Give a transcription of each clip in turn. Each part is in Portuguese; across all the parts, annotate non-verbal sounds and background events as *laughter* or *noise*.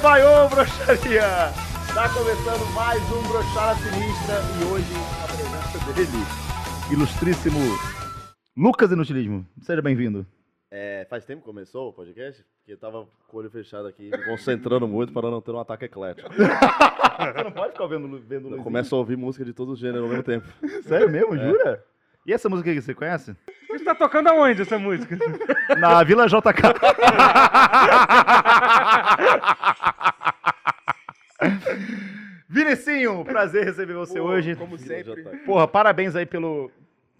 Da Tevaiô, broxaria! Tá começando mais um Brochada Sinistra e hoje a presença dele, ilustríssimo Lucas Inutilismo. Seja bem-vindo. É, faz tempo que começou o podcast? Porque eu tava com o olho fechado aqui, me concentrando muito para não ter um ataque eclético. *laughs* Você não pode ficar vendo, vendo Eu começo a ouvir música de todos os gêneros ao mesmo tempo. Sério mesmo, É. E essa música aqui, você conhece? Você tá tocando aonde essa música? Na Vila JK. *laughs* Vinicinho, prazer receber você Pô, hoje. Como sempre. Porra, parabéns aí pelo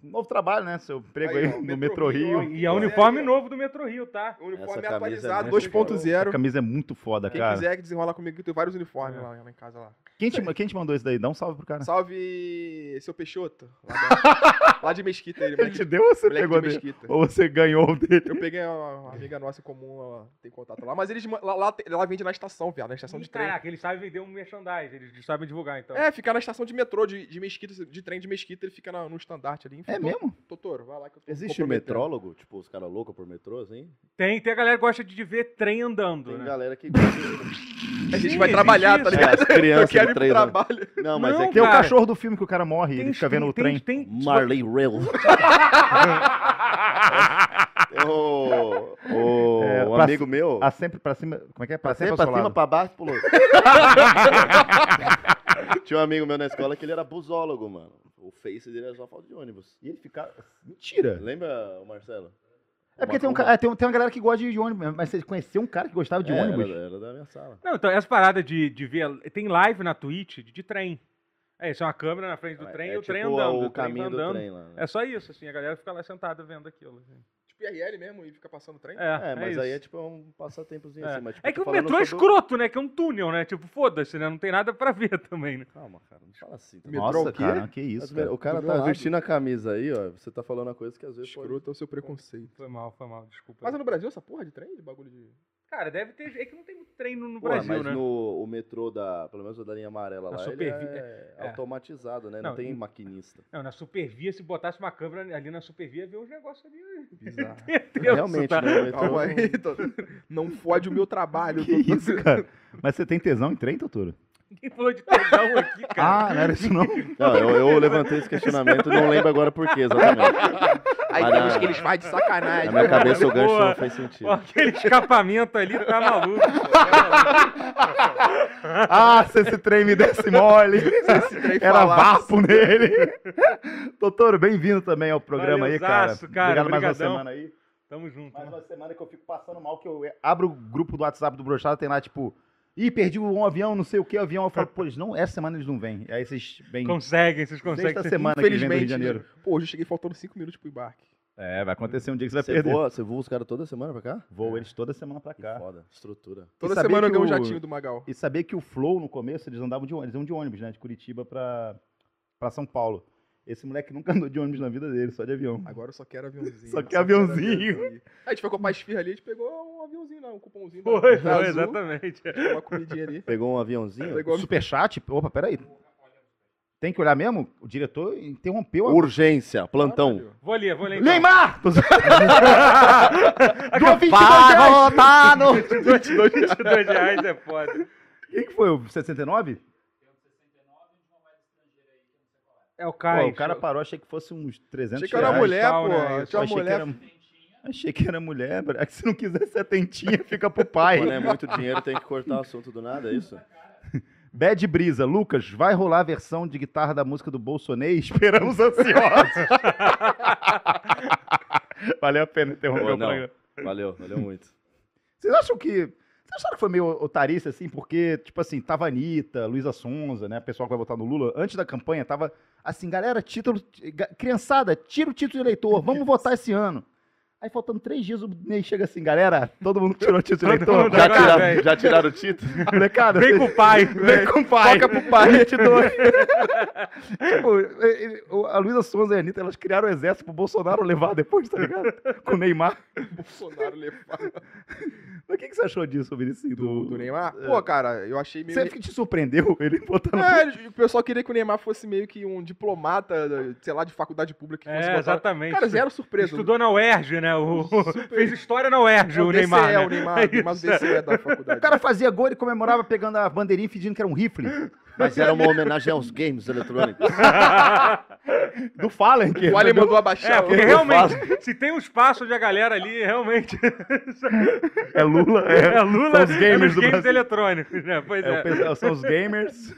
novo trabalho, né? Seu emprego aí, Aí, ó, no Metrô Metro Rio. Rio, E é o uniforme novo do Metro Rio, tá? O uniforme Essa camisa atualizado, é muito A 2.0. camisa é muito foda, Quem cara. quiser que desenrolar comigo, tem vários uniformes É. lá, lá em casa lá. Quem, te, quem te mandou isso daí? Dá um salve pro cara. Salve, seu Peixoto. Lá, da- *laughs* lá de Mesquita ele, moleque, te deu ou você pegou de dele? Mesquita. Ou você ganhou dele? Eu peguei uma, uma amiga nossa em comum, ela tem contato lá. Mas eles lá, lá, lá vende na estação, viado, na estação Ih, de trem. Caraca, eles sabem vender um merchandise, eles sabem divulgar, então. É, fica na estação de metrô de, de Mesquita, de trem de Mesquita, ele fica na- no estandarte ali. Enfim, É Tô- mesmo? Totoro, vai lá que eu tô Existe metrólogo? Tipo, os caras loucos por metrô, assim? Tem, tem a galera que gosta de ver trem andando, Tem né? galera que *laughs* gosta A gente Sim, vai trabalhar, tá isso. ligado? É, as crianças *laughs* eu quero ir pro trabalho. Não, mas Não, é que Tem o Cara, cachorro do filme que o cara morre e ele fica vendo o tem- trem. Tem, tem- Marley Rail. o o, É, um pra- amigo meu, Ah, sempre pra cima. Como é que é? pra sempre cima, pra cima, pra baixo, pulou. *laughs* Tinha um amigo meu na escola que ele era busólogo, mano. O face dele era só falta de ônibus. E ele fica. Mentira. Lembra o Marcelo? É porque tem, um, ca- é, tem, um- tem uma galera que gosta de ônibus, mas você conheceu um cara que gostava de É, ônibus? Era, era da minha sala. Não, então, essa parada de, de ver. Tem live na Twitch de, de trem. É isso, é uma câmera na frente do trem é e o trem tipo andando. o trem caminho do andando. trem lá. né? É só isso, assim, a galera fica lá sentada vendo aquilo. assim. IRL mesmo e fica passando trem. É, É, mas isso. aí é tipo um passatempozinho É. assim. Mas, tipo, É que o metrô é escroto, né? Que é um túnel, né? Tipo, foda-se, né? Não tem nada pra ver *laughs* também, né? Calma, cara, não fala assim. tá Metrô Nossa, o quê? cara, que Mas, isso. Cara. o cara tá lado. vestindo a camisa aí, ó. Você tá falando uma coisa que às vezes pode... Escroto é o seu preconceito. Foi mal, foi mal, desculpa. Mas é no Brasil essa porra de trem? De bagulho de. Cara, deve ter. É que não tem muito treino no Pô, Brasil, mas né? no o metrô da, pelo menos o da linha amarela Na lá, ele Supervi- é, é. automatizado, né? Não, Não, tem e- maquinista. Não, na Supervia, se botasse uma câmera ali na Supervia, ver uns negócios ali. Bizarro. *laughs* tenso, Realmente, tá? né? O metrô... Calma aí, tô- não fode o meu trabalho. *laughs* Que tô- isso, cara? *laughs* Mas você tem tesão em trem, Totoro? Ninguém falou de tesão aqui, cara. Ah, não era isso não? *laughs* Não, eu, eu levantei esse questionamento e não lembro agora por quê, exatamente. Aí Mas tem na- uns que eles fazem de sacanagem. Na minha cabeça o gancho Boa. não fez sentido. Pô, aquele escapamento ali tá maluco. *laughs* Ah, se esse trem me desse mole. trem *laughs* Era falasse. vapo nele. Totoro, bem-vindo também ao programa aí, cara. Valeuzaço, cara, Obrigado mais uma brigadão. semana aí. Tamo junto. Mais uma semana que eu fico passando mal, que eu abro o grupo do WhatsApp do Brochado, tem lá, tipo, ih, perdi um avião, não sei o que, avião. Eu falo, pô, eles não, essa semana eles não vêm. Aí vocês vêm Conseguem, vocês conseguem. sexta semana que vem do Rio de Infelizmente. Janeiro. Pô, hoje eu cheguei faltando 5 minutos pro embarque. É, vai acontecer um dia que você vai perder. voa, você voa os caras toda semana pra cá? Vou eles toda semana pra Que cá. foda, estrutura. Toda semana eu que ganho um jatinho do Magal. E saber que o Flow, no começo, eles andavam de ônibus, eles iam de ônibus, né? De Curitiba pra, pra São Paulo. Esse moleque nunca andou de ônibus na vida dele, só de avião. Agora eu só quero aviãozinho. Só quer quero aviãozinho. Aí a gente foi comprar esfirra ali, a gente pegou um aviãozinho lá, um cupomzinho. da- Foi, da foi, Azul, exatamente. Uma comidinha ali. Pegou um aviãozinho? Pegou Superchat? Opa, peraí. Tem que olhar mesmo? O diretor interrompeu a... Urgência, plantão. Caralho. Vou ler, vou ler. então. Neymar! Do 22 Vai reais! voltar no... 22, 22 reais é foda. Quem que foi? O 69? É o Pô, Caio. o cara parou, achei que fosse uns 300 Achei que era reais. mulher, tal, pô. né? Achei, que mulher. era... achei que era mulher. É que se não quiser setentinha, *laughs* fica pro pai. Quando é muito dinheiro, tem que cortar o assunto do nada, é isso? *laughs* Bad Brisa, Lucas, vai rolar a versão de guitarra da música do Bolsonaro? *laughs* Esperamos ansiosos. Valeu a pena interromper Pô, o programa. Valeu, valeu muito. Vocês acham que. Vocês acharam que foi meio otarice, assim, porque, tipo assim, tava Anitta, Luísa Sonza, né? Pessoal que vai votar no Lula, antes da campanha, tava assim, galera, título. Criançada, tira o título de eleitor, vamos votar esse ano. Aí faltando três dias, o Ney chega assim, galera, todo mundo tirou o título eleitor. Já tiraram, já tiraram o título? *laughs* Molecada, Vem com o pai. Vem com o pai. Toca pro pai. 22. *laughs* tipo, e- e- o- a Luísa Sonza e a Anitta, elas criaram o exército pro Bolsonaro levar depois, tá ligado? *laughs* Com o Neymar. Bolsonaro levar Mas o que, que você achou disso, Vinicius? do, do Neymar. Pô, cara, eu achei meio. Você que te surpreendeu ele botando... É, o pessoal queria que o Neymar fosse meio que um diplomata, sei lá, de faculdade pública. Que fosse É, exatamente. Cara, zero surpresa. Estudou na UERJ, né? Né? O, *laughs* fez história na UERJ, É o o Neymar. DCE, né? o Neymar, o Neymar do DCE da faculdade. O cara fazia gol e comemorava pegando a bandeirinha e fingindo que era um rifle. *laughs* Mas era uma homenagem aos games eletrônicos. *laughs* Do Fallen. Que O Ali mandou abaixar. É, porque realmente, *laughs* se tem um espaço onde a galera ali, realmente. *laughs* É Lula. É, É Lula São os gamers é do games eletrônicos, né? Pois É, é. são os gamers,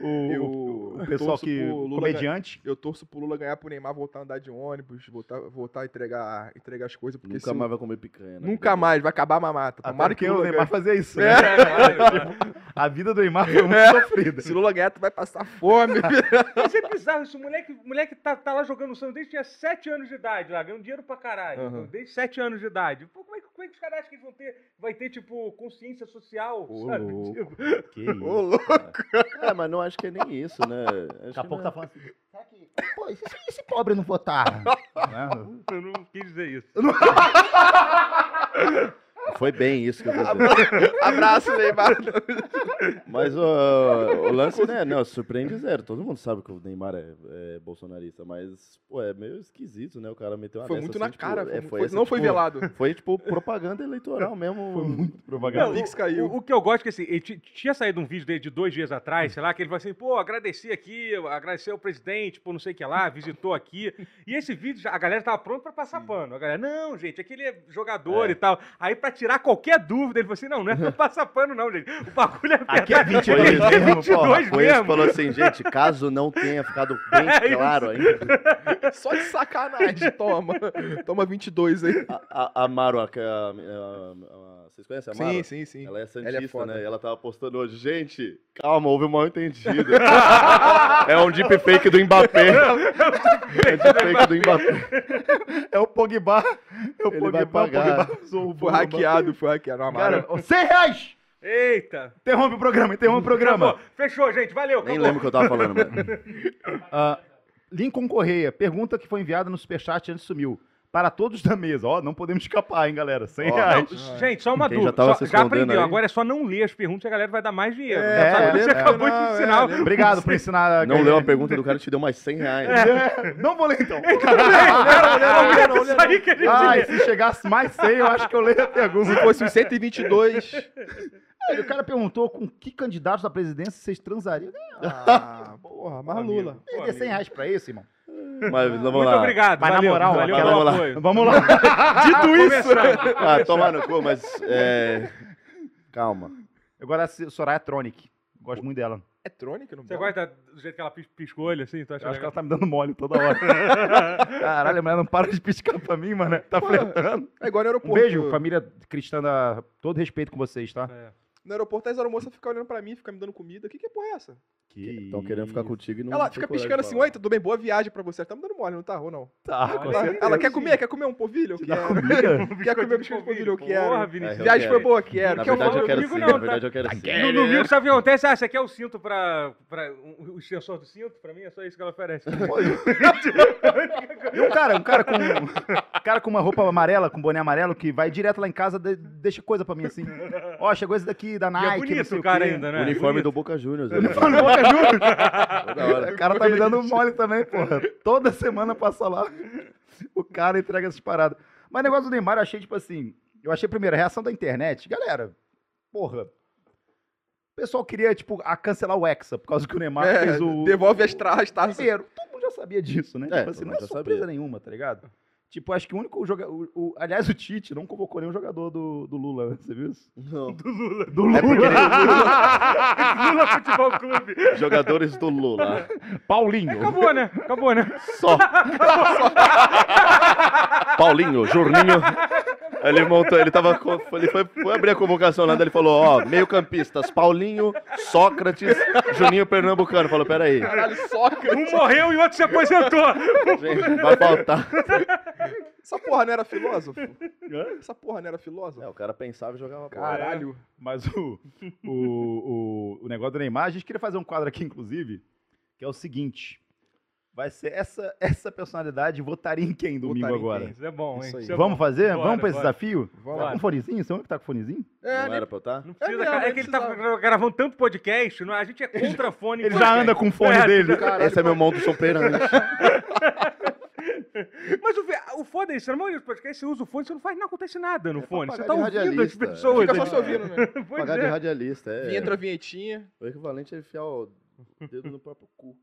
o, Eu o- pessoal que. pro Lula comediante. Eu torço pro Lula ganhar pro Neymar voltar a andar de ônibus, voltar, voltar a entregar, entregar as coisas, porque Nunca se- mais vai comer picanha. né? nunca mais vai acabar a mamata. Até Tomara que porque o Neymar ganhe. fazia isso. É, né? A vida do Neymar foi muito É. sofrida. Se o Lula ganhar, tu vai passar fome. *laughs* Isso é *laughs* bizarro, isso. O moleque, moleque tá, tá lá jogando Santos desde que tinha 7 anos de idade, lá, ganhando dinheiro pra caralho. Aham. Desde 7 anos de idade. Pô, como é, que- como é que os caras acham que eles vão ter? Vai ter, tipo, consciência social, Ô, sabe? louco. *laughs* Tipo, Que isso. Ô, louco. É, mas não acho que é nem isso, né? Acho Daqui a pouco não tá falando assim. Será que. Pô, e se esse pobre não votar? Né? eu não quis dizer isso. Foi bem isso que eu dizer. *laughs* Abraço, Neymar. Mas ó, o lance, né? Não, surpreende zero. Todo mundo sabe que o Neymar é, é bolsonarista, mas, pô, é meio esquisito, né? O cara meteu uma Foi dessa, muito assim, na tipo, cara. é, foi- foi foi- essa, não foi tipo, velado. Foi, tipo, propaganda eleitoral mesmo. Foi muito Não, propaganda. o Pix caiu. O, o que eu gosto é que assim, ele ti- tinha saído um vídeo dele de dois dias atrás, sei lá, que ele falou assim, pô, agradeci aqui, agradecer ao presidente, pô, não sei o que lá, visitou aqui. E esse vídeo, a galera tava pronta pra passar pano. A galera, não, gente, aquele é jogador É. e tal. Aí pra tirar qualquer dúvida, ele falou assim, não, não é pra passar pano não, gente. O bagulho é Aqui é verdade. 22 Foi isso, é mesmo, 22 Foi isso que mesmo. falou assim, gente, caso não tenha ficado bem *laughs* É isso. claro ainda. Só de sacanagem, toma. Toma 22 aí. A, a, a Maro, a, a- a- a- vocês conhecem a Maro? Sim, sim, sim. Ela é santista, foda. né? E ela tava postando hoje. Gente, calma, houve um mal entendido. *laughs* é um deepfake do Mbappé. *laughs* É um deepfake do Mbappé. É o Pogba. É o Ele Pogba. vai pagar. Pogba Foi Pogba. hackeado, foi hackeado. Uma Cara, mara. ó, 100 reais! Eita. Interrompe o programa, interrompe o programa. Acabou. Fechou, gente. Valeu. Nem acabou. lembro o que eu tava falando, mano. *laughs* Ah, Lincoln Correia, pergunta que foi enviada no superchat antes sumiu. Para todos da mesa, ó, não podemos escapar, hein, galera. 100 Ó, reais. Gente, só uma Quem já dúvida. tava Só- Já, aprendeu. aí. Agora é só não ler as perguntas e a galera vai dar mais dinheiro. É, Sabe? é, Você é, acabou não, de é, ensinar. é. Obrigado por ensinar. Não leu a pergunta do cara e te deu mais 100 reais. É, não vou ler então. Ai, se chegasse mais 100, eu acho que eu leio a pergunta. Se fosse um 122. Aí, o cara perguntou com que candidatos à presidência vocês transariam. Ah, porra, mas. Lula. Perder 100 reais pra isso, irmão. Mas vamos Muito lá. obrigado. Mas na valeu, moral, valeu aquela- pelo vamos lá. Vamos lá. *laughs* Dito isso. Ah, tomar no cu, mas. É... Calma. Agora a Soraya Tronic. Gosto muito dela. É Trônica, não Você gosta do jeito que ela pis- pisca o olho assim? Tu acha Eu acho que ela tá me dando mole toda hora. *laughs* Caralho, a mulher não para de piscar pra mim, mano. Tá Pô, flertando. É igual no Um aeroporto. beijo, família cristã, da... todo respeito com vocês, tá? É. No aeroporto, as aeromoças ficam olhando pra mim, ficam me dando comida. Que que porra é essa? Estão querendo ficar contigo e não. Ela fica piscando assim, oi, tudo bem? Boa viagem pra você. Tá me dando mole, não tá? Ou não? Tá, com Olha, Ela, certeza. ela quer comer? Quer comer um polvilho? Dá *laughs* Quer. Quer comer biscoito de polvilho? Eu Porra, quero. Vinícius. É, Viagem quero. foi boa? Quero. Na um verdade, eu quero sim. Na tá? verdade, eu quero sim. No domingo, sabe o que acontece? Ah, você quer o cinto pra. pra um- o extensor do cinto? Pra mim é só isso que ela oferece. *laughs* E um cara, um cara com. Um cara com uma roupa amarela, com boné amarelo, que vai direto lá em casa, de- deixa coisa pra mim assim. Ó, chegou esse daqui da E Nike. é não bonito o cara ainda, né? Uniforme do Boca Juniors. né? Uniforme do Boca Juniors. Toda hora. O cara tá me dando mole também, porra. *laughs* Toda semana passa lá, o cara entrega essas paradas. Mas o negócio do Neymar, eu achei, tipo assim... Eu achei, primeiro, a reação da internet. Galera, porra... O pessoal queria, tipo, a cancelar o Hexa, por causa que o Neymar É, fez o... devolve as tra- as taças. Primeiro, todo mundo já sabia disso, né? É, tipo assim, não é surpresa sabia. nenhuma, tá ligado? Tipo, acho que o único jogador... Aliás, o Tite não convocou nenhum jogador do, do Lula? *laughs* Você viu isso? Não. Do Lula. É porque *laughs* Lula Futebol Clube. jogadores do Lula. Paulinho. Acabou, né? Acabou, né? Só. *laughs* Paulinho, Jorninho. Ele montou, ele tava. Ele foi, foi abrir a convocação lá, ele falou: ó, meio-campistas, Paulinho, Sócrates, Juninho Pernambucano. Falou: peraí, Caralho, soca. Um morreu e o outro se aposentou. gente, vai faltar. Essa porra não era filósofo? Essa porra não era filósofo? É, o cara pensava e jogava bola. Caralho. Mas o, o, o, o negócio do Neymar, a gente queria fazer um quadro aqui, inclusive, que é o seguinte. Vai ser essa, essa personalidade votaria em quem domingo Votaria em agora? quem? Isso é bom, hein? Isso. Isso é Vamos bom. fazer? Bora, Vamos pra esse bora. desafio? Vamos Tá lá. com fonezinho? Você que tá com fonezinho? É, Não né? era pra eu estar? Não precisa, É cara. É que ele tá gravando tanto podcast, não, é? a gente é contra fone. Ele já podcast. anda com o fone É, dele. Caralho, Esse é meu modo superante. *laughs* Mas o, o fone foda-se, na maioria dos podcasts você usa o fone, você não faz, não acontece nada no É fone. Você tá ouvindo as é. pessoas. Fica só ali. se ouvindo, né? *laughs* Pagar de é. radialista, é. Entra a vinhetinha. O equivalente é enfiar o dedo no próprio cu.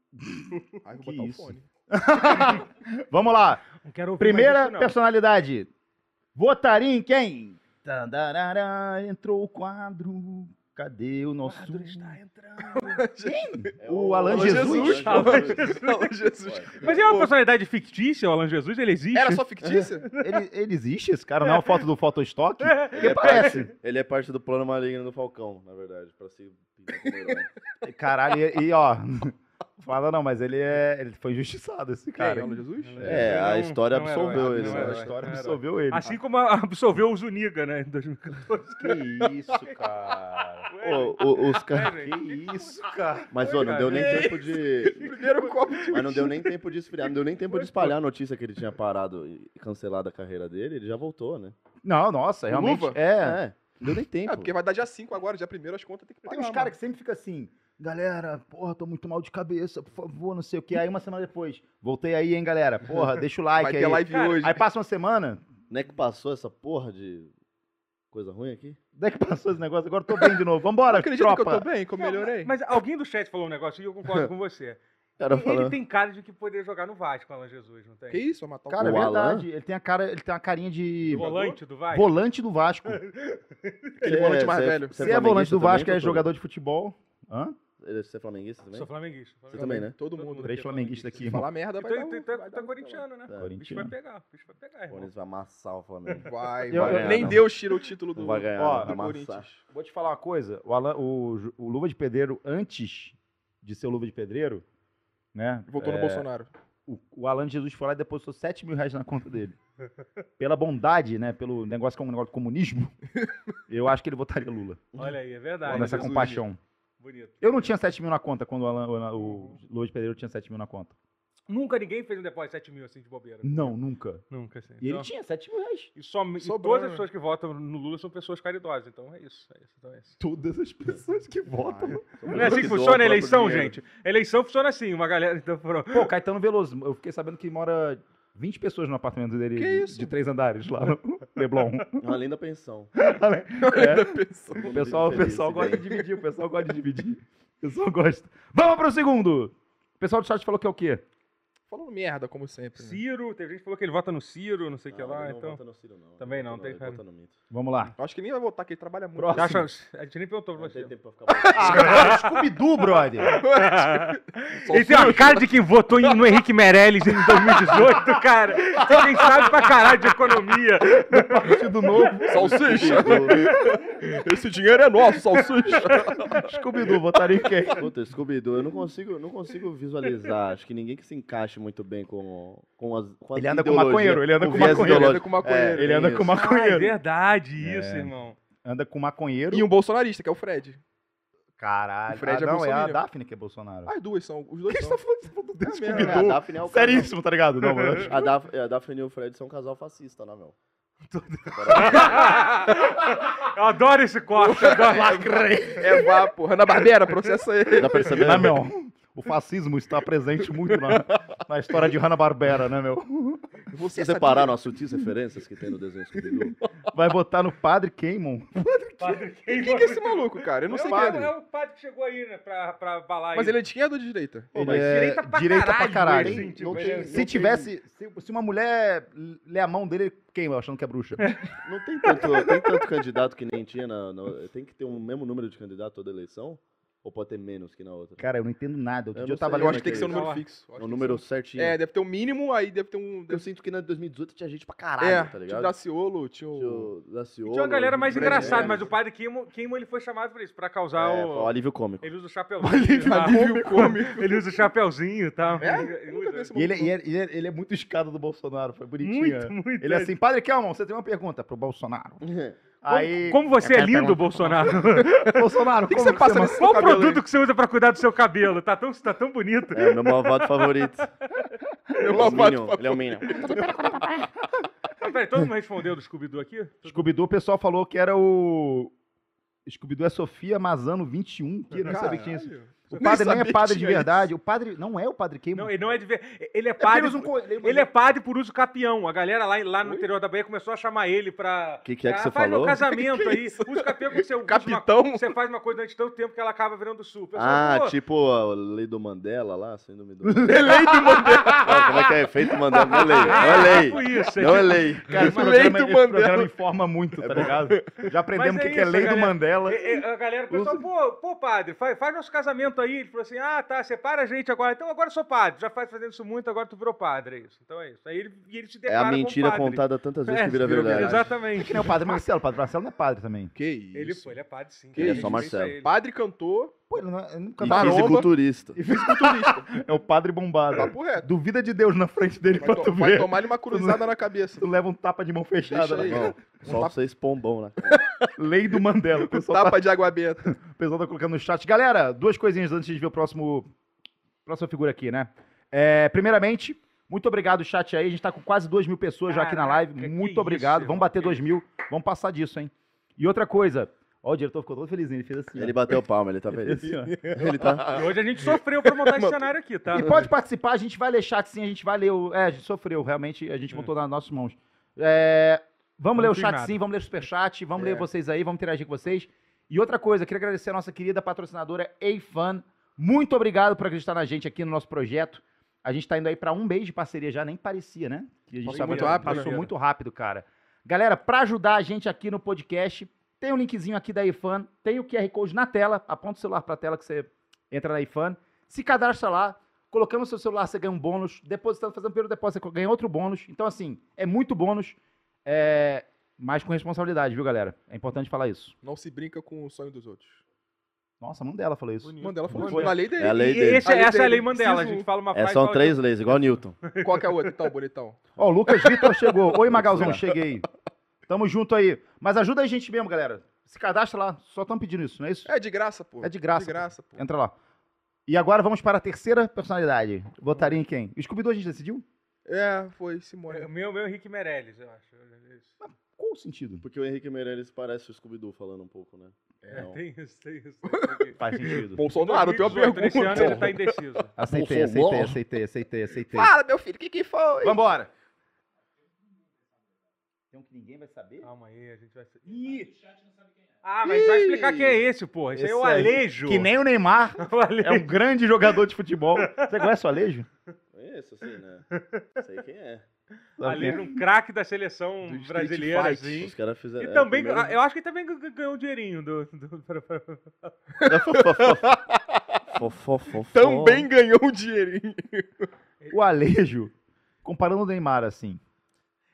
Aí vou Que botar isso? o fone. *laughs* Vamos lá. Não quero ouvir mais Primeira isso, não. personalidade. Votaria em quem? Tandarará, entrou o quadro. Cadê o nosso. quadro está entrando. *laughs* É O Alan Alan Jesus. Alan Jesus. Alan Jesus. Mas é uma personalidade fictícia, o Alan Jesus? Ele existe? Era só fictícia? Ele, ele existe, esse cara? Não é uma foto do Photostock? *laughs* Ele é, Parece. parte, ele é parte do plano maligno do Falcão, na verdade, pra se pintar como herói. Caralho, e, e, ó. Fala não, mas ele é. Ele foi injustiçado, esse Quem? cara. Alan Jesus? É, a Não- história não é absolveu ele, não né? é A história é absolveu ele. Assim como a- absolveu o Zuniga, né, em 2014. *laughs* Que isso, cara. Ô, os caras. É, Que isso, cara. Mas, ô, não deu nem tempo de. *laughs* Primeiro copo de Mas não deu nem tempo de esfriar, não deu nem tempo de espalhar a notícia que ele tinha parado e cancelado a carreira dele, ele já voltou, né? Não, nossa, realmente. Luva? É. É, não deu nem tempo. É, porque vai dar dia 5 agora, dia 1 as contas tem que pagar. Tem uns caras que sempre ficam assim, galera, porra, tô muito mal de cabeça, por favor, não sei o que. Aí uma semana depois, voltei aí, hein, galera. Porra, deixa o *laughs* like Vai aí. ter live Cara, hoje. Aí passa uma semana, Não é que passou essa porra de coisa ruim aqui? daí que passou esse negócio, agora eu tô bem de novo. Vambora, Acredita que eu tô bem, que eu Não, melhorei? Mas alguém do chat falou um negócio e eu concordo *laughs* com você. Cara Ele falando. tem cara de que poderia jogar no Vasco, Alan Jesus, não tem? Que isso, vai matar o Cara, é verdade. Ele tem a cara, ele tem uma carinha de Volante do Vasco? volante do Vasco. *laughs* Aquele volante mais velho. Se é volante do Vasco, é jogador de futebol. Hã? Você é flamenguista também? Sou flamenguista. Você também, né? Todo mundo. Três flamenguistas aqui, Se falar merda, vai Então, dar um- então, então, vai tá dar um corintiano, né? É. O bicho vai pegar, o bicho vai pegar, O irmão. Corinthians vai amassar o Flamengo. *laughs* Vai, Eu- vai. Nem não. Deus tira o título do, vai ganhar, Ó, vai do. Corinthians. Vou te falar uma coisa. O, Alan- o o Luva de Pedreiro, antes de ser o Luva de Pedreiro, né? Voltou no é, Bolsonaro. o, o Alan Jesus foi lá e depositou 7 mil reais na conta dele. *laughs* Pela bondade, né? Pelo negócio que é um negócio de comunismo, *laughs* eu acho que ele votaria Lula. Olha aí, é verdade. nessa compaixão. Bonito. Eu não tinha 7 mil na conta quando o, Alan, o, de Pedreiro tinha 7 mil na conta. Nunca ninguém fez um depósito de 7 mil assim de bobeira. Não, nunca. Nunca, assim. E ele Então- tinha 7 mil reais. E, só, e todas as pessoas que votam no Lula são pessoas caridosas. Então é isso. É isso, então é isso. Todas as pessoas que votam. Não é assim que funciona a eleição, gente. Eleição funciona assim. Uma galera. Então, pronto. Pô, Caetano Veloso, eu fiquei sabendo que mora 20 pessoas no apartamento dele Que de, isso? de três andares lá no *laughs* Leblon. Além da pensão. *laughs* *laughs* É. pensou. O pessoal, o pessoal gosta de dividir, o pessoal gosta de dividir. O pessoal gosta. Vamos pro segundo! O pessoal do chat falou que é o quê? Falando merda, como sempre. né? Ciro, teve gente que falou que ele vota no Ciro, não sei o que Não, lá. ele não Então. vota no Ciro, não. Também Ele não, vota tem cara. ele vota no mito. Vamos lá. Eu Acho que nem vai votar, que ele trabalha muito. Próximo. Acha- a gente nem perguntou pra Não você. tem tempo pra ficar Ah, *laughs* Scooby-Doo, brother! Ele tem uma cara de quem votou no Henrique Meirelles em 2018, cara. Você quem sabe pra caralho de economia. Partido novo. Salsicha! Esse dinheiro é nosso, salsicha! Scooby-Doo, votaria em quem? Puta, Scooby-Doo, eu não consigo, não consigo visualizar. Acho que ninguém que se muito bem com, com as. Com Ele anda com maconheiro, ele anda com viés maconheiro. Ele anda com maconheiro. É, Ele anda isso. com Ah, é maconheiro. verdade isso, É. irmão. Anda com maconheiro. E um bolsonarista, que é o Fred. Caralho. O Fred ah, é não, é a. Daphne que é Bolsonaro. As duas são, os dois que são. você tá falando? Tá falando desse É mesmo, É, a? Daphne é o. Seríssimo, tá ligado? Não, mano. *laughs* A, Daf, a Daphne e o Fred são um casal fascista, né, meu? Eu adoro esse corte. adoro. É vá, porra. Ana Barbera, processa ele. Tá percebendo? Né, meu? O fascismo está presente muito na, na história de Hanna-Barbera, né, meu? Você Vocês repararam as sutis referências que tem no desenho Scooby-Doo? Vai votar no Padre Keimon. Padre Quem que é esse maluco, cara? Eu não é, sei o, quem padre, é. é o padre que chegou aí, né, pra, pra balar Mas aí. ele é de esquerda ou de direita? Pô, Ele mas é direita pra direita pra caralho. caralho. assim, tipo, Não ele é- tem- Se tivesse. Se, se uma mulher lê a mão dele, ele queima, achando que é bruxa. Não tem tanto, tem tanto candidato que nem tinha na, na- Tem que ter um mesmo número de candidato toda eleição? Ou pode ter menos que na outra? Cara, eu não entendo nada. Outro Eu dia eu tava sei, Eu acho que tem que ser um número Fala. fixo. É um número certinho. É, deve ter um mínimo, aí deve ter um. Eu sinto que na 2018 tinha gente pra caralho, É, tá tinha o ligado? Daciolo, tinha Tinha o. Daciolo, Tinha uma galera mais engraçada, mas o padre Keimo ele foi chamado por isso, pra causar É, o... o alívio cômico. Ele usa o chapeuzinho. *laughs* tá? Alívio cômico. Ele usa o chapeuzinho e tal. É? Ele E ele, e ele, e ele- ele é muito escada do Bolsonaro, foi bonitinho. Muito, é. muito. Ele é assim, Padre Kelman, você tem uma pergunta pro Bolsonaro. *laughs* Aí. Como você é lindo, Bolsonaro. *laughs* Bolsonaro, O que, que você passa nesse Qual o produto que você usa pra cuidar do seu cabelo? Tá tão, tá tão bonito. É o meu malvado favorito. aí? *laughs* Meu malvado ele é um Minion. Ah, peraí, todo mundo respondeu do Scooby-Doo aqui? Scooby-Doo, o pessoal falou que era o. Scooby-Doo é Sofia Mazano 21, que eu não sabia que tinha isso. O padre nem é sabia padre que de verdade. O padre não é o padre queima. Não, ele não é de ver. Ele é É padre. um co- ele- Ele é padre por uso capião. A galera lá, lá no Oi? interior da Bahia começou a chamar ele pra. Que que é que Ah, você faz falou? meu casamento *laughs* Que aí. isso? Usa capião porque você usa Capitão? Uma, você faz uma coisa durante tanto tempo que ela acaba virando sul. O pessoal, Ah, pô, tipo a lei do Mandela lá, síndrome do... Não, Lei do Mandela. *laughs* como é que é? Efeito Mandela, não é lei. Não é tipo lei. isso. Não é lei. Cara, esse Lei programa, esse informa muito, tá ligado? Já aprendemos o que, é que é lei do Mandela. É, é, A galera, o pessoal, pô, pô, padre, faz, faz nosso casamento aí. Ele falou assim: ah, tá, separa a gente agora. Então agora eu sou padre. Já faz fazendo isso muito, agora tu virou padre. É isso. Então é isso. Aí ele, e ele se É declara a mentira padre. contada tantas vezes É, que vira virou verdade. Exatamente. Que nem o padre Marcelo. O padre Marcelo não é padre também. Que isso. Ele foi, ele é padre sim. Que a gente Marcelo. Padre cantor, Pô, ele, não é, ele nunca E Maromba. fisiculturista. E fisiculturista. *laughs* é o padre bombado. papo reto. Duvida de Deus na frente dele Vai, pra tu vai ver. tomar-lhe uma cruzada na cabeça. Tu leva um tapa de mão fechada. Deixa aí. né? Não, só tapa- vocês pombão, né? *laughs* Lei do Mandela. Pessoal, tá, Tapa de água benta. *laughs* o pessoal tá colocando no chat. Galera, duas coisinhas antes de ver o próximo. Próxima figura aqui, né? É, primeiramente, muito obrigado, chat aí. A gente tá com quase 2 mil pessoas já aqui na live. Caraca, Muito que obrigado. isso, Vamos bater que 2 mil. Vamos passar disso, hein? E outra coisa. Ó, o diretor ficou todo felizinho. Ele fez assim. ó. Ele bateu palma, ele tá *laughs* Ele feliz. assim, ó. *laughs* Ele tá... E hoje a gente sofreu pra montar esse cenário aqui, tá? E pode participar, a gente vai ler chat sim, a gente vai ler o. É, a gente sofreu, realmente, a gente botou nas nossas mãos. É, vamos Não ler o chat nada. sim, vamos ler o superchat, vamos É. ler vocês aí, vamos interagir com vocês. E outra coisa, queria agradecer a nossa querida patrocinadora A-Fan. Muito obrigado por acreditar na gente aqui no nosso projeto. A gente tá indo aí pra um mês de parceria já, nem parecia, né? Que a gente Passou tava- muito rápido, Passou né? muito rápido, cara. Galera, pra ajudar a gente aqui no podcast, tem um linkzinho aqui da iFan, tem o QR Code na tela, aponta o celular pra tela que você entra na iFan, se cadastra lá, colocando o seu celular, você ganha um bônus, depositando, fazendo pelo depósito, você ganha outro bônus. Então, assim, é muito bônus, é... mas com responsabilidade, viu, galera? É importante falar isso. Não se brinca com o sonho dos outros. Nossa, a Mandela falou isso. Bonito. Mandela falou isso na lei dele. É a lei dele. esse- A lei essa é a dele. lei Mandela. A gente fala uma É, frase. são fala três leis, igual Newton. *laughs* Qual que é a outra, então, bonitão? Ó, o Lucas Vitor chegou. Oi, Magalzão, cheguei. Tamo junto aí. Mas ajuda a gente mesmo, galera. Se cadastra lá, só estão pedindo isso, não é isso? É de graça, pô. É de graça, De graça, pô. Entra lá. E agora vamos para a terceira personalidade. Votaria em quem? O Scooby-Doo a gente decidiu? É, foi O Simone. meu, meu Henrique Meirelles, eu acho. Qual o sentido? Porque o Henrique Meirelles parece o Scooby-Doo falando um pouco, né? É, Não. tem isso, tem isso. *laughs* Faz sentido. Bolsonaro, tem uma 2018, Nesse ano ele pergunta. tá indeciso. Aceitei, aceitei, aceitei, aceitei, aceitei. Fala, meu filho, o que que foi? Vambora. Tem um que ninguém vai saber? Calma aí, a gente vai... Ih! Ah, mas vai explicar quem é esse, porra. Esse, aí é o Esse aí. Alejo. Que nem o Neymar. *laughs* o Alejo. É um grande jogador de futebol. Você conhece o Alejo? Conheço, assim, né? *laughs* Sei quem é. Alejo, um craque da seleção Do brasileira, assim. Os caras fizeram. E é, também, primeiro- eu acho que ele também ganhou um dinheirinho do... do-. Também ganhou um dinheirinho. O Alejo, comparando o Neymar assim.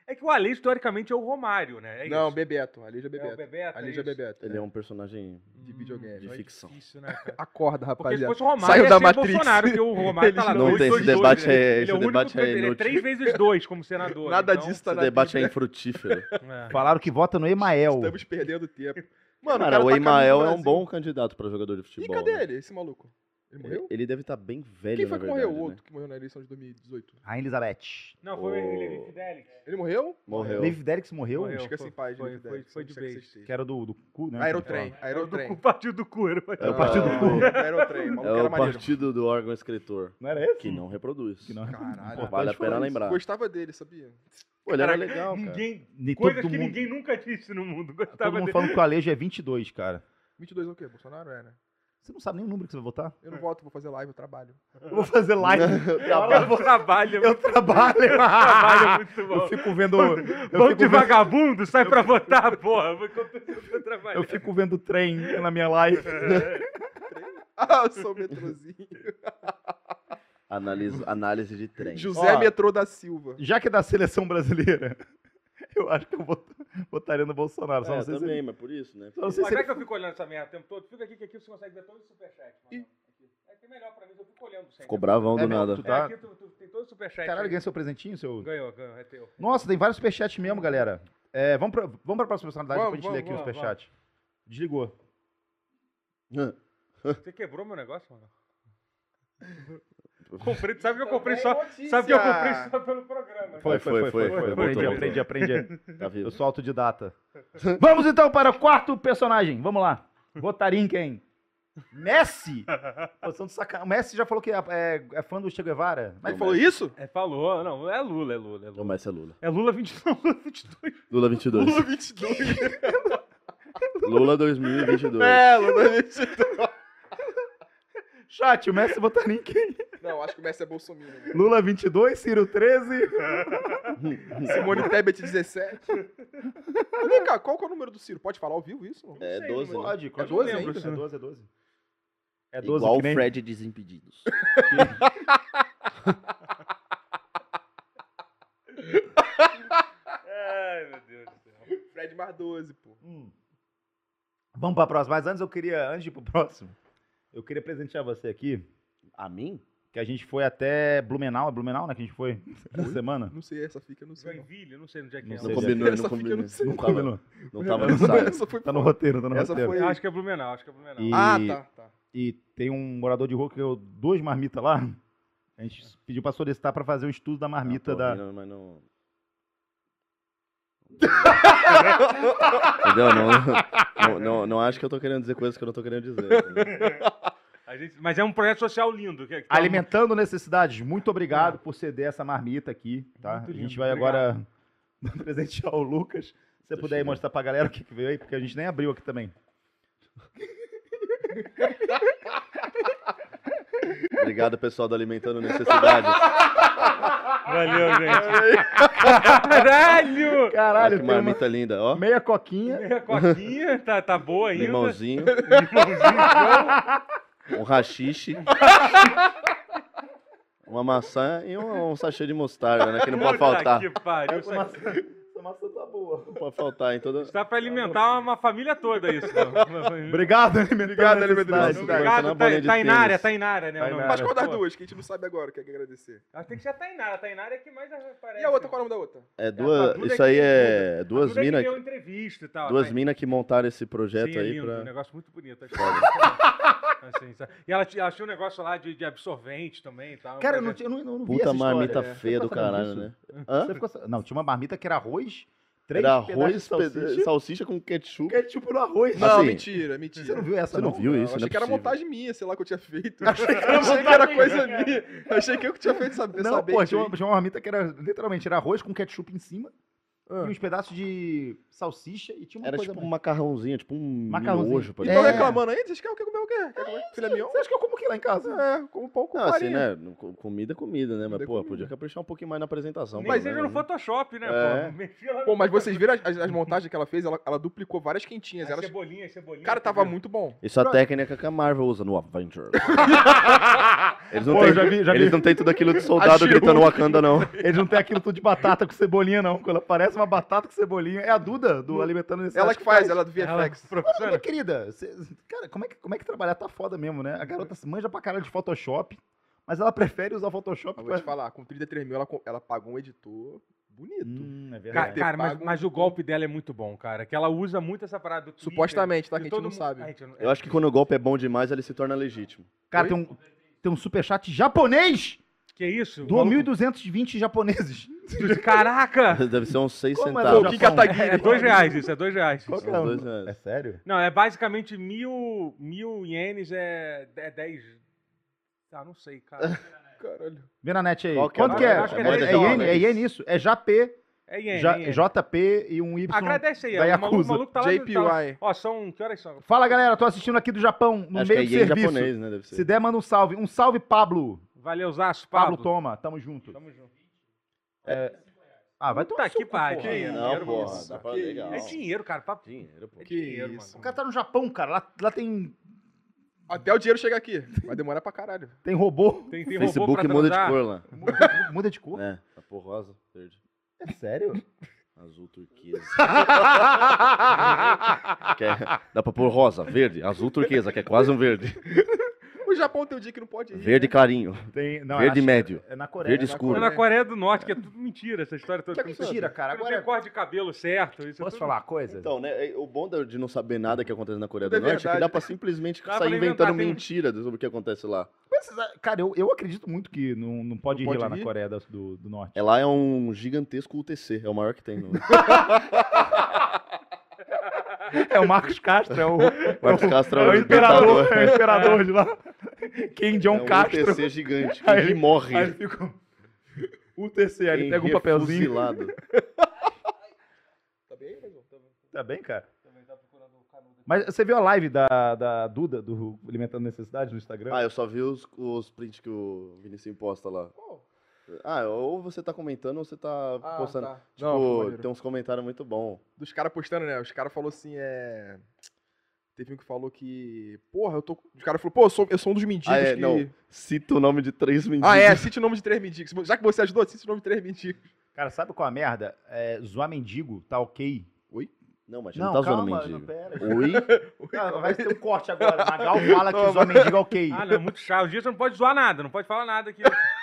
É que o Alejo, teoricamente, é o Romário, né? É Não, isso. Bebeto. Alija É o Bebeto. Bebeto, Alija é isso. Bebeto. Ele é um personagem de videogame. de Não é ficção. difícil, né, *laughs* cara? Acorda, Porque se rapaziada. fosse o Romário, Saiu ia da ser Matrix. Bolsonaro, porque o Romário tá lá não dois, tem dois, esse dois, debate né? é- Ele esse é o único debate que- é Ele é inútil. três vezes dois como senador. Nada então, disso tá Esse na debate é infrutífero. é. Falaram que vota no Emael. Estamos perdendo tempo. Mano, Cara, o tá Emael caminho é um bom candidato pra jogador de E futebol. cadê né? ele, esse maluco? Ele morreu? ele deve estar bem velho, Quem foi na que verdade. morreu? O né? outro que morreu na eleição de 2018. Rainha Elizabeth. Não, foi O- ele, Fidelix. Ele morreu? Morreu. Leif Derix morreu? Morreu. Esquece em paz, foi- David foi- foi onde de que vez. Que era do, do cu, né? Aerotrem, O Aerotrem. *laughs* partido do cu. era o partido É o partido do cu. Aerotrem, É era o maneiro. partido do órgão escritor. Não era esse? Que não reproduz. Que não é Caralho. Vale a pena lembrar. Gostava dele, sabia? Pô, ele era legal, cara. Ninguém, coisas todo que mundo- ninguém nunca disse no mundo. Todo Gostava mundo dele. falando que o Alejo é *laughs* 22, cara. 22 é o quê? Bolsonaro é, né? Você não sabe nem o número que você vai votar? Eu não voto, vou fazer live, eu trabalho. Eu vou fazer live. Eu trabalho. Eu trabalho. trabalho é muito Eu bom. fico vendo. Eu fico de vendo, vagabundo, sai pra votar, porra. Vou eu trabalho. eu fico vendo trem na minha live. *laughs* Ah, eu sou o metrozinho. Análise, análise de trem. José Ó. Metrô da Silva. Já que é da seleção brasileira, *laughs* eu acho que eu vot- votaria no Bolsonaro. Só É, não sei se também, mas por isso, né? Só não sei Mas se é ele... que eu fico olhando essa merda o tempo todo? Fica aqui que aqui você consegue ver todos os superchats. mano. Aqui. É que é melhor pra mim, eu fico olhando sempre. Ficou bravão do É mesmo, nada. tu É, tá- aqui tu, tu tem todos os superchats. Caralho, ganhou seu presentinho, seu... Ganhou, ganhou, é teu. Nossa, tem vários superchats mesmo, galera. É, vamos, pra, vamos pra próxima personalidade Vamos, pra gente ler aqui vamos, o superchat. Desligou. Você quebrou meu negócio, mano? *laughs* Comprei, sabe que eu comprei só. Notícia. Sabe que eu comprei só pelo programa. Foi, foi, foi, foi, Aprendi, aprendi, aprendi. *laughs* Tá. Eu sou autodidata. Vamos então para o quarto personagem. Vamos lá. Votaria em quem? Messi? Pô, são de sacanagem. O Messi já falou que é, é- é fã do Che Guevara. Mas Não, falou isso? É, falou, não, é Lula, é Lula, é Lula. é Lula. É Lula 22, *laughs* Lula 22. Lula 22. Lula 22. Lula 2022. é, Lula 22. Chat, o Messi votaria em quem? Não, acho que o Messi é Bolsonaro. Lula 22, Ciro 13. Simone Tebet 17. Mas Vem cá, qual que é o número do Ciro? Pode falar ao vivo isso? não? É sei, 12, né? Pode, pode. É 12 lembro, ainda? É 12, é 12. É 12 Igual que nem... o Fred Desimpedidos. *laughs* Ai, meu Deus do céu. Fred mais 12, pô. Hum. Vamos pra próxima. Mas antes eu queria, antes de ir pro próximo, eu queria presentear você aqui, A mim? que a gente foi até Blumenau, é Blumenau, né, que a gente foi essa semana. Não sei, essa fica, não sei. não. Joinville, não sei onde é que Não é. sei. Não Essa combinou, fica não combinou. não sei. Não tava- combinou. Não tava no site. Tá no roteiro, tá no Essa roteiro. foi- acho que é Blumenau, acho que é Blumenau. E- Ah, tá, tá. E tem um morador de rua que deu duas marmitas lá. A gente pediu pra solicitar pra fazer o estudo da marmita Não, tô da. rindo, mas não... Entendeu? Não, não, não, não acho que eu tô querendo dizer coisas que eu não tô querendo dizer. A gente- mas é um projeto social lindo. Que, que tá- Alimentando necessidades. Muito obrigado por ceder essa marmita aqui, tá? A gente vai obrigado. agora presentear o Lucas. Se você puder aí chegando. mostrar pra galera o que que veio aí, porque a gente nem abriu aqui também. Obrigado, pessoal do Alimentando Necessidades. *laughs* Valeu, gente. Caralho! Olha Caralho, que tem uma marmita linda, ó. meia coquinha. Meia coquinha, tá, tá boa ainda. Limãozinho, Limãozinho, um rachixe, uma maçã e um, um sachê de mostarda, né? Que não pode Puta faltar. que pariu. Isso aqui maçã tá boa. Não pode faltar em toda... Dá pra alimentar uma família toda isso. né? *laughs* Obrigado, Alimentando Obrigado, Alimentando. Obrigado, Tainara, tênis. Tainara, né? Tainara. Mas qual das duas? Que a gente não sabe agora, quer agradecer. Acho que tem que ser a Tainara. A Tainara é que mais aparece. E a outra, qual é o nome da outra? É a duas... Isso aí é duas minas... deu entrevista e tal. Duas tá- minas que montaram esse projeto Sim, é aí lindo, um negócio muito bonito. Assim, e ela, tinha- ela tinha um negócio lá de, de absorvente também e tal. Cara, eu não, tinha- eu não, eu não vi Puta essa história. marmita É. feia do caralho, né? Hã? Você ficou Não, tinha uma marmita que era arroz, três Era arroz, salsicha, salsicha com ketchup. ketchup no arroz. Não, Assim, mentira, mentira. Você não viu essa, Você não não? viu isso, achei não é que era possível. montagem minha, sei lá, que eu tinha feito. Achei que era achei que era coisa minha. Achei que eu que tinha feito saber. Não, saber pô, tinha uma, tinha uma marmita que era, literalmente, era arroz com ketchup em cima Ah. e uns pedaços de salsicha e tinha uma Era coisa tipo um mais. macarrãozinho, tipo um Macarrãozinho. miojo. por É. Então exemplo. reclamando aí, vocês querem quer comer o quê? Quer comer filé mignon? Você acha que eu como aqui lá em casa? É, como pão com Não, assim, farinha. né? co- Comida é comida, né? Mas, Comida é pô, comida. podia caprichar um pouquinho mais na apresentação. Nem pelo seja menos, no né? Photoshop, né, É. pô? Mexia lá Pô, mas vocês viram as, as montagens que ela fez? Ela, ela duplicou várias quentinhas. As Elas... cebolinha, cebolinha. Cara, tava muito bom. Isso é a técnica que a Marvel usa no Avengers. *laughs* Eles não, Pô, têm, já vi- já eles vi. não têm tudo aquilo de soldado Achei gritando um- Wakanda, não. Eles não têm aquilo tudo de batata com cebolinha, não. Quando aparece uma batata com cebolinha, é a Duda do Alimentando Necessidades Ela que faz, ela é do Ela, VFX. Ô, professora, minha querida, cê- cara, como é, que, como é que trabalhar tá foda mesmo, né? A garota se manja pra caralho de Photoshop, mas ela prefere usar Photoshop Eu vou pra... te falar, com 33 mil ela, ela pagou um editor bonito. Hum, é verdade. cara, mas, mas o golpe dela é muito bom, cara. Que ela usa muito essa parada do Twitter, Supostamente, tá? Que a gente não mundo- sabe. Gente, não- Eu acho que quando o golpe é bom demais, ele se torna legítimo. Cara, Oi? tem um, tem um superchat japonês! Que isso? Doou Maluco- 1.220 japoneses. Caraca! *laughs* Deve ser uns 6 Como é centavos. o Pô, que Japão? Kataguiri. É dois reais isso, é dois reais. Qual que São é? os o- dois reais. É sério? Não, é basicamente mil, mil ienes é, é 10. Ah, não sei, cara. *laughs* Caralho. Vê na net aí. Qual que é? Quanto que é? Acho que é É, é, 10 iene, dólares. é iene isso? É JP, É iene. J- é iene. JP e um Y. Agradece aí, da o maluco, o Yakuza. maluco tá lá. no- tá lá- JPY. Ó, são. Que horas são? Fala galera, tô assistindo aqui do Japão, no Acho meio que é do ien serviço. japonês, né? Deve ser. Se der, manda um salve. Um salve, Pablo. Valeu, Zaço, Pablo, Pablo. toma, tamo junto. Tamo junto. Ah, vai tomar que pariu. pariu. Que Não, dinheiro, porra. isso. Dá pra Que legal. É dinheiro, cara. Papo. Dinheiro, pô. É Que dinheiro, isso. O mano. cara tá no Japão, cara. Lá, lá tem, Até o dinheiro chegar aqui. Vai demorar pra caralho. tem robô. Tem, tem robô Facebook pra muda de transar. cor lá. Muda de cor. É, tá por rosa, verde, É sério? azul, turquesa. *laughs* Quer- dá pra pôr rosa, verde, azul, turquesa, que é quase um verde. O Japão tem um dia que não pode ir. Verde né? clarinho, Tem, não, verde acho- médio, É na Coreia. verde é na escuro. É na Coreia do Norte, que é tudo mentira, essa história toda. Que é mentira, cara. Não Agora- tem corte de cabelo certo. Isso é Posso tudo- falar uma coisa? Então, né, o bom de não saber nada que acontece na Coreia do é Norte é que dá pra simplesmente Dá sair pra inventando inventar, tem- mentira sobre o que acontece lá. Mas, cara, eu, eu acredito muito que não, não pode Não ir pode lá na ir? Coreia do, do, do Norte. É lá é um gigantesco UTC, é o maior que tem. no- *laughs* É o Marcos Castro, é o, Marcos Castro é o imperador, é o imperador de lá. King John É um Castro. UTC gigante, que Aí ele- morre. Aí ele fica. O TC, aí ele pega um papelzinho. fuzilado. Tá bem? Tá bem. Tá bem, cara? Mas você viu a live da, da Duda, do Alimentando Necessidades, no Instagram? Ah, eu só vi os, os prints que o Vinicius posta lá. Ah, ou você tá comentando ou você tá Ah, postando. tá. Tipo, Não, tem uns comentários muito bons. Dos caras postando, né? Os caras falaram assim, é... Teve um que falou que... Porra, eu tô... Os caras falaram, pô, eu sou, eu sou um dos mendigos Ah, é, que... não. Cita o nome de três mendigos. Ah, é, cite o nome de três mendigos. Já que você ajudou, cite o nome de três mendigos. Cara, sabe qual é a merda? É, zoar mendigo tá ok. Não, mas gente não tá zoando mendigo. não, pera. Oi? *laughs* Ah, vai ter um corte agora. *laughs* Magal fala que zoar mendigo é ok. Ah, não, muito chato. Os dias você não pode zoar nada, não pode falar nada aqui. *laughs*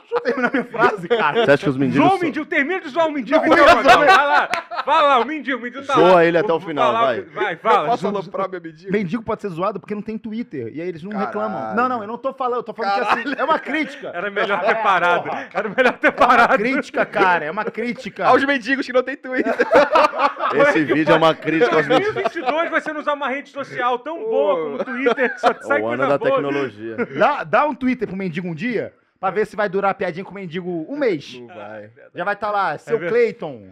Deixa eu terminar minha frase, cara. Você acha que os mendigos. Zoa o são- mendigo, termina de zoar o mendigo. Não, então, eu zoar- Vai lá, vai lá, o mendigo, o mendigo tá Zoa lá. ele até o final, vai. Vai, Eu fala. posso Zoa- aloprar meu mendigo? Mendigo pode ser zoado porque não tem Twitter. E aí eles não Caralho. reclamam. Não, não, eu não tô falando. Eu tô falando que assim. É uma crítica. Era melhor ter É, parado. porra. Era melhor ter É uma parado. crítica, cara. É uma crítica. Aos mendigos que não tem Twitter. *laughs* Esse vídeo é uma crítica aos mendigos. 2022 vai ser usar uma rede social tão boa como o Twitter, que só É sai o ano da boa. tecnologia. Dá, dá um Twitter pro mendigo um dia. Pra ver se vai durar a piadinha com o mendigo um mês. Não vai. Já vai estar lá, seu verdade. Cleiton.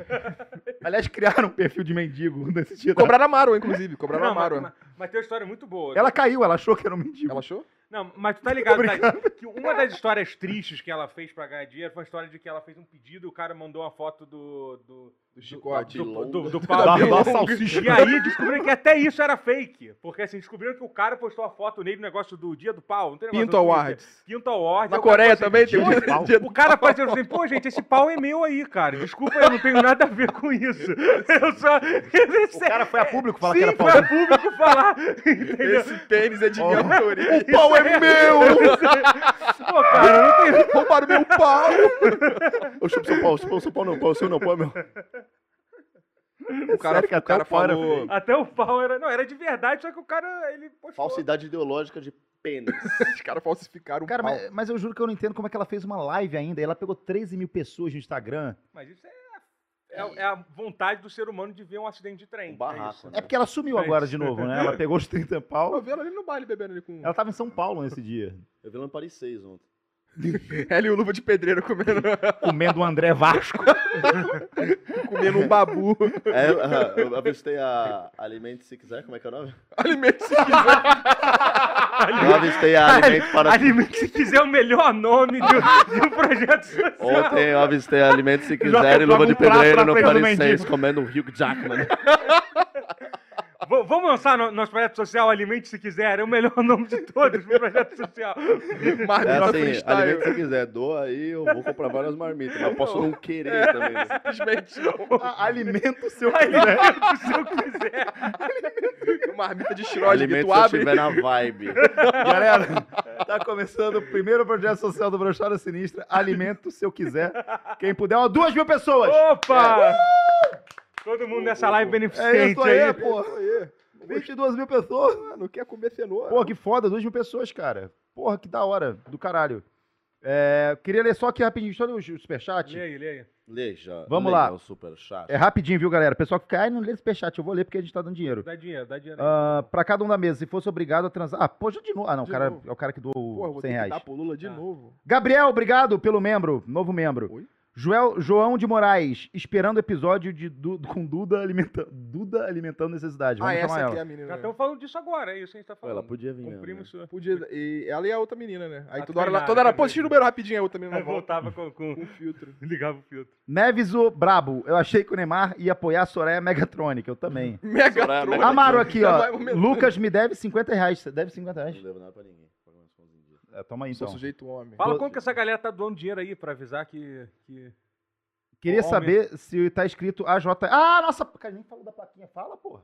Aliás, criaram um perfil de mendigo *laughs* nesse dia. Cobraram a Marwa, inclusive. Cobraram Não, a mas. Mas- tem uma história muito boa. Ela caiu, ela achou que era um mendigo. Ela achou? Não, mas tu tá *laughs* ligado tá, que uma das histórias tristes que ela fez pra ganhar dinheiro foi uma história de que ela fez um pedido e o cara mandou uma foto do. do Do chicote. do, do, do, do Da, pau da salsicha. E aí descobriram que até isso era fake. Porque assim, descobriram que o cara postou a foto nele no negócio do dia do pau. Não tem negócio Pinto do. Awards. Pinto Awards. Na Coreia falou também assim, tem o "Pô, dia, pau. dia O cara fazendo assim, pô, gente, esse pau é meu aí, cara. Desculpa, eu não tenho nada a ver com isso. *laughs* Eu só. O cara foi a público falar que Sim, era foi a pau. público falar. *laughs* Entendeu? Esse pênis é de minha autoria. *laughs* O pau é meu! *laughs* Pô, cara, não tem. Roubaram meu pau! Ô, chupa seu pau, chupa seu pau não, pau seu não, pau é meu. O cara, Sério que o até cara o pau era falou... Até o pau era. Não, era de verdade, só que o cara. Ele postou. Falsidade ideológica de pênis. Os caras falsificaram o Cara, pau. mas, mas eu juro que eu não entendo como é que ela fez uma live ainda. Ela pegou 13 mil pessoas no Instagram. Mas isso é. É, é a vontade do ser humano de ver um acidente de trem. Um barraco, É isso. né? É porque ela sumiu É agora de novo, né? Ela pegou os 30 Eu pau. vi ela ali no baile bebendo ali com... Ela tava em São Paulo nesse dia. Eu vi ela no Paris 6 ontem. *laughs* Ela e o luva de pedreiro comendo, *laughs* Comendo o André Vasco. *laughs* comendo um babu. É, eu avistei a Alimente Se Quiser, como é que é o nome? Alimento se quiser. Eu avistei a Alimente para... Alimente se quiser o melhor nome de, um- de um projeto social. Ontem eu avistei a Alimente Se Quiser e Luva joga de um Pedreiro no Paris mendigo. 6, comendo o Hugh Jackman. Vamos lançar no, nosso projeto social Alimente se quiser. É o melhor *laughs* nome de todos pro projeto social. *laughs* Mas É assim, freestyle. Alimente Se Quiser, doa aí, eu vou comprar várias marmitas, mas eu posso não querer também. né? Simplesmente não. *laughs* A- Alimenta o seu quiser. Alimente se eu quiser. Marmita de Schrödinger. Alimento Tu se eu abre... estiver na vibe. Galera, tá começando o primeiro projeto social do Brochada Sinistra. Alimento se eu quiser. Quem puder, ó, duas mil pessoas. Opa! Todo mundo nessa live É beneficente isso aí, aí. pô. 22 mil pessoas. Não quer comer cenoura. Pô, que foda, duas mil pessoas, cara. Porra, que da hora, do caralho. É, queria ler só aqui rapidinho, só ler o superchat. Lê aí, lê aí. Lê já. Vamos lê, lá. é o. É rapidinho, viu, galera? Pessoal que fica, ai, não lê superchat, eu vou ler porque a gente tá dando dinheiro. Dá dinheiro, dá dinheiro. Ah, pra cada um da mesa, se fosse obrigado a transar. Ah, pô, já de novo. Ah, não, o De cara, novo. é o cara que doou Porra, vou 100 ter que reais. dar pro Lula de Ah. novo. Gabriel, obrigado pelo membro, novo membro. Oi? Joel, João de Moraes, esperando o episódio de Du- com Duda alimentando, Duda alimentando necessidade. Vamos ah, essa ela. aqui é a menina. Já né? estamos falando disso agora, é isso que a gente tá falando. Ela podia vir mesmo. Cumprimos né? sua. Podia, e ela e a outra menina, né? Aí A toda hora, ela, toda hora, pô, assiste o número rapidinho, a outra menina Aí não volta. voltava com, com- Com filtro. *laughs* Ligava o filtro. Neves o Brabo, eu achei que o Neymar ia apoiar a Soraya Megatronic, eu também. *laughs* Mega Soraya troll. Mega- Amaro aqui, ó. Lucas me deve 50 reais. Você Deve 50 Não reais? devo nada pra ninguém. Paga umas contas em dia. É, toma aí, Sou então. sujeito homem. Fala como que essa galera tá doando dinheiro aí pra avisar que. que... Queria Homem. saber se tá escrito AJ. Ah, nossa, cara, nem falou da plaquinha. Fala, porra.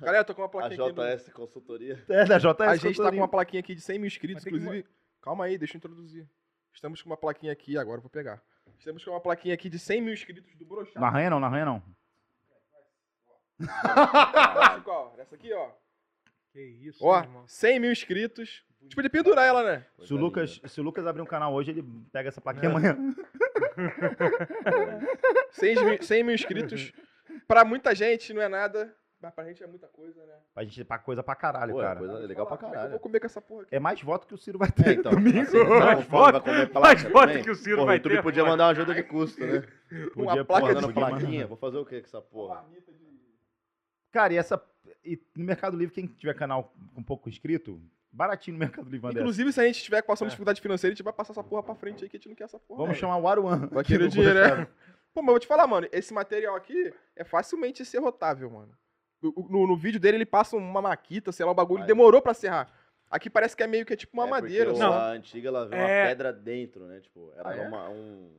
Galera, tô com uma A plaquinha aqui. no- JS Consultoria. É, da JS. A gente tá com uma plaquinha aqui de 100 mil inscritos, tem que inclusive. Calma aí, deixa eu introduzir. Estamos com uma plaquinha aqui, agora eu vou pegar. Estamos com uma plaquinha aqui de 100 mil inscritos do Brochado. Na arranha não, na arranha não. Essa aqui, ó. Essa aqui, ó. Que isso, Ó, irmão. 100 mil inscritos. A gente podia pendurar ela, né? Se o, Lucas, se o Lucas abrir um canal hoje, ele pega essa plaquinha amanhã. *laughs* 100 mil, 100 mil inscritos. Pra muita gente não é nada, mas pra gente é muita coisa, né? Pra gente pra coisa pra caralho, Pô, é cara. coisa legal pra é que Eu caralho. vou comer com essa porra aqui. É mais voto que o Ciro vai ter É, então, domingo. assim, Mais voto- vai comer mais voto também. que o Ciro Porra, vai o YouTube ter, podia mano. mandar uma ajuda de custo, né? Podia, placa porra, de- Mandando podia plaquinha. mandar. Vou fazer o que com essa porra? Cara, e essa. E no Mercado Livre, quem tiver canal com pouco inscrito, baratinho no Mercado Livre. Inclusive, se a gente estiver passando É. dificuldade financeira, a gente vai passar essa porra pra frente aí, que a gente não quer essa porra. Vamos não. chamar o Aruan. Vai querer no dinheiro, né? Pô, mas eu vou te falar, mano, esse material aqui é facilmente serrotável, mano. O- o- No, no vídeo dele, ele passa uma maquita, sei lá, um bagulho, Vai. demorou pra serrar. Aqui parece que é meio que é tipo uma É, madeira, o- só. A antiga, ela vem É. uma pedra dentro, né? Tipo, era Ah, é? uma- um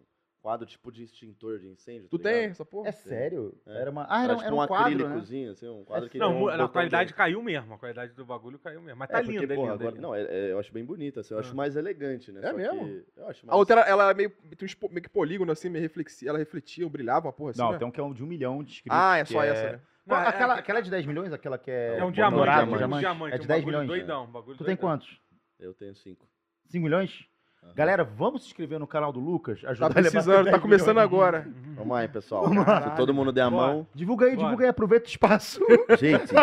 quadro tipo de extintor de incêndio. Tu tá tem essa porra? É sério? É. Era uma. Ah, Era, era, tipo era um um quadro, né? acrílicozinho, assim, um quadro que Não, um a qualidade de- caiu mesmo. A qualidade do bagulho caiu mesmo. Mas tá É, porque, linda, é porra, linda, agora- é. Não, é- é- eu acho bem bonita, assim, eu Ah. acho mais elegante, né? É Só mesmo? que eu acho A mais... outra, ela meio, uns po- meio que polígono assim, meio reflexia, ela refletia, brilhava uma porra assim, Não, né? tem um que é um de um milhão de inscritos. Ah, é só essa, né? Não, é- aquela, é- aquela de 10 milhões, aquela que é. É um É diamante, dourado, é um diamante. É de um 10 bagulho milhões. Doidão, um bagulho Tu tem quantos? Eu tenho cinco. 5 milhões? Aham. Galera, vamos se inscrever no canal do Lucas? Tá Ajudar ele a bater precisando, 10 tá começando milhões. agora. Uhum. Vamos aí, pessoal. Vamos. Se todo mundo der a Bora. mão... Divulga aí, Bora. divulga aí, aproveita o espaço. Gente,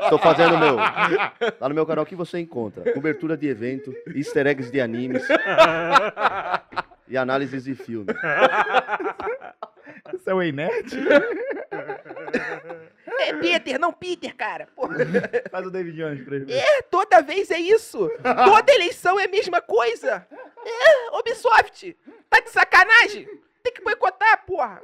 estou fazendo o meu. Lá no meu canal, o que você encontra? Cobertura de evento, easter eggs de animes e análises de filme. Esse é o Einet? É Peter, não Peter, cara. Porra, Faz o David Jones pra ele. é, toda vez é isso. Toda eleição é a mesma coisa. É, Ubisoft, tá de sacanagem? Tem que boicotar, porra.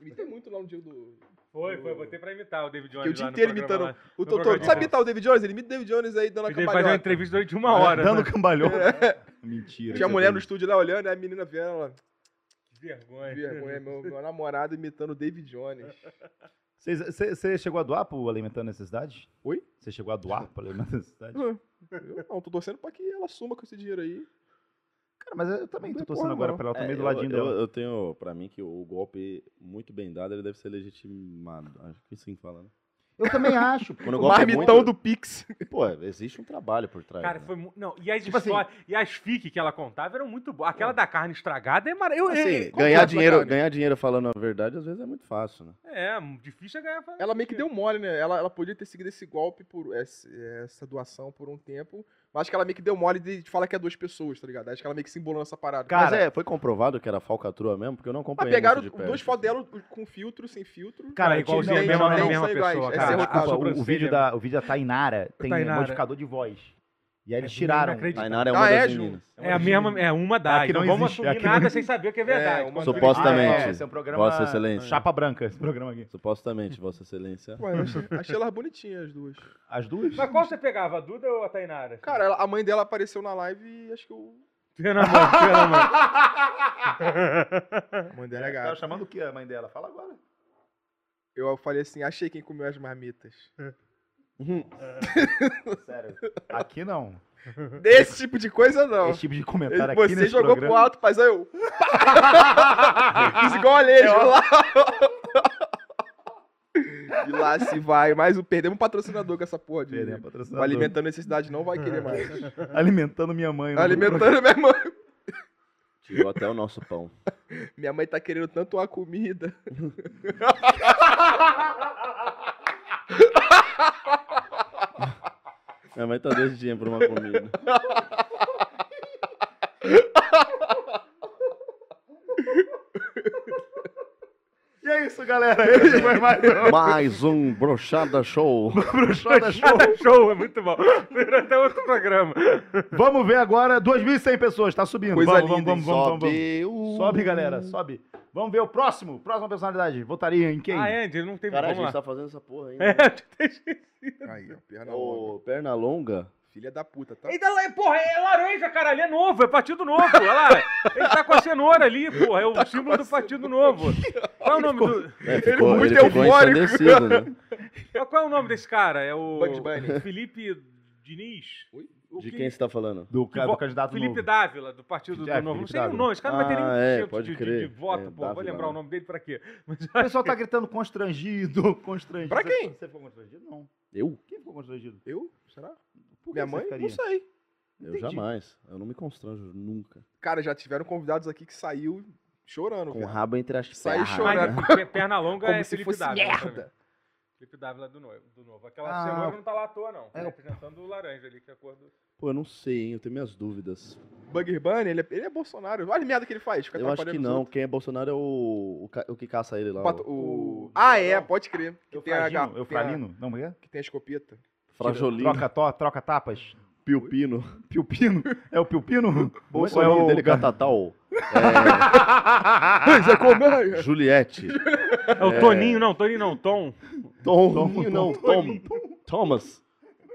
Imitei muito lá no dia do. Foi, foi. Botei pra imitar o David Jones Fiquei o dia inteiro imitando lá. o Totoro. sabe imitar o David Jones? Ele imita o David Jones aí dando a Ele faz uma cambalhota. entrevista durante uma hora. Dando né? cambalhão. *laughs* Mentira. Tinha mulher é no estúdio lá olhando, e a menina vendo ela. Que vergonha. Vergonha, meu, meu namorado imitando o David Jones. Você chegou a doar pro Alimentando Necessidade? Oi? Você chegou a doar pro Alimentando Necessidade? Eu não, tô torcendo pra que ela suma com esse dinheiro aí. Cara, mas eu também tô torcendo agora pra ela, eu tô É, meio do eu, ladinho eu, dela. eu tenho, pra mim, que o golpe muito bem dado, ele deve ser legitimado. Acho que sim fala, né? Eu também *laughs* acho. Quando o é marmitão muito- do Pix. Pô, existe um trabalho por trás. Cara, né? foi mu- Não, e as Tipo assim- histórias. E as fic que ela contava eram muito boas. Aquela da carne estragada é maravilhosa. Assim, ganhar é dinheiro, sacada? ganhar dinheiro falando a verdade, às vezes é muito fácil, né? É, difícil é ganhar. Ela meio que deu mole, né? Ela, ela podia ter seguido esse golpe, por essa doação por um tempo. Mas acho que ela meio que deu mole de falar que é duas pessoas, tá ligado? Acho que ela meio que se embolou nessa parada. Cara, Mas é, foi comprovado que era falcatrua mesmo, porque eu não Mas acompanhei pegaram de perto. duas fotos dela com filtro, sem filtro. Cara, Ah, igualzinho, mesma, mesma iguais, pessoa, é cara. serrotado. Desculpa, A o, o vídeo da, o vídeo da Tainara tem Tainara. modificador de voz. E aí eles É tiraram. Tainara é uma Ah, é, das Ju? meninas. É a mesma, é uma das. Aqui não, não vamos existe, assumir aqui não nada existe. sem saber que é verdade. É, uma- Supostamente. Ah, é, esse é um programa Vossa Excelência. chapa branca, esse programa aqui. Supostamente, Vossa Excelência. Ué, eu achei, elas bonitinhas as duas. As duas? Mas qual você pegava, a Duda ou a Tainara? Cara, ela- a mãe dela apareceu na live e acho que eu. Tira na mão, tira na mão. A mãe dela é Tava gata. chamando o que a mãe dela? Fala agora. Eu falei assim, achei quem comeu as marmitas. Sério. Aqui não. Desse tipo de coisa, não. Esse tipo de comentário Ele- aqui Você jogou programa. pro alto, mas aí eu. Fiz igual a Alejo lá. E lá se vai. Mas o- perdemos um patrocinador com essa porra de. Perdemos patrocinador. alimentando necessidade não vai querer mais. *laughs* Alimentando minha mãe. alimentando minha mãe. Tirou até o nosso pão. Minha mãe tá querendo tanto uma comida. *laughs* Minha mãe tá dois dias por uma comida. E é isso, galera. Esse foi mais um Mais um Brochada Show. *laughs* Bruxoda Show. Show, é muito bom. Virou até outro programa. Vamos ver agora 2.100 pessoas. Tá subindo. Coisa vamos, linda, vamos, vamos, vamos, vamos. Sobe. Sobe, galera. Sobe. Vamos ver o próximo. Próxima personalidade. Votaria em quem? Ah, é, ele não teve. Cara, a gente lá. tá fazendo essa porra ainda. É, Aí, ó, perna longa. Ô, perna longa. Filha da puta, tá? Ainda lá, porra, é laranja, cara, ele é novo, é partido novo, olha lá. Ele tá com a cenoura ali, porra, é o símbolo do partido novo. Qual é o nome do. É, *laughs* ficou, muito ele eufórico. né? Qual é o nome desse cara? É o. Felipe Diniz? Oi? O De que- quem você tá falando? Do, do vo- candidato Felipe novo. Dávila, do Partido É, do Novo. Não Felipe sei nem o nome, esse cara não vai ter Ah, nem é, um pode de, de- crer. de voto, É, pô. Vou Dávila. lembrar o nome dele pra quê? *laughs* Mas O pessoal tá gritando constrangido, *laughs* constrangido. Pra quem? Você ficou constrangido? Não. Eu? Quem ficou constrangido? Eu? Será? Por Minha mãe? ficaria? Não sei. Eu Entendi. jamais. Eu não me constranjo nunca. Cara, já tiveram convidados aqui que saiu Chorando, Com o rabo entre as Sai pernas. chorando. Mas pe- perna longa Como é se Felipe fosse Dávila. merda. Felipe Dávila do novo. Do novo. Aquela Ah. cenoura não tá lá à toa, não. Tá É, o- representando o laranja ali, que é a cor do... Pô, eu não sei, hein? Eu tenho minhas dúvidas. Bugger Bunny, ele é, ele é Bolsonaro. Olha a merda que ele faz. Fica eu acho que não. Quem é Bolsonaro é o, o, o que caça ele lá. O pato- o o- Ah, é, pode crer. Que tem a, ga- Eufragino? tem a, Eufralino? Não, é? que tem a escopeta. Frajolino. Troca, to, troca tapas. Piupino. *laughs* Piupino? É o Piupino? *laughs* É Ou é o nome dele? Catatal. Colmeia. É, Juliette. É o Toninho, não, Toninho não, Tom. Tom. Tom, não, Tom. Tom. Thomas.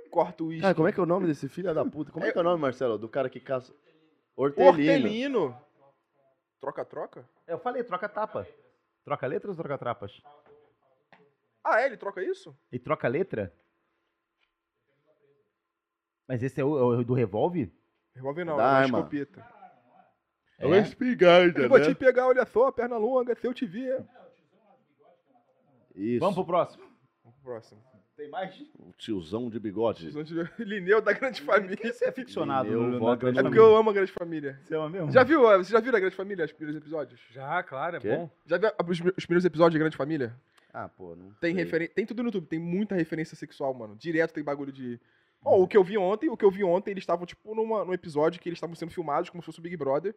Corta o uísque. Cara, como é que é o nome desse filho da puta? Como é que é o nome, Marcelo? Do cara que caça. Hortelino. Hortelino. Troca-troca? Eu falei, troca tapa. Troca letras ou troca trapas? Ah, é? Ele troca isso? E troca letra? Mas esse é o, é o do revólver? Revólver não, Da é uma arma. escopeta. É uma espingarda, Eu vou né? te pegar, olha só, perna longa, se eu te ver. Isso. Vamos pro próximo. Vamos pro próximo. Tem mais? O tiozão de bigode. *laughs* Linneu da Grande Família. Esse é ficcionado. Meu, no- na grande É porque eu Família. amo a Grande Família. Você ama mesmo? Já viu, você já viu a Grande Família, os primeiros episódios? Já, claro, é Quê? bom. Já viu os, os primeiros episódios de Grande Família? Ah, pô, não Tem sei. referência. Tem tudo no YouTube, tem muita referência sexual, mano. Direto tem bagulho de. Ó, o que eu vi ontem, o que eu vi ontem, eles estavam, tipo, numa, num episódio que eles estavam sendo filmados como se fosse o Big Brother.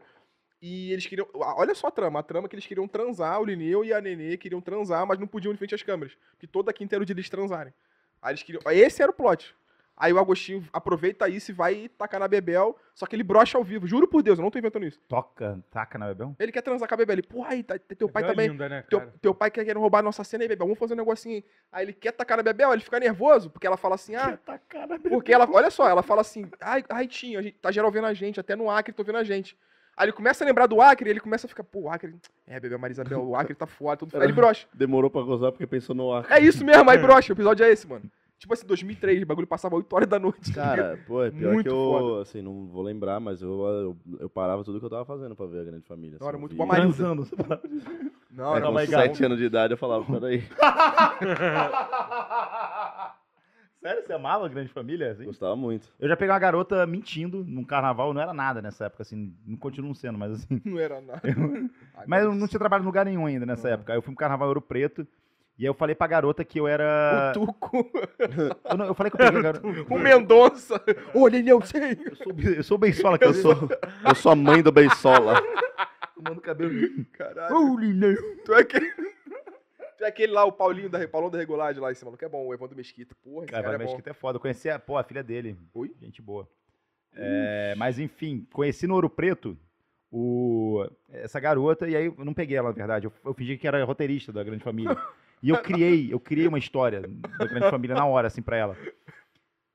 E eles queriam. Olha só a trama. A trama é que eles queriam transar, o Lineu e a Nenê queriam transar, mas não podiam em frente às câmeras. Porque toda quinta era o dia deles transarem. Aí eles queriam. Esse era o plot. Aí o Agostinho aproveita isso e vai tacar na Bebel, só que ele brocha ao vivo. Juro por Deus, eu não tô inventando isso. Toca, taca na Bebel? Ele quer transar com a Bebel. Ele, porra, aí, tá- teu pai Bebel é também. linda, né, Teu, teu pai quer querendo roubar a nossa cena aí, Bebel. Vamos fazer um negocinho aí. Aí ele quer tacar na Bebel, ele fica nervoso, porque ela fala assim, ah, Tacar na porque ela, olha só, ela fala assim, ai, ai, Tinho, a gente, tá geral vendo a gente, até no Acre tô vendo a gente. Aí ele começa a lembrar do Acre, e ele começa a ficar, pô, o Acre, é, Bebel Marisabel, o Acre tá foda, tudo Aí ele brocha. Demorou pra gozar porque pensou no ar. É isso mesmo, aí brocha, o episódio é esse, mano. Tipo assim, 2003, o bagulho passava 8 horas da noite. tá? Cara, pô, é pior Muito que eu, foda. assim, não vou lembrar, mas eu, eu, eu parava tudo que eu tava fazendo pra ver a Grande Família. Não, era assim, muito eu bom, via- mas- Transando. você fala. Não, É, era com my muito God. bom. 7 anos de idade eu falava, peraí, *laughs* Sério, você amava a Grande Família? assim? gostava muito. Eu já peguei uma garota mentindo num carnaval, não era nada nessa época, assim, não continuo sendo, mas assim. Não era nada. *laughs* Mas eu não tinha trabalhado em lugar nenhum ainda nessa época. Aí eu fui pro carnaval Ouro Preto. E aí eu falei pra garota que eu era. O Tuco, *laughs* Eu, não- eu falei que eu peguei a garota. o Mendonça. Ô, Lineu, sei. Eu sou, eu sou bem sola, que Eu sou, eu sou a mãe do Beisola. *laughs* Tomando cabelo. Caralho. Ô, Lineu. Tu é aquele. Tu é aquele lá, o Paulinho da, Paulão da Regulagem lá em cima, que é bom, o Evandro Mesquita. Porra, esse Cara, cara, é bom. Mesquita é foda. Eu conheci a, pô, a filha dele. Oi? Gente boa. É, mas enfim, conheci no Ouro Preto o, essa garota, e aí eu não peguei ela, na verdade. Eu, eu fingi que era roteirista da Grande Família. *laughs* E eu criei, eu criei uma história da Grande Família na hora, assim, pra ela.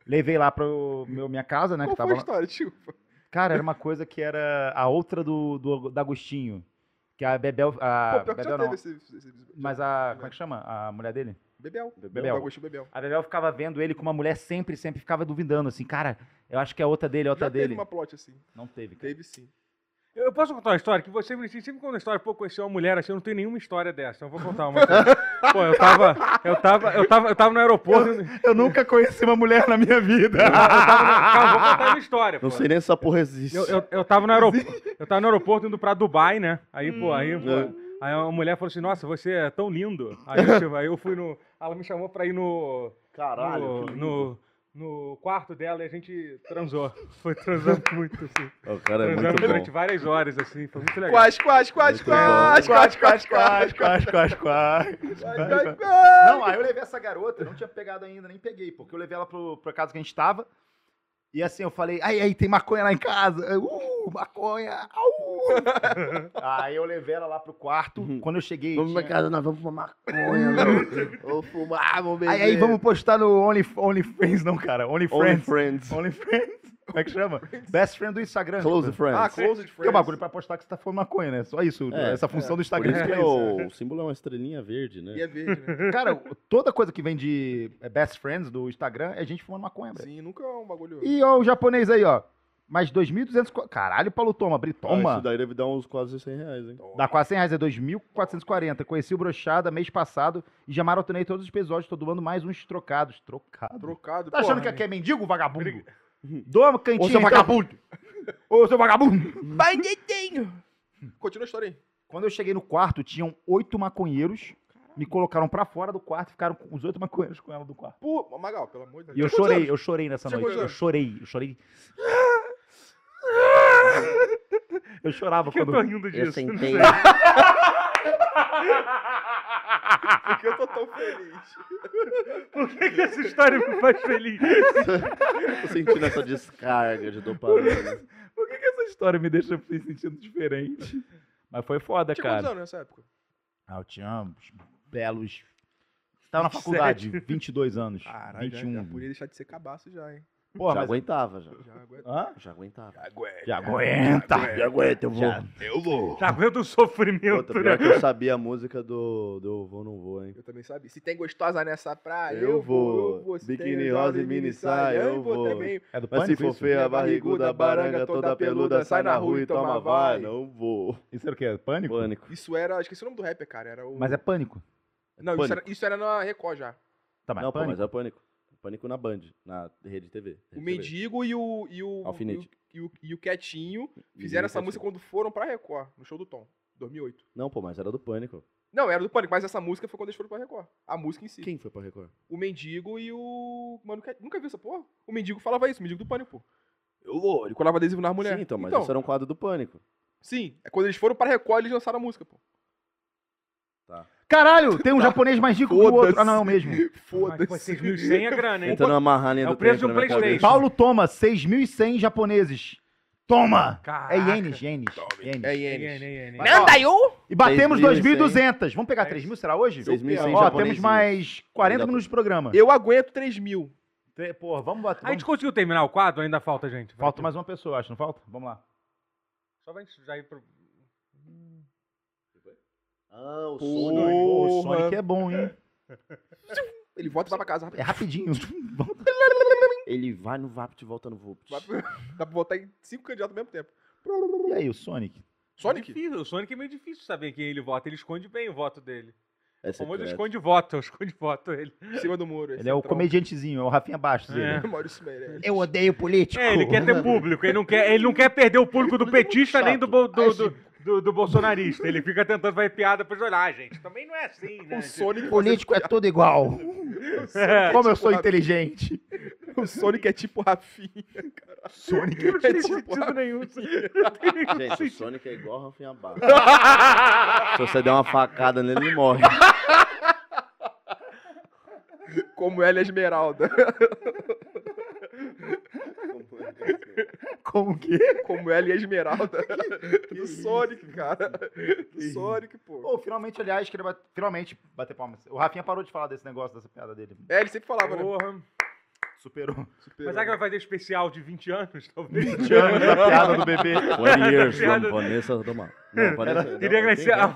Levei lá pra meu, minha casa, né? Qual que foi tava a lá. história, tio? Cara, era uma coisa que era a outra do, do, da Agostinho. Que a Bebel. A Pô, Bebel não. teve esse, esse, esse- Mas a. Como é que chama? A mulher dele? Bebel. Bebel. Agostinho Bebel. A Bebel ficava vendo ele com uma mulher sempre, sempre ficava duvidando, assim, cara, eu acho que é outra dele, é outra Já dele. teve uma plot assim. Não teve, cara. Teve sim. Eu eu posso contar uma história? Que você me sempre conta uma história, pô, conheci uma mulher assim, eu não tenho nenhuma história dessa. Eu vou contar uma coisa. Pô, eu tava, eu tava, eu tava, eu tava no aeroporto. Eu, Eu nunca conheci uma mulher na minha vida. eu tava no, calma, vou contar a minha história, pô. Não sei nem se essa porra existe. Eu, eu, eu tava no aeroporto, eu tava no aeroporto indo pra Dubai, né? Aí, pô, aí, pô, aí uma mulher falou assim, nossa, você é tão lindo. Aí, eu- aí eu fui no, ela me chamou pra ir no, Caralho, no, que lindo. No, quarto dela e a gente transou. Foi transando *laughs* muito, assim. O cara é muito durante bom. várias horas, assim, foi muito legal. Quase, quase, quase, quase, quase, quase, quase, quase, quase, quase. quase, quase. Não, aí eu levei essa garota, eu não tinha pegado ainda, nem peguei, porque eu levei ela pro, pra casa que a gente tava. E assim, eu falei, aí, aí, tem maconha lá em casa. Uh, maconha, au. *laughs* aí eu levei ela lá pro quarto. Quando eu cheguei. Vamos pra tinha- casa, nós vamos fumar maconha. *laughs* Vamos fumar, vamos beber. Aí, aí vamos postar no Only, OnlyFans, não, cara. Only OnlyFriends. friends. Como é que chama? *laughs* Best friend do Instagram. Close friends. Ah, Closed Que é o Friends. bagulho pra postar que você tá fumando maconha, né? Só isso. É, essa função do Por Instagram. isso que é é isso. o, o símbolo é uma estrelinha verde, né? E é verde, né? *laughs* Cara, toda coisa que vem de é, best friends do Instagram é gente fumando maconha, velho. Sim, nunca é um bagulho... E ó, o japonês aí, ó. Mais 2.200. co- Caralho, Paulo Toma, Bri, Ah, toma. isso daí deve dar uns quase 100 reais, hein? Dá quase 100 reais, é 2.440. Conheci o Brochada mês passado e já maratonei todos os episódios. Tô doando mais uns trocados. Trocado. Trocado. Tá achando que porra, aqui é mendigo, vagabundo? Doa cantinho. Ô, seu então. vagabundo! Ô, seu vagabundo! Bandidinho. Continua a história aí. Quando eu cheguei no quarto, tinham oito maconheiros. Me colocaram pra fora do quarto e ficaram com os oito maconheiros com ela do quarto. Pô, Magal, pelo amor de Deus. E eu quantos chorei, anos? eu chorei nessa Tinha noite. Eu chorei, eu chorei. *laughs* Eu chorava Por que eu quando. tô rindo Eu disso? sentei. *laughs* Por que eu tô tão feliz? Por que, que essa história me faz feliz? Tô sentindo essa descarga de dopamina. Por que, que essa história me deixa me sentindo diferente? Mas foi foda, Tinha quantos cara. anos nessa época? Ah, eu tinha uns belos. Tava na faculdade, 22 anos. Caralho, já, 21. já podia deixar de ser cabaço já, hein? Porra, já mas. aguentava, já. Já aguenta. Hã? Já aguentava. Aguenta. Já aguenta. Já aguenta, eu vou. Já. Eu vou. Já aguenta o sofrimento, Outra, né? que eu sabia a música do, do Vou Não Vou, hein? Eu também sabia. Se tem gostosa nessa praia, Eu eu, vou. vou. Eu vou. Se Biquíni rosa e mini saia, eu vou. também. É do Mas se Pânico for feia, barriguda, baranga toda peluda, sai na rua e toma vai. Não vou. Isso era o quê? Pânico? Pânico. Isso era. Esqueci o nome do rapper, cara. Era o. Mas é pânico. Não, isso era, Pânico. isso era na Record já. Tá, mas Não, pô, pânico. mas é pânico. Pânico na Band, na rede TV. O Rede TV. Mendigo e o. E o, Alfinete. E o, e o, o Quietinho fizeram o essa música quando foram pra Record, no show do Tom, 2008. Não, pô, mas era do Pânico. Não, era do Pânico, mas essa música foi quando eles foram pra Record. A música em si. Quem foi pra Record? O Mendigo e o. Mano, nunca viu essa porra? O Mendigo falava isso, o Mendigo do Pânico, pô. Eu. Ele colava adesivo nas mulheres. Sim, então, mas isso era um quadro do Pânico. Sim, é quando eles foram pra Record, eles lançaram a música, pô. Caralho, tem um japonês mais rico que o outro. Ah, não, é o mesmo. Pô, 6.100 é grana, hein? Tentando amarrar a linha É do o preço de um PlayStation. Paulo toma 6.100 japoneses. Toma! Caraca. É ienes, ienes. ienes. É É, ienes. é, é, é. Mas, ó, Nanda Yu? E batemos 6.100. 2.200. Vamos pegar 3 mil, será hoje? 6.100 Ó, temos mais 40 Ainda- minutos de programa. Eu aguento 3 mil. Te- Porra, vamos bater. A gente conseguiu terminar o quadro? Ainda falta, gente. Falta mais uma pessoa, acho, não falta? Vamos lá. Só vai já ir pro... Ah, o Pô, Sonic. o Sonic é bom, hein? *laughs* Ele volta e vai pra casa. É rapidinho. *laughs* Ele vai no Vapt e volta no Vupt. *laughs* Dá pra votar em 5 candidatos ao mesmo tempo. E aí, o Sonic? Sonic? Difícil, o Sonic é meio difícil saber quem ele vota. Ele esconde bem o voto dele. É O famoso esconde voto, esconde voto ele. Em cima do muro. Ele é o comediantezinho, é o Rafinha Bastos. É. ele. Maurício Meirelles. Eu odeio político. É, ele quer ter público, ele não quer, ele não quer perder o público do petista nem do, bo- do, do, do- do bolsonarista. Ele fica tentando fazer piada pra olhar, ah, gente. Também não é assim, né? *laughs* O Sonic, Político é tudo igual. É. Como eu sou tipo, inteligente. O Sonic é tipo Rafinha. Sonic. Não *laughs* tem É tipo sentido nenhum. *laughs* Gente, o. Sonic é igual Rafinha Barra. Se você der uma facada nele, ele morre. Como ela é Esmeralda. Como que? Como ela e a Esmeralda. *laughs* *laughs* Do Sonic, cara. Do Sonic, pô. Pô, finalmente, aliás, queria bate- finalmente bater palmas. O Rafinha parou de falar desse negócio, dessa piada dele. É, ele sempre falava, né? Porra. Superou. Mas será que vai fazer especial de 20 anos, talvez? 20 anos da piada do bebê. 20 years from Vanessa da Mata. *laughs* Não, Vanessa... não, Queria agradecer é? a...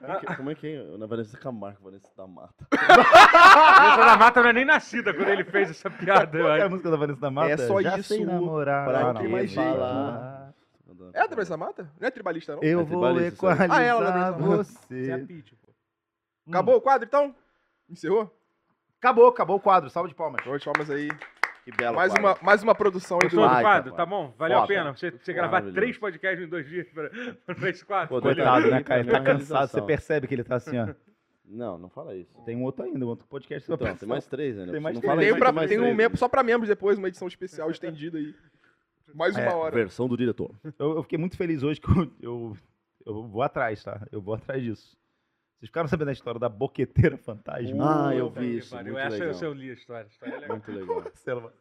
Como que- Como é que é? Na Vanessa Camargo, Vanessa da Mata. *laughs* Vanessa da Mata não é nem nascida quando ele fez essa piada. Qual é a música da Vanessa da Mata? É só Já isso sei namorar. pra Ah, não, que falar. É a da Vanessa Mata? Não é tribalista, não? Eu É vou equalizar Ah, ela, Vanessa Mata. Você é você. Pete, pô. Acabou o quadro, então? Encerrou? Acabou, acabou o quadro. Salve de palmas. Então, palmas aí. Que belo Mais quadro. uma, mais uma produção aí do... Quadro? tá bom? Valeu a Foda. pena você, você gravar três podcasts em dois dias pra, *laughs* pra esse quadro? Pô, Coitado, né, cara? Ele tá cansado. Você percebe que ele tá assim, ó. Não, não fala isso. Tem um outro ainda, um outro podcast. Então, tem mais três ainda. Tem mais não três. fala Tem, isso, um pra- mais tem um membro só pra membros depois, uma edição especial estendida aí. Mais uma É, hora. Versão do diretor. Eu, eu fiquei muito feliz hoje que eu, eu, eu vou atrás, tá? Eu vou atrás disso. Vocês ficaram sabendo da história da boqueteira fantasma? Ah, eu vi isso, muito Essa legal. eu, eu li a história. a história é legal. Muito legal. *laughs* Marcelo,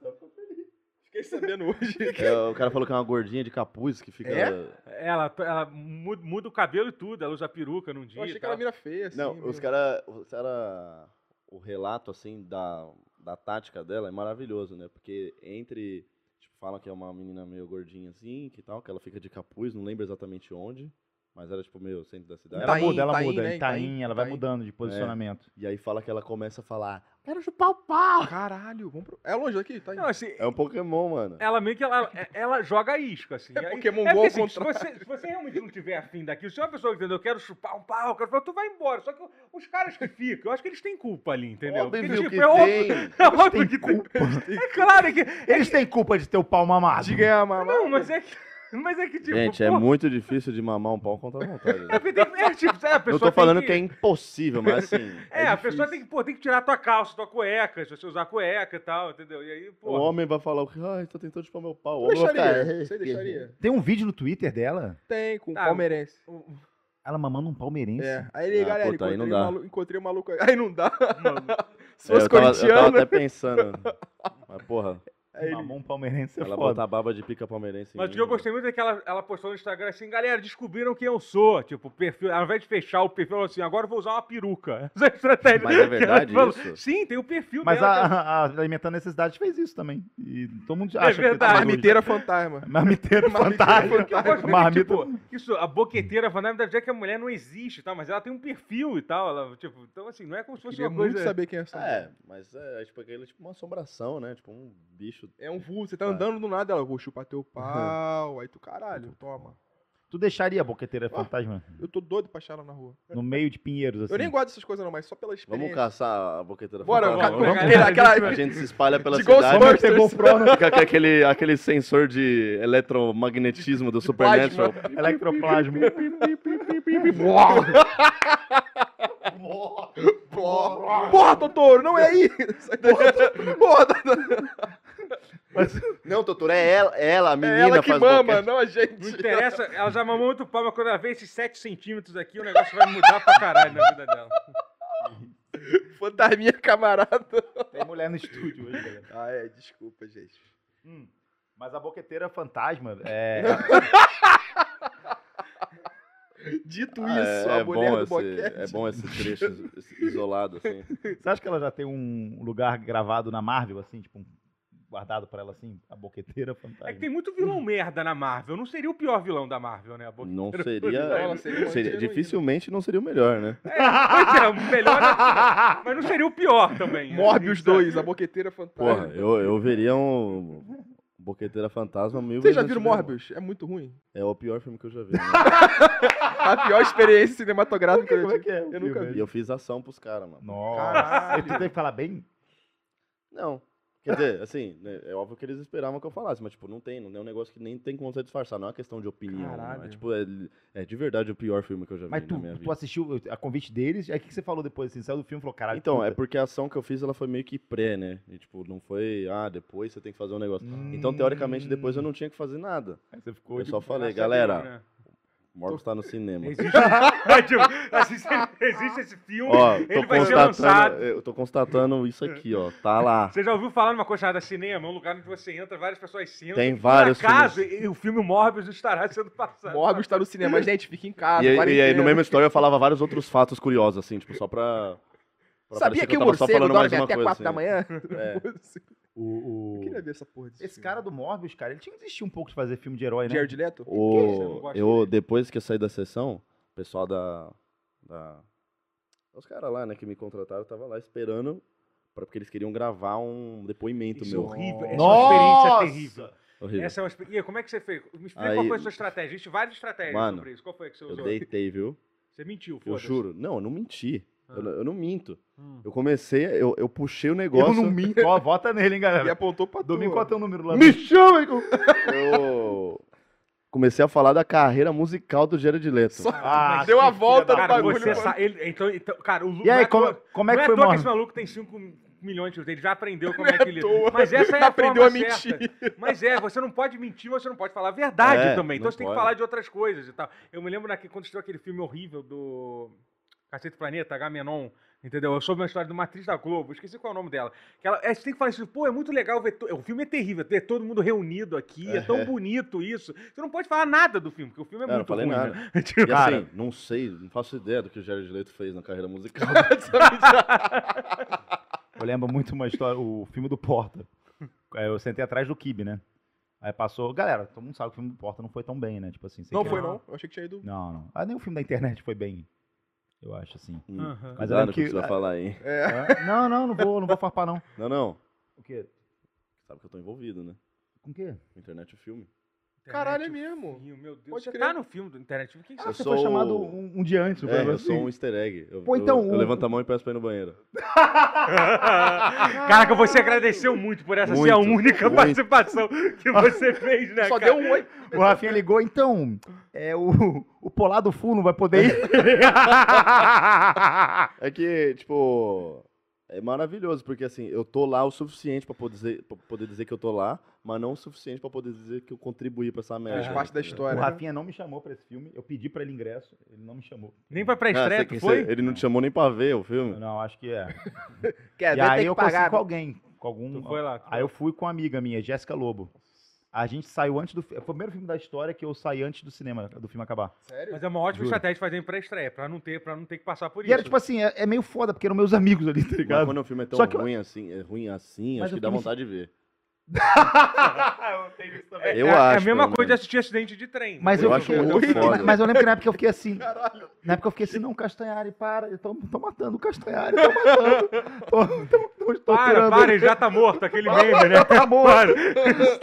Fiquei sabendo hoje. *laughs* É, o cara falou que é uma gordinha de capuz que fica. É? Ela, ela muda, muda o cabelo e tudo, ela usa peruca num dia. Eu achei que era tal. mina feia, assim. Não, meio- os caras. Cara, o relato, assim, da, da tática dela é maravilhoso, né? Porque entre. Tipo, falam que é uma menina meio gordinha assim, que tal, que ela fica de capuz, não lembro exatamente onde, mas era, tipo, meio centro da cidade. Ela Taim, muda, ela Taim, muda. né? Em Taim, Taim, ela vai Taim. mudando de posicionamento. E aí fala que ela começa a falar: Quero chupar o pau! Caralho, vamos pro... É longe daqui? Tá aí. Não, assim, É um Pokémon, mano. ela meio que ela, é- ela joga isca, assim. É Aí- Pokémon porque, Go ao assim, se, você, se você realmente não tiver afim daquilo, se é uma pessoa que entendeu, eu quero chupar um pau, eu quero falar, tu vai embora. Só que os caras que ficam, eu acho que eles têm culpa ali, entendeu? Óbvio tipo, que é óbvio- tem. *laughs* É óbvio Tem que tem. culpa. *laughs* É claro que. Eles têm culpa de ter o pau mamado. De ganhar uma... Não, mas é que. Mas é que, tipo. Gente, é pô, muito difícil de mamar um pau contra a vontade. né? É, porque tem- é, tipo, *laughs* é, a pessoa tô tem falando que é impossível, mas assim. É, a difícil. pessoa tem que, pô, tem que tirar tua calça, tua cueca, se você usar cueca e tal, entendeu? E aí, O pô. homem vai falar o que? Ai, tô tentando chupar meu pau. O deixaria? "É, Você deixaria? Tem um vídeo no Twitter dela, Tem, com Tá. palmeirense. ela mamando um palmeirense. É. Aí ele, Ah, galera, puta, encontrei, um maluco, encontrei um maluco aí. *laughs* Aí não dá. *laughs* Se É, fosse eu, tava, eu tava corintiano, até pensando. Mas, porra, aí um palmeirense é ela foda. botar a baba de pica palmeirense em Mas o que eu né? gostei muito é que ela, ela postou no Instagram assim, galera, descobriram quem eu sou. Tipo, o perfil, ao invés de fechar o perfil, ela falou assim, agora eu vou usar uma peruca. *laughs* Essa é a estratégia. Mas é ela verdade falou. isso? Sim, tem o perfil Mas dela. a, que a, a Alimentando Necessidade fez isso também. E todo mundo É acha verdade. que marmiteira fantasma. Marmiteiro *laughs* fantasma. Marmita. tipo, isso, a boqueteira Van Damme deve dizer que a mulher não existe, tá? mas ela tem um perfil e tal. Ela, tipo, então, assim, não é como se fosse Queria uma coisa. muito saber quem é essa É, mas é, tipo aquele tipo uma assombração, né? Tipo um bicho. É um vulto, você tá andando do nada, ela, vou chupar teu *laughs* pau. Aí tu, caralho, toma. Tu deixaria a boqueteira fantasma Eu tô doido pra achar ela na rua. no meio de pinheiros, assim? Eu nem gosto dessas coisas não, mas só pela experiência. Vamos caçar a boqueteira Bora, fantasma, ca- vamos vamos? pegar aquela- A gente se espalha pela De cidade. Ghostbusters. *laughs* Fica com aquele, aquele sensor de eletromagnetismo do Supernatural. Elektroplasma. Porra, Porra, Totoro, não é aí! Porra, Totoro, Não, doutor, é ela, ela a é menina ela que faz mama, boquete. não a gente. Não interessa, ela já mamou muito pau, mas quando ela vê esses 7 centímetros aqui, o negócio vai mudar pra caralho na vida dela. Fantasminha camarada. Tem mulher no estúdio hoje, galera. Ah, é, desculpa, gente. Hum, Mas a boqueteira fantasma é. *laughs* Dito Ah, isso, é, a é mulher bom do esse, boquete. é bom esse trecho isolado, assim. Você acha que ela já tem um lugar gravado na Marvel, assim, tipo, um- guardado pra ela, assim, a boqueteira fantasma? É que tem muito vilão merda na Marvel. Não seria o pior vilão da Marvel, né? A boqueteira Não seria. Ela seria anti-heroína. dificilmente não seria o melhor, né? É, é, o melhor, é- mas não seria o pior também. né? Morbius Sabe? 2, a boqueteira fantasma. Porra, eu, eu veria um Boqueteira Fantasma mil Vocês já viram Morbius? É muito ruim. É o pior filme que eu já vi. né? *laughs* A pior experiência cinematográfica que eu Como é que é? Eu nunca filme? e eu fiz ação pros caras, mano. Nossa. Caralho. E tu tem que falar bem? Não. Quer dizer, assim, né, é óbvio que eles esperavam que eu falasse, mas, tipo, não tem, não é um negócio que nem tem como você disfarçar, não é uma questão de opinião. Caralho. É, tipo, é, é de verdade o pior filme que eu já Mas vi tu, na minha tu vida. assistiu a convite deles, aí o que que você falou depois, assim, saiu do filme e falou, caralho, Então, puta. é porque a ação que eu fiz, ela foi meio que pré, né? E, tipo, não foi, ah, depois você tem que fazer um negócio. Então, teoricamente, depois eu não tinha que fazer nada. Aí você ficou, Eu tipo, só falei, Graças a Deus, galera, né? Morbius tá no cinema. Existe, Mas, *laughs* tipo, existe, existe esse filme, Ó, ele vai ser lançado. eu tô constatando isso aqui, ó. Tá lá. Você já ouviu falar numa coisa chamada cinema? É um lugar onde você entra, várias pessoas sentam. Tem Por vários acaso, e o filme Morbius estará sendo passado. Morbius tá no cinema. Gente, fica em casa. E, aí- e aí, no mesmo história, eu falava vários outros fatos curiosos, assim, tipo, só pra. pra Sabia que eu o morcego falando mais dorme uma até coisa, 4 da assim. manhã? É. *laughs* O, Eu o- queria ver essa porra desse Esse filme. cara do Morbius, cara, ele tinha que desistir um pouco de fazer filme de herói, né? Jared Leto? você não O, gosta eu, dele? depois que eu saí da sessão, o pessoal da. da os caras lá, né, que me contrataram, tava lá esperando, pra, porque eles queriam gravar um depoimento Isso é meu. horrível. Essa é uma Nossa! experiência terrível. Horrível. Essa é uma experiência. Como é que você fez? Me explica Aí- qual foi a sua estratégia. Existe várias estratégias Mano, sobre isso. Qual foi a que você Eu usou? deitei, viu? Você mentiu, Eu foda-se. juro. Não, eu não menti. Eu, Ah. não- eu não minto. Hum. Eu comecei, eu, eu puxei o negócio. Eu não minto. Ó, vota nele, hein, E galera. apontou pra tu. Domingo, qual é o teu número lá? Me chama, Igor! Eu comecei a falar da carreira musical do Jared Leto. Só Ah, *laughs* deu a volta Cara, bagulho. você mano. sa... ele, então, então, cara, o Lu... E aí, não é como, toa- como é não que é foi, à toa que mano? esse maluco tem 5 milhões de Ele já aprendeu *laughs* como é que ele. toa. Mas essa é a Aprendeu forma a certa. mentir. Mas é, você não pode mentir, você não pode falar a verdade É, também. Então não você tem que pode. falar de outras coisas e tal. Eu me lembro naquele, quando estreou aquele filme horrível do Cacete Planeta, H-Menon. Entendeu? Eu soube uma história de uma atriz da Globo, esqueci qual é o nome dela. Que ela, é, você tem que falar assim, pô, é muito legal ver. to- O filme é terrível, ter todo mundo reunido aqui, é tão bonito isso. Você não pode falar nada do filme, porque o filme é É, não muito falei ruim. nada. né? *laughs* E Tipo, Cara- assim, não sei, não faço ideia do que o Jared Leto fez na carreira musical. *laughs* *laughs* Eu lembro muito uma história, o filme do Porta. É, Eu sentei atrás do Kibe, né? Aí passou. Galera, todo mundo sabe que o filme do Porta não foi tão bem, né? Tipo assim. sem Não foi, não. Eu achei que tinha ido. Não, não. Ah, nem o filme da internet foi bem. Eu acho, assim. Hum, Aham. Mas o que vai falar aí. *laughs* É. Não, não, não vou, não vou farpar, não. Não, não. O quê? Sabe que eu tô envolvido, né? Com o quê? Com internet e filme. Caralho, é mesmo. Filme, meu Deus. Pode Você crer. tá no filme do Internet Filme? Quem que Ah, você sou foi chamado o- um, um dia antes? É, eu Assim? sou um easter egg. Eu, Pô, então, eu, eu o- levanto a mão e peço pra ir no banheiro. *laughs* Caraca, você agradeceu muito por essa ser a Muito, única muito. participação que você fez, né, *laughs* Só cara? deu um oi. O Rafinha ligou, então, é, o, o Polar do Full não vai poder ir? *laughs* É que, tipo, é maravilhoso, porque assim, eu tô lá o suficiente pra poder dizer, pra poder dizer que eu tô lá, mas não o suficiente pra poder dizer que eu contribuí pra essa merda. Faz parte da o história. né? Rafinha não me chamou pra esse filme, eu pedi pra ele ingresso, ele não me chamou. Nem pra Ah, pré-estreia, você- foi? Ele não te chamou nem pra ver o filme. Não, acho que é. *laughs* Quer e ver, aí tem que eu consegui pagar. com alguém, com algum... Tu foi lá. tu Aí eu fui com uma amiga minha, Jéssica Lobo. A gente saiu antes do... Foi o primeiro filme da história que eu saí antes do cinema, do filme acabar. Sério? Mas é uma ótima Juro. estratégia fazer em pré-estreia, pra não ter, pra não ter que passar por E isso. era tipo assim, é, é meio foda, porque eram meus amigos ali, tá Mas ligado? quando o filme é tão Só que eu- ruim assim, é ruim assim, Mas acho que dá vontade de ver. *laughs* é, eu é, acho, É a mesma coisa de assistir acidente de trem. Mas Eu eu, acho eu- muito eu- foda. Mas eu lembro que na época eu fiquei assim. Na época eu fiquei assim, não, Castanhari, para. Eu tô, tô matando o Castanhari, tô matando. Tô, tô, tô Para, torturando para, ele. já tá morto, aquele meme, né? Tá. Para.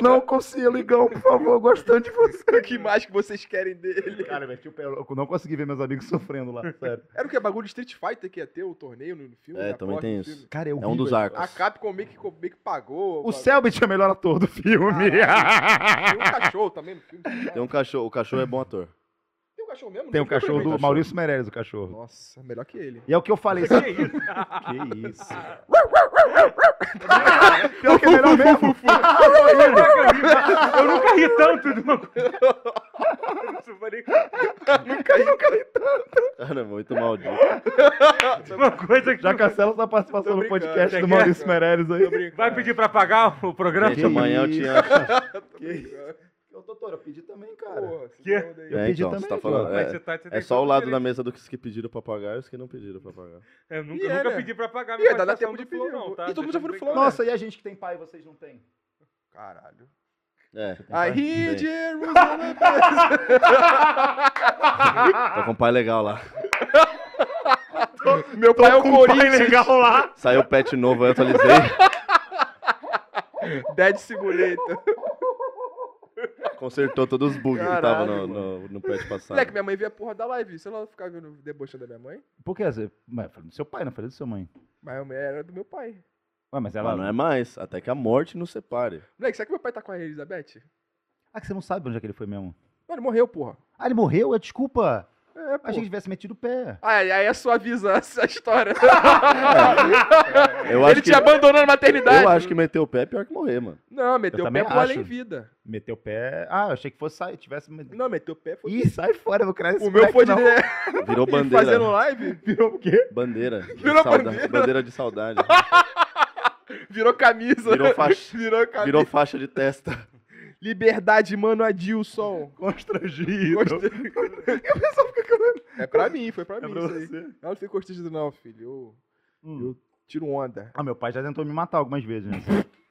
Não consigo, Ligão, por favor, gostando de você. O *laughs* que mais que vocês querem dele? Cara, velho, tipo, eu não consegui ver meus amigos sofrendo lá, sério. Era o que? Bagulho de Street Fighter que ia ter o torneio no filme? É, também porta tem isso. filme? Cara, eu É um dos arcos. A Capcom meio que, meio que pagou. O Selbit é o melhor ator do filme. Tem um cachorro também no filme. Tem um cachorro, o cachorro é bom ator. Tem cachorro mesmo? Tem o cachorro do cachorro. Maurício Meirelles, o cachorro. Nossa, melhor que ele. E é o que eu falei. *laughs* Que isso? Que isso. *laughs* Pior que é melhor mesmo. Eu nunca ri tanto de uma coisa. Isso foi nem- Cara, é muito maldito. Uma coisa que Já cancela essa participação no podcast do Maurício Meirelles aí. vai pedir pra pagar o programa. Gente, amanhã eu tinha. Que isso? Ô, doutor, eu pedi também, cara. Porra, Que? aí. Eu É, pedi então, também, você tá falando. Mas É, você tá- você é tem só o lado da mesa dos que pediram pra pagar e os que não pediram pra pagar. Eu nunca, E é, nunca né? pedi pra pagar Ih, dá tempo de pedir. não, tá? E todo mundo já foi no Flow? Nossa, e a gente que tem pai e vocês não têm? Caralho. É. Aí, Tem. Jerusalém. Tá com um pai legal lá. Meu pai é o Corinthians. legal lá. Saiu o pet novo, aí eu atualizei. Dead Simulator. Consertou todos os bugs que tava no, no, no pet passado. Moleque, minha mãe vê a porra da live. Se ela ficar vendo debochando da minha mãe, Por que? Você... Mas falei do seu pai, não falei do sua mãe. mas a mãe era do meu pai. Ué, mas ela... Mas não é mais, até que a morte nos separe. Moleque, será que meu pai tá com a Elizabeth? Ah, que você não sabe onde é que ele foi mesmo. Mano, ele morreu, porra. Ah, ele morreu? É desculpa. É, pô. Achei que tivesse metido o pé. Aí, aí é suaviza *laughs* essa história. Eu acho ele que, te abandonou na maternidade. eu acho que meter o pé é pior que morrer, mano. Não, meteu Eu o pé pro além acho. vida. Meteu o pé... Ah, eu achei que fosse sair, tivesse... Não, meteu o pé foi. Ih, sai fora, vou criar esse o meu foi de. *laughs* Virou E bandeira. fazendo live, Virou o quê? Bandeira. de Virou sauda- bandeira. bandeira de saudade. *laughs* virou camisa. Virou faixa. virou camisa. Virou faixa de testa. Liberdade, mano, Adilson. Constrangido. *laughs* *laughs* É pra mim, foi pra É mim pra isso aí. você. Não, não fico constrangido não, filho. Eu Hum. tiro onda. Ah, meu pai já tentou me matar algumas vezes, né?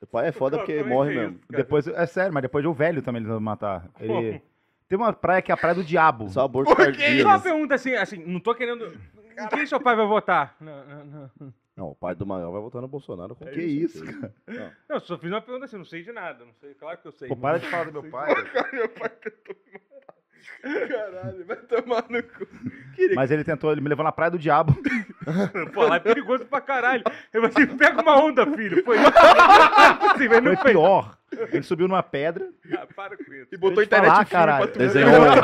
O pai é foda porque Como é morre que é mesmo. isso? Depois, é sério, mas depois o velho também ele tentou me matar. Ele... Tem uma praia que é a Praia do Diabo. Só aborto Por quê? Só uma pergunta assim, assim, não tô querendo. Em quem seu pai vai votar? Não, não, não. Não, o pai do Magal vai votar no Bolsonaro. com Que toda isso, certeza. cara? Não, só fiz uma pergunta assim, não sei de nada. Não sei, claro que eu sei. Pô, para de falar do meu pai. *laughs* Meu pai tentou. Caralho, vai tomar no cu. Queria Mas ele tentou, ele me levou na Praia do Diabo. *laughs* Pô, lá é perigoso pra caralho. Eu falei assim, pega uma onda, filho. Foi. *laughs* Assim, mas não Foi foi. pior. Ele subiu numa pedra. Ah, para com isso. E botou internet falar, caralho. Desenhou. *laughs* Eu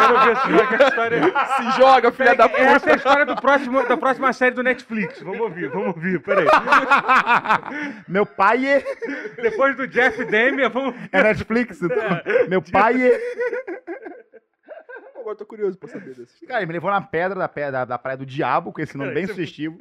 quero ver se joga a história. Se joga, filha da puta. Essa é a história do próximo, da próxima série do Netflix. Vamos ouvir, vamos ouvir, peraí. Meu pai é... Depois do Jeff Damian, vamos É Netflix? então. Meu pai é... eu tô curioso pra saber dessa história. Cara, ele me levou na pedra da, pedra, da, da Praia do Diabo, com esse nome bem Isso é sugestivo.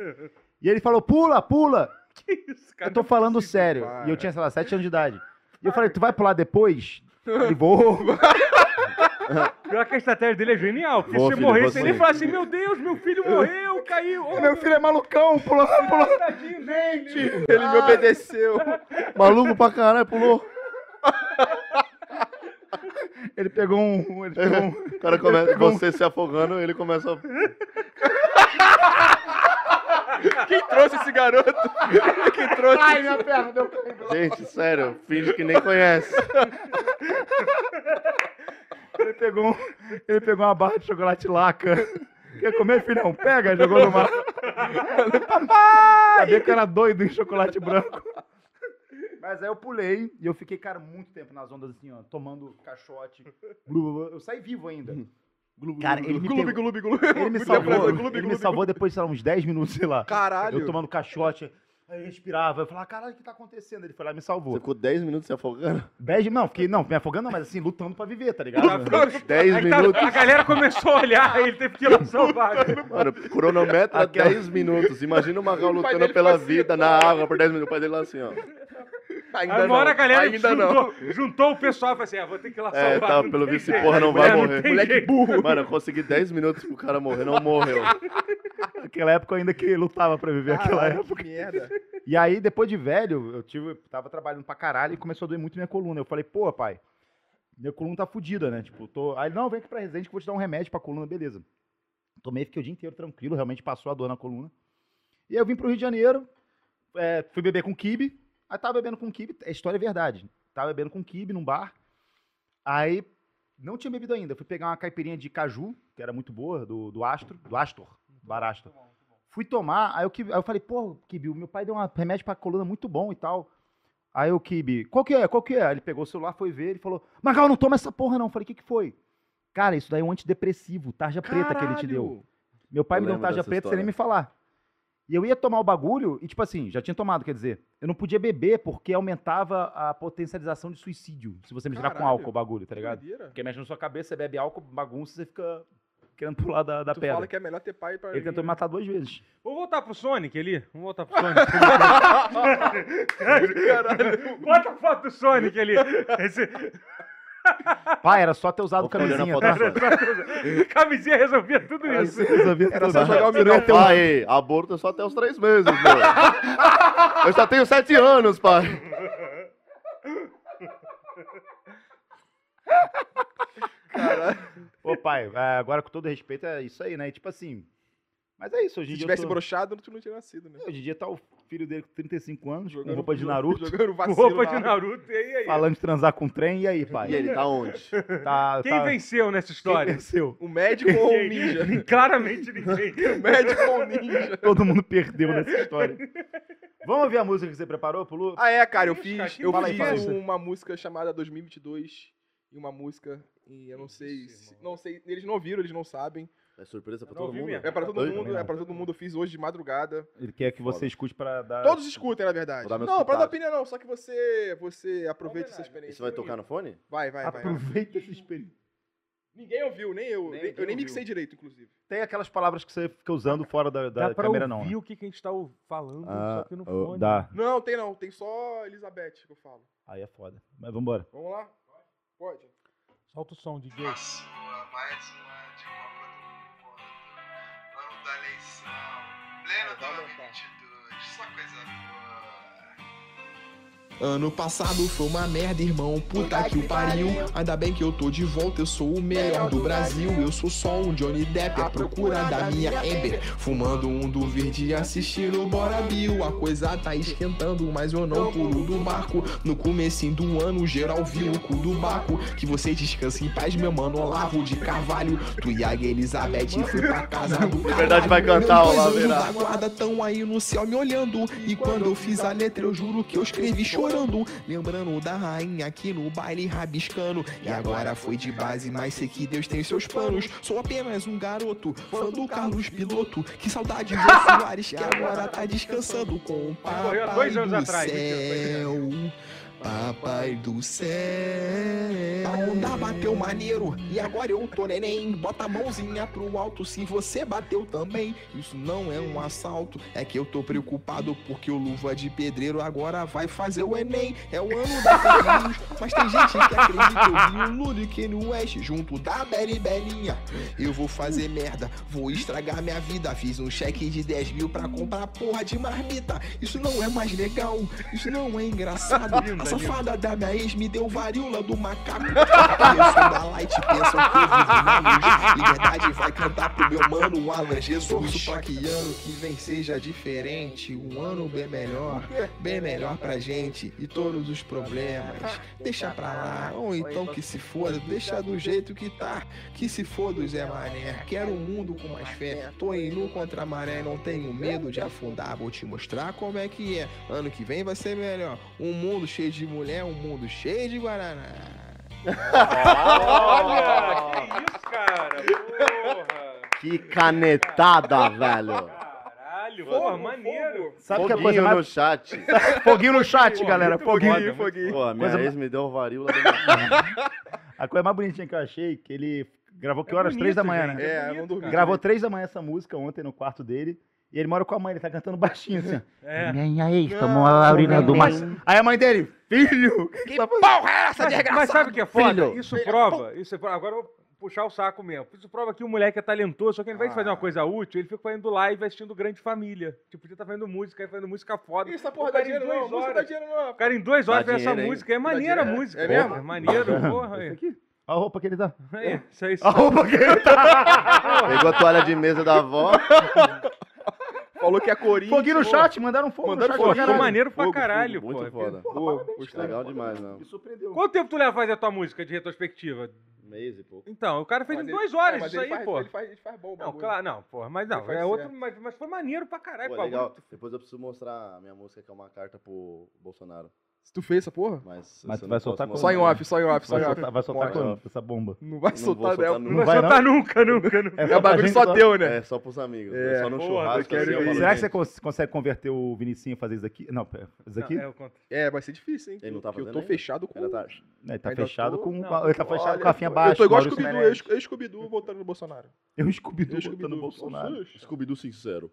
E ele falou, pula, pula. *laughs* Que isso, cara? Eu tô falando sério. para. E eu tinha, sei lá, sete anos de idade. E eu falei, tu vai pular depois? *laughs* Ele, vou. *laughs* Pior que a estratégia dele é genial. Porque Vou, se filho, morresse, você. ele fala assim: Meu Deus, meu filho morreu, caiu. Ô, Meu filho é malucão, pulou, pulou. tadinho dele. Ele me obedeceu. Maluco pra caralho, pulou. Ele pegou um. Ele pegou um. *laughs* O cara começa, você se afogando, ele começa a... *laughs* Quem trouxe esse garoto? *laughs* Quem trouxe? Ai, minha perna deu Gente, sério, finge que nem conhece. pegou, um- ele pegou uma barra de chocolate laca. Quer comer, filhão? Pega, jogou no mar. Papai! Sabia que eu era doido em chocolate branco. Mas aí eu pulei e eu fiquei, cara, muito tempo nas ondas assim, ó, tomando caixote. *laughs* Blu, blu, blu. Eu saí vivo ainda. Cara, ele me, *laughs* ele me salvou, ele me salvou depois de sei lá, uns 10 minutos, sei lá. Caralho. Eu tomando caixote, aí eu respirava, eu falava, caralho, o que tá acontecendo? Ele foi lá e me Você salvou. ficou 10 minutos se afogando? 10, não, fiquei, não, me afogando não, mas assim, lutando pra viver, tá ligado? 10 Aí tá- minutos. a galera começou a olhar, aí ele teve que ir lá salvar. Mano, cronometra Aquela- 10 minutos. Imagina o Magal *laughs* lutando pela assim, vida na água por 10 minutos. O pai dele lá assim, ó. Ainda Aí não. a galera Ainda não. juntou, juntou o pessoal e falou assim: ah, vou ter que ir lá É, salvar. tá, não pelo visto, esse porra não vai morrer. tem Moleque jeito. burro. Mano, eu consegui 10 minutos pro cara morrer, não morreu. Naquela época eu ainda que lutava pra viver aquela Caralho, época. que merda. E aí, depois de velho, eu tive, tava trabalhando pra caralho e começou a doer muito minha coluna. Eu falei, pô, pai, minha coluna tá fudida, né? Tipo, tô. Aí, não, vem aqui pra Residente que eu vou te dar um remédio pra coluna, beleza. Tomei, fiquei o dia inteiro tranquilo, realmente passou a dor na coluna. E aí eu vim pro Rio de Janeiro, é, fui beber com o Kibe. Aí tava bebendo com o Kibe, a história é verdade. Tava bebendo com o Kibe num bar. Aí, não tinha bebido ainda. Fui pegar uma caipirinha de caju, que era muito boa, do, do Astro, do Astor, bar Astor. Fui tomar, aí, o Kibe, aí eu falei, pô, Kibe, o meu pai deu um remédio pra coluna muito bom e tal. Aí o Kibe, qual que é? Qual que é? Aí ele pegou o celular, foi ver, ele falou, Magal, não toma essa porra não. Eu falei, o que que foi? Cara, isso daí é um antidepressivo, tarja preta que ele te deu. Caralho. Meu pai Eu me deu um tarja preta sem nem história. me falar. E eu ia tomar o bagulho, e tipo assim, já tinha tomado, quer dizer, eu não podia beber porque aumentava a potencialização de suicídio. Se você misturar com álcool o bagulho, tá ligado? Doideira. Porque mexe na sua cabeça, você bebe álcool, bagunça, você fica querendo pular da, da Tu pedra. fala que é melhor ter pai pra... Ele tentou me matar duas vezes. Vamos voltar pro Sonic ali? Vamos voltar pro *laughs* Sonic. Caralho. Bota a foto do Sonic ali. Esse... Pai, era só ter usado Vou camisinha, tá? *laughs* Camisinha resolvia tudo isso. Era só jogar o milhão. ter um- Pai, aborto é só até os 3 meses, meu. *laughs* Eu só tenho 7 anos, pai. Caralho. Ô, pai, é, agora com todo respeito, é isso aí, né? E, tipo assim. Mas é isso, hoje em Se dia. eu tivesse tô- broxado, tu não tinha nascido, né? Hoje em dia tá o filho dele com 35 anos, com Jogando- roupa de Naruto, *laughs* Jogando Com vacilo roupa de. Naruto. E aí, aí? falando de transar com trem. E aí, pai? E ele tá onde? *laughs* Tá, Quem tá... venceu nessa Quem história? venceu? O médico ou o ninja? *laughs* Claramente ninguém. O médico ou o ninja? Todo mundo perdeu nessa história. Vamos ouvir a música que você preparou pro Lu? Ah, é, cara, eu fiz, cara, eu fiz aí. uma música chamada 2022 e uma música e eu não sei, se- não sei, eles não ouviram, eles não sabem. É surpresa pra todo ouvi mundo. mesmo. É pra todo Oi? mundo, Também é pra todo mundo, eu fiz hoje de madrugada. Ele quer que você Foda. escute pra dar. Todos escutem, na verdade. Não, pra dar opinião não, só que você, você aproveita essa experiência. Isso vai tocar no fone? Vai, vai, vai. Aproveita esse experiência. Ninguém ouviu, nem eu. Nem eu nem ouviu. mixei direito, inclusive. Tem aquelas palavras que você fica usando fora da, da Dá pra câmera, ouvir não. Né? o que, que a gente tá falando, Ah, só que no fone. Dá. Não, tem não, tem só Elizabeth que eu falo. Aí é foda. Mas vambora. Vamos lá? Pode. Solta o som, DJ. A sua, mais uma de Mundo. Vamos da eleição. Pleno Vai aumentar. 2022. Só coisa boa. Ano passado foi uma merda, irmão. Puta que o pariu. Ainda bem que eu tô de volta, eu sou o melhor do Brasil. Eu sou só um Johnny Depp à procura da minha Amber. Fumando um do verde e assistindo Bora Bill. A coisa tá esquentando, mas eu não pulo do barco. No comecinho do ano, geral viu o cu do baco. Que você descanse em paz, meu mano. Olavo de Carvalho. Tu e a Elizabeth fui pra casa do De *laughs* verdade vai cantar, Olavo da guarda tão aí no céu me olhando. E quando eu fiz a letra, eu juro que eu escrevi chorando. Lembrando da rainha aqui no baile rabiscando. E agora foi de base, mas sei que Deus tem seus planos. Sou apenas um garoto, fã do Carlos Piloto. Que saudade de Soares, que agora tá descansando com o Morreu há papai dois anos do céu. Papai do céu. A onda bateu maneiro e agora eu tô neném. Bota a mãozinha pro alto se você bateu também. Isso não é um assalto, é que eu tô preocupado porque o luva de pedreiro agora vai fazer o Enem. É o ano da news, mas tem gente que acredita. Eu vi o Lula e Kanye West junto da Beli Belinha. Eu vou fazer merda, vou estragar minha vida. Fiz um cheque de 10 mil pra comprar porra de marmita. Isso não é mais legal, isso não é engraçado. Safada da minha ex me deu varíola do macaco. *laughs* Eu sou da Light, pensam que eu vivo na. Liberdade vai cantar pro meu mano Alan Jesus. Que ano que vem seja diferente. Um ano bem melhor, bem melhor pra gente. E todos os problemas, deixa pra lá. Ou então que se foda, deixa do jeito que tá. Que se foda o Zé Mané. Quero um mundo com mais fé. Tô indo contra a maré, não tenho medo de afundar. Vou te mostrar como é que é. Ano que vem vai ser melhor. Um mundo cheio de mulher, um mundo cheio de Guaraná. Olha, que isso, cara? Porra. Que canetada, velho. Caralho, porra, maneiro. Sabe que a Foguinho coisa mais... *laughs* no chat. Foguinho no chat, Pô, galera. Foguinho. muito foguinho. Pô, a minha Coisa ex me deu varíola. *laughs* A coisa mais bonitinha que eu achei, que ele gravou que É horas? Três da bonito, manhã, gente, né? É, bonito, não dormi. cara. Gravou três da manhã essa música ontem no quarto dele. E ele mora com a mãe, ele tá cantando baixinho assim. É. Minha ex tomou a urina do mar. Aí a mãe dele, filho! Que porra é essa, Mas, mas sabe o que é foda? Filho. Isso prova, isso é prova. Agora eu vou puxar o saco mesmo. Isso prova que o moleque é talentoso, só que ao invés de fazer uma coisa útil, ele fica fazendo live assistindo Grande Família. Tipo, podia estar fazendo música, aí fazendo música foda. Isso, essa porra dá dinheiro não, duas música dá horas. dinheiro não. O cara em duas horas Dá fez essa música. É maneira a dinheiro. música. É mesmo? É maneiro, *laughs* porra. Aí, aqui? Olha a roupa que ele tá. aí, isso aí. A roupa que ele tá. *laughs* Pegou a toalha de mesa da avó. *laughs* Falou que é Corinthians. Foguinho no chat, mandaram fogo Mandaram no chat. Pô, fogo, ficou caralho. maneiro pra Fogo, caralho, pô. Muito foda. Pô, parabéns, gostei. Legal demais, não. Me surpreendeu. Quanto tempo tu leva a fazer a tua música de retrospectiva? Mês e pouco. Então, o cara fez Mas em ele- duas é, horas isso ele aí, faz- pô. Ele faz, ele faz bom Não, claro, não, porra, mas não, Ele é outro, mas, mas foi maneiro pra caralho, Pô, pô. legal. Depois eu preciso mostrar a minha música, que é uma carta pro Bolsonaro. Se tu fez essa porra? Mas, Mas tu eu vai soltar quando? Só em off, só em off, só Vai em off. soltar, vai soltar quando? Essa bomba. Não vai Não soltar soltar dela. Não Não vai soltar nunca, nunca, nunca. É só um pra bagulho só só- teu, né? É, só pros amigos. É, É, só no porra, churrasco. eu assim, eu falo, Será que você cons- consegue converter o Vinicinho a fazer isso aqui? Não, pera, isso aqui? Não, é, eu conto. É, vai ser difícil, hein? Ele não tá que eu fazendo tô ainda? fechado com... Tá. Ele tá Ainda fechado tô- com. Não, ele tá fechado Olha, com a Finha eu Baixo. tô igual Maurício Scooby-Doo, Meirelles. ex- ex-Scooby-Doo voltando no Bolsonaro. Eu Scooby-Doo Ex-Scooby-Doo botando Bolsonaro. Scooby-Doo sincero.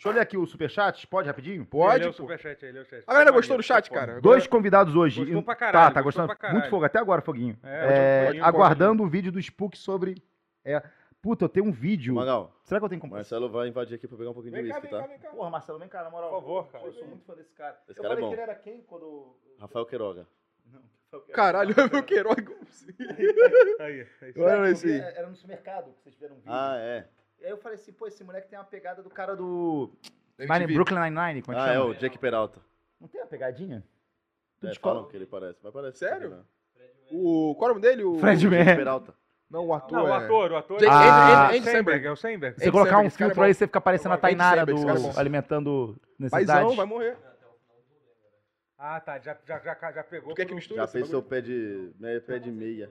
Deixa eu ler aqui o superchat, pode rapidinho? Pode, pô. superchat o chat. A galera Tá gostou do chat, tá cara? Dois convidados hoje. Gostou pra caralho, Tá, tá gostando. pra caralho. Muito fogo, até agora, Foguinho. É, É, Foguinho, aguardando o vídeo do Spook sobre. É, puta, eu tenho um vídeo. Magal, Será que eu tenho como. Marcelo vai invadir aqui pra pegar um pouquinho de Vem cá, whisky, vem cá, tá? vem cá. Porra, Marcelo, vem cá, na moral. Por favor, cara. Eu sou muito fã desse cara. Esse eu cara é falei bom. que ele era quem quando. Rafael Queiroga. Não, Rafael Queiroga. Caralho, meu Queiroga. Aí, aí. Olha Sabe, esse aí. Era era no supermercado que vocês tiveram um vídeo. Ah, é. E aí eu falei assim, pô, esse moleque tem uma pegada do cara do. Nine, Brooklyn Nine-Nine, como é que Ah, é chama? o Jake Peralta. Não tem uma pegadinha? Tu É, descola- falam que ele parece, mas parece. Sério? né? O... Qual é o nome dele? O... Fred Jake. Peralta. Não, o ator Não, o é- ator, o ator. Jake- Ah, Andy- Andy Samberg. É o Samberg. Se você Andy colocar Samberg, um esse cara é filtro bom. aí, você fica parecendo a Andy Tainara Samberg, esse cara é do bom. Alimentando Paizão, Necessidades. vai morrer. Ah, tá, já, já, já, já pegou. Tu quer que misture Já esse fez seu pé de, né, pé de meia.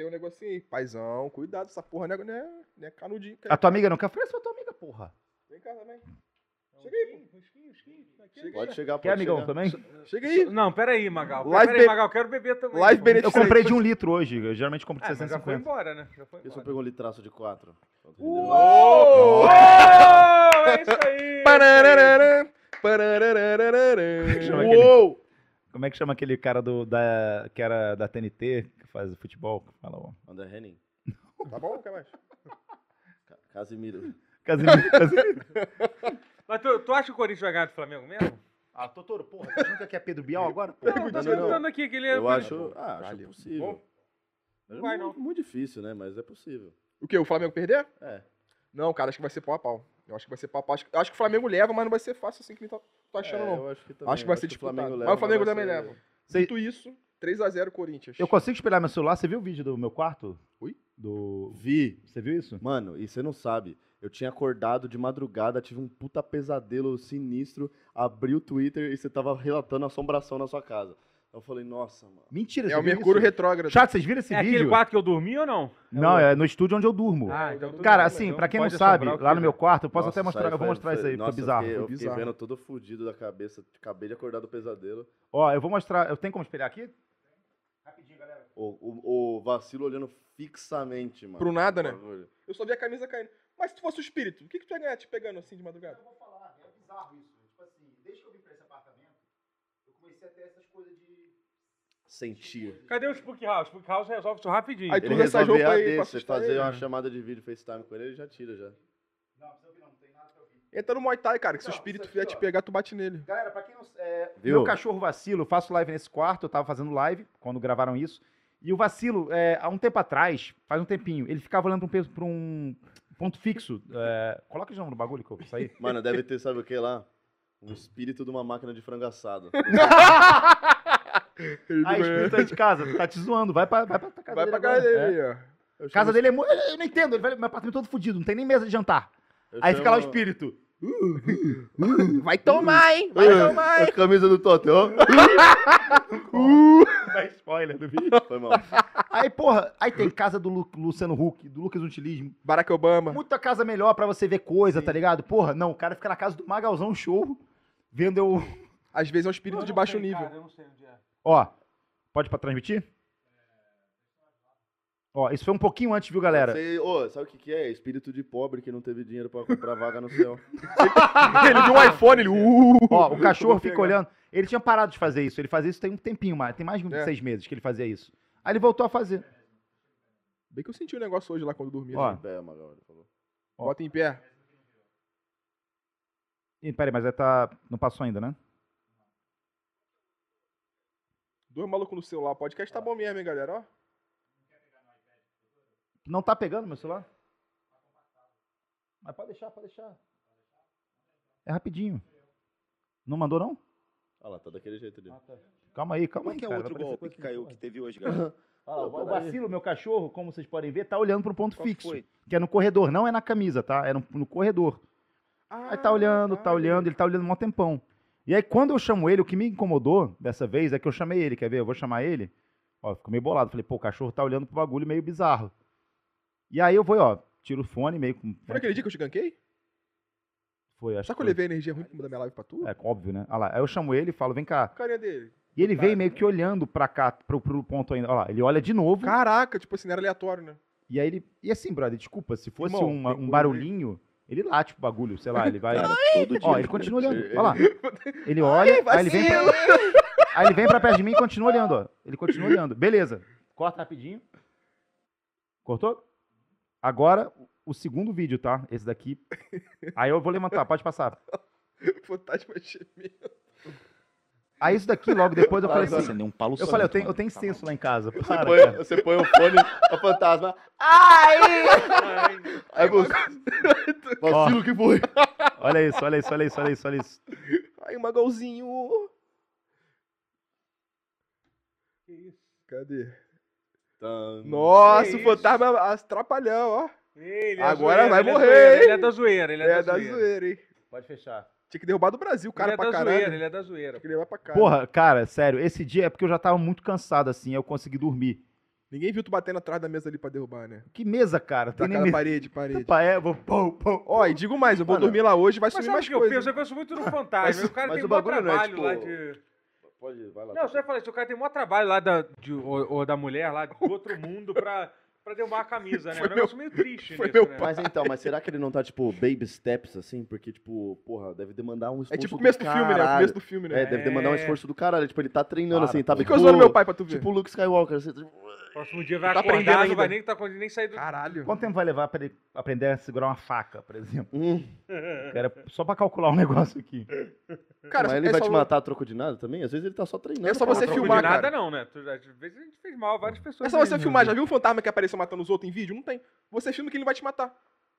Tem um negocinho aí. Paizão, cuidado, essa porra não é, não é, não é canudinho. A tua amiga não quer? Oferece pra tua amiga, porra. Vem cá também. Chega aí, pô. Chega Pode chegar, pode Quer, amigão, chegar. também? Chega aí. Não, peraí, Magal. Live peraí, be- Magal, quero beber também. Live benefício. Eu comprei de um litro hoje. Eu geralmente compro de Ah, mas já foi 650. embora, né? Já foi embora. pegou um litraço de quatro? Uou! É isso aí! Chama aquele- Uou! Como é que chama aquele cara do, da, que era da TNT, faz futebol? Fala, ó. André Henning. Tá bom? Quer mais? Ca- Casimiro. Casimiro, *laughs* Casimiro. Mas tu, tu acha que o Corinthians vai ganhar do Flamengo mesmo? Ah, Totoro, porra, tu nunca quer Pedro Bial agora? Porra. Não, tá não, não. perguntando aqui que ele é. Eu acho, ah, acho Valeu. possível. Não vai, É não. muito, muito difícil, né? Mas é possível. O quê? O Flamengo perder? É. Não, cara, acho que vai ser pau a pau. Eu acho que vai ser pau a pau. Acho que, acho que o Flamengo leva, mas não vai ser fácil assim que nem tá, tô achando, É, não. eu acho que também. Acho que vai eu ser o disputado. Flamengo Mas o Flamengo vai também ser- leva. Dito isso, 3x0 Corinthians. Eu consigo espelhar meu celular? Você viu o vídeo do meu quarto? Ui? Do... Vi. Você viu isso? Mano, e você não sabe. Eu tinha acordado de madrugada, tive um puta pesadelo sinistro, abri o Twitter e você tava relatando assombração na sua casa. Eu falei, nossa, mano. Mentira, É o Mercúrio isso? retrógrado. Chato, vocês viram esse É aquele vídeo? quarto que eu dormi ou não? Não, é no estúdio onde eu durmo. Ah, então tudo Cara, bem, assim, então pra quem não pode sabe, assombrar o que lá no meu quarto, eu posso Nossa, até mostrar, aí eu vou foi- mostrar isso foi- aí, nossa, foi bizarro. Eu fiquei, eu fiquei bizarro. vendo todo fudido da cabeça, acabei de acordar do pesadelo. Ó, eu vou mostrar, eu tenho como espelhar aqui? O, o, o vacilo olhando fixamente, mano. Pro nada, né? Eu só vi a camisa caindo. Mas se tu fosse o espírito, o que, que tu ia ganhar te pegando assim de madrugada? vou falar, é bizarro isso. Tipo assim, desde que eu vim pra esse apartamento, eu comecei a ter essas coisas de. Sentir. Cadê o Spook House? Spook House resolve isso rapidinho. Aí tu Ele resolve roupa aí pra assustar fazer ele, uma né? chamada de vídeo FaceTime com ele, ele já tira já. Não, precisa ouvir, não, não tem nada pra ouvir. Entra no Muay Thai, cara, que se o espírito vier te pegar, tu bate nele. Galera, pra quem não. É, Viu? meu cachorro vacilo, eu faço live nesse quarto, eu tava fazendo live quando gravaram isso. E o vacilo, é, há um tempo atrás, faz um tempinho, ele ficava olhando pra um, pra um ponto fixo. É, coloca de novo no bagulho que eu saí. *laughs* Mano, deve ter, sabe o que lá? Um espírito de uma máquina de frango assado. *laughs* Ah, espírito aí de casa, tá te zoando, vai pra, vai pra casa Vai dele pra agora. casa É. dele, ó. Chamo- Casa dele é. mu- Eu não entendo, ele vai, meu apartamento todo fudido, não tem nem mesa de jantar. eu Aí fica lá o chamo- espírito. Vai tomar, hein? Vai tomar, hein? A camisa do Totem, ó. Dá spoiler do vídeo. Foi mal. Aí, porra, aí tem casa do Lu- Luciano Huck, do Lucas Utilismo. Barack Obama. Muita casa melhor pra você ver coisa, tá ligado? Porra, não, o cara fica na casa do Magalzão Show, vendo eu. Às vezes é um espírito de baixo nível. eu não sei onde é. Ó, pode pra transmitir? Ó, isso foi um pouquinho antes, viu, galera? Sei- ô, sabe o que, que é? Espírito de pobre que não teve dinheiro pra comprar vaga no céu. *laughs* ele viu um iPhone, ele. Uh, Ó, o cachorro fica pegar. olhando. Ele tinha parado de fazer isso. Ele fazia isso tem um tempinho mais. Tem mais de É. seis meses que ele fazia isso. Aí ele voltou a fazer. Bem que eu senti um negócio hoje lá quando eu dormi. Ó. assim. Pé, Magal, ele falou. Bota em pé. Ih, peraí, mas é tá. Não passou ainda, né? Dois malucos no celular. Podcast tá bom mesmo, hein, galera? Ó. Não tá pegando meu celular? Mas pode deixar, pode deixar. É rapidinho. Não mandou, não? Olha lá, tá daquele jeito ali. Calma aí, calma aí. que é cara, outro golpe que caiu que teve hoje, *coughs* galera? Ó, o Pô, o vacilo, meu cachorro, como vocês podem ver, tá olhando pro ponto Qual fixo. foi? Que é no corredor, não é na camisa, tá? É no, no corredor. Aí tá olhando, tá olhando, ele tá olhando um tempão. E aí, quando eu chamo ele, o que me incomodou dessa vez é que eu chamei ele, quer ver? Eu vou chamar ele. Ó, ficou meio bolado. Falei, pô, o cachorro tá olhando pro bagulho meio bizarro. E aí eu vou, ó, tiro o fone meio com. Foi aquele dia que eu te ganquei? Foi, acho Sabe que eu levei energia ruim da minha live pra tu? É, óbvio, né? Olha lá. Aí eu chamo ele e falo, vem cá. Carinha dele. E ele vem Cara. meio que olhando pra cá, pro, pro ponto ainda. Olha lá, ele olha de novo. Caraca, tipo assim, não era aleatório, né? E aí ele. E assim, brother, desculpa, se fosse Irmão, uma- tem um coisa barulhinho, ele late pro bagulho, sei lá, ele vai. Todo dia. Ó, ele continua olhando. Olha lá. *laughs* Ele olha, aí ele vem pra, *laughs* aí ele vem pra perto de mim e continua olhando, ó. Ele continua olhando. Beleza. Corta rapidinho. Cortou? Agora, o segundo vídeo, tá? Esse daqui. Aí eu vou levantar, pode passar. *laughs* Fantasma gemendo. Aí isso daqui, logo depois, eu falei Tá, assim. Um palo Eu falei, eu tenho, eu tenho senso lá em casa. Você Para, põe, cara. você põe o fone, a fantasma. Aí você. Vacilo que foi. Olha isso, olha isso, olha isso, olha isso, olha isso. Ai, um magalzinho. Cadê? Tá. Nossa, o fantasma atrapalhão, ó. Ele é Agora zoeira, vai ele é morrer, zoeira, hein? Ele é da zoeira, ele é, É, da, da zoeira. zoeira, hein? Pode fechar. Tinha que derrubar do Brasil, o cara ele é pra da caralho. zoeira, ele é da zoeira. Tinha que levar pra. Porra, cara, sério, esse dia é porque eu já tava muito cansado assim, eu consegui dormir. Ninguém viu tu batendo atrás da mesa ali pra derrubar, né? Que mesa, cara? Cara, mesa. parede, parede. Pá, é, vou pô, pô. Ó, e digo mais, eu vou Mano, dormir lá hoje, vai Mas sumir sabe o mais que eu penso? Eu penso muito no *laughs* fantasma. Mas- o cara mas tem o um bagulho não é, trabalho tipo, lá de... Pode, vai lá. Não, você vai falar isso, o cara tem o maior trabalho lá da, de, ou, ou da mulher lá, do outro mundo pra, pra derrubar a camisa, né? *laughs* Foi é um negócio meio triste foi nisso, meu né? Mas então, mas será que ele não tá, tipo, baby steps, assim? Porque, tipo, porra, deve demandar um esforço É tipo o começo do filme, né? O começo do filme, né? É, deve demandar um É. esforço do caralho. Tipo, ele tá treinando, Para, assim, tá? Fica zoando meu pai pra tu ver. Tipo o Luke Skywalker. Assim, tipo, Próximo dia vai Tá aprendendo acordar, não ainda. vai nem, tá, nem sair do... Caralho. Quanto tempo vai levar pra ele aprender a segurar uma faca, por exemplo? hum, Cara, só pra calcular um negócio aqui. Cara, mas ele é vai só- te matar a troco de nada também? Às vezes ele tá só treinando. É só você matar. Troco filmar, de nada cara. não, né? Às vezes a gente fez mal várias pessoas. É só você mesmo, filmar. né? Já viu um fantasma que apareceu matando os outros em vídeo? Não tem. Você filma que ele vai te matar.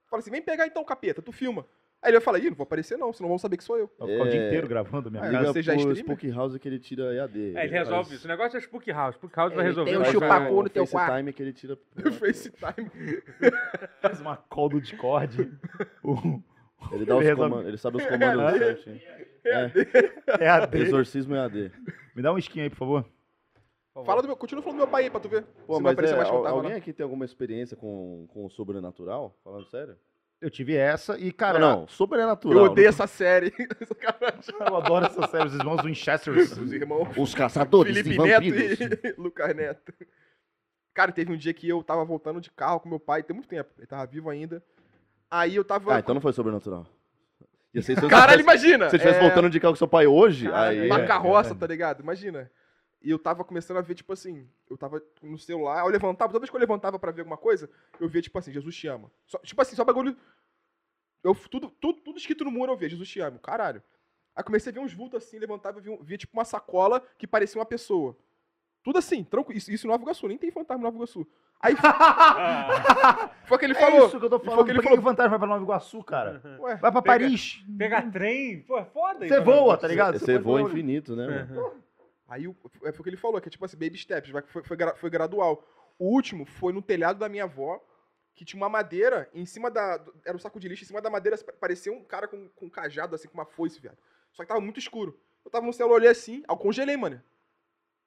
Fala assim, vem pegar então, capeta, tu filma. Aí ele vai falar, ih, não vou aparecer não, senão vão saber que sou eu. Eu vou ficar o dia É. inteiro gravando minha É, casa. Liga você já é pro streamer? Spook House que ele tira EAD. É, ele resolve faz- isso. O negócio é Spook House. Spook House vai resolver. tem um chupacu no teu quarto. FaceTime que ele tira... *laughs* FaceTime. *laughs* Faz uma call do Discord. *laughs* Ele dá os resolve. comandos, ele sabe os comandos certinho. É, É a D. exorcismo EAD. Me dá um skin aí, por favor. Por favor. Fala do meu, continua falando do meu pai aí pra tu ver. Pô, mas aparecer é, mais al- fantasma, alguém não. aqui tem alguma experiência com, com o sobrenatural? Falando sério? Eu tive essa e, cara, não, não, sobrenatural. Eu odeio essa série. *laughs* Sacanagem. eu adoro essa série, os irmãos Winchesters. Os irmãos Os caçadores Felipe de Neto vampiros. e *laughs* Lucas Neto. Cara, teve um dia que eu tava voltando de carro com meu pai, tem muito tempo, ele tava vivo ainda. Aí eu tava. Ah, então não foi sobrenatural. Ia ser se eu Caralho, tivesse- imagina! Se você estivesse é, voltando de carro com seu pai hoje, Caralho, aí... Uma É, carroça, é. tá ligado? Imagina. E eu tava começando a ver, tipo assim, eu tava no celular, eu levantava, toda vez que eu levantava pra ver alguma coisa, eu via, tipo assim, Jesus te ama. Só- tipo assim, só bagulho. Eu, tudo, tudo, tudo escrito no muro eu via, Jesus te amo, caralho. Aí comecei a ver uns vultos assim, levantava, via, via tipo uma sacola que parecia uma pessoa. Tudo assim, tranquilo. Isso, isso em Nova Iguaçu, nem tem fantasma em Nova Iguaçu. Aí *laughs* foi o que ele é falou. isso que eu tô foi falando. o que ele Por que falou. que o fantasma vai pra Nova Iguaçu, cara? Ué, Vai pra Pega- Paris. Pegar trem, pô, é foda Você voa, tá ligado? Você voa infinito, né? mano? Aí é, foi o que ele falou, que é tipo assim, baby steps, foi, foi, foi gradual. O último foi no telhado da minha avó, que tinha uma madeira em cima da. Era um saco de lixo, em cima da madeira parecia um cara com, com um cajado, assim, com uma foice, viado. Só que tava muito escuro. Eu tava no celular, olhei assim, eu congelei, mano.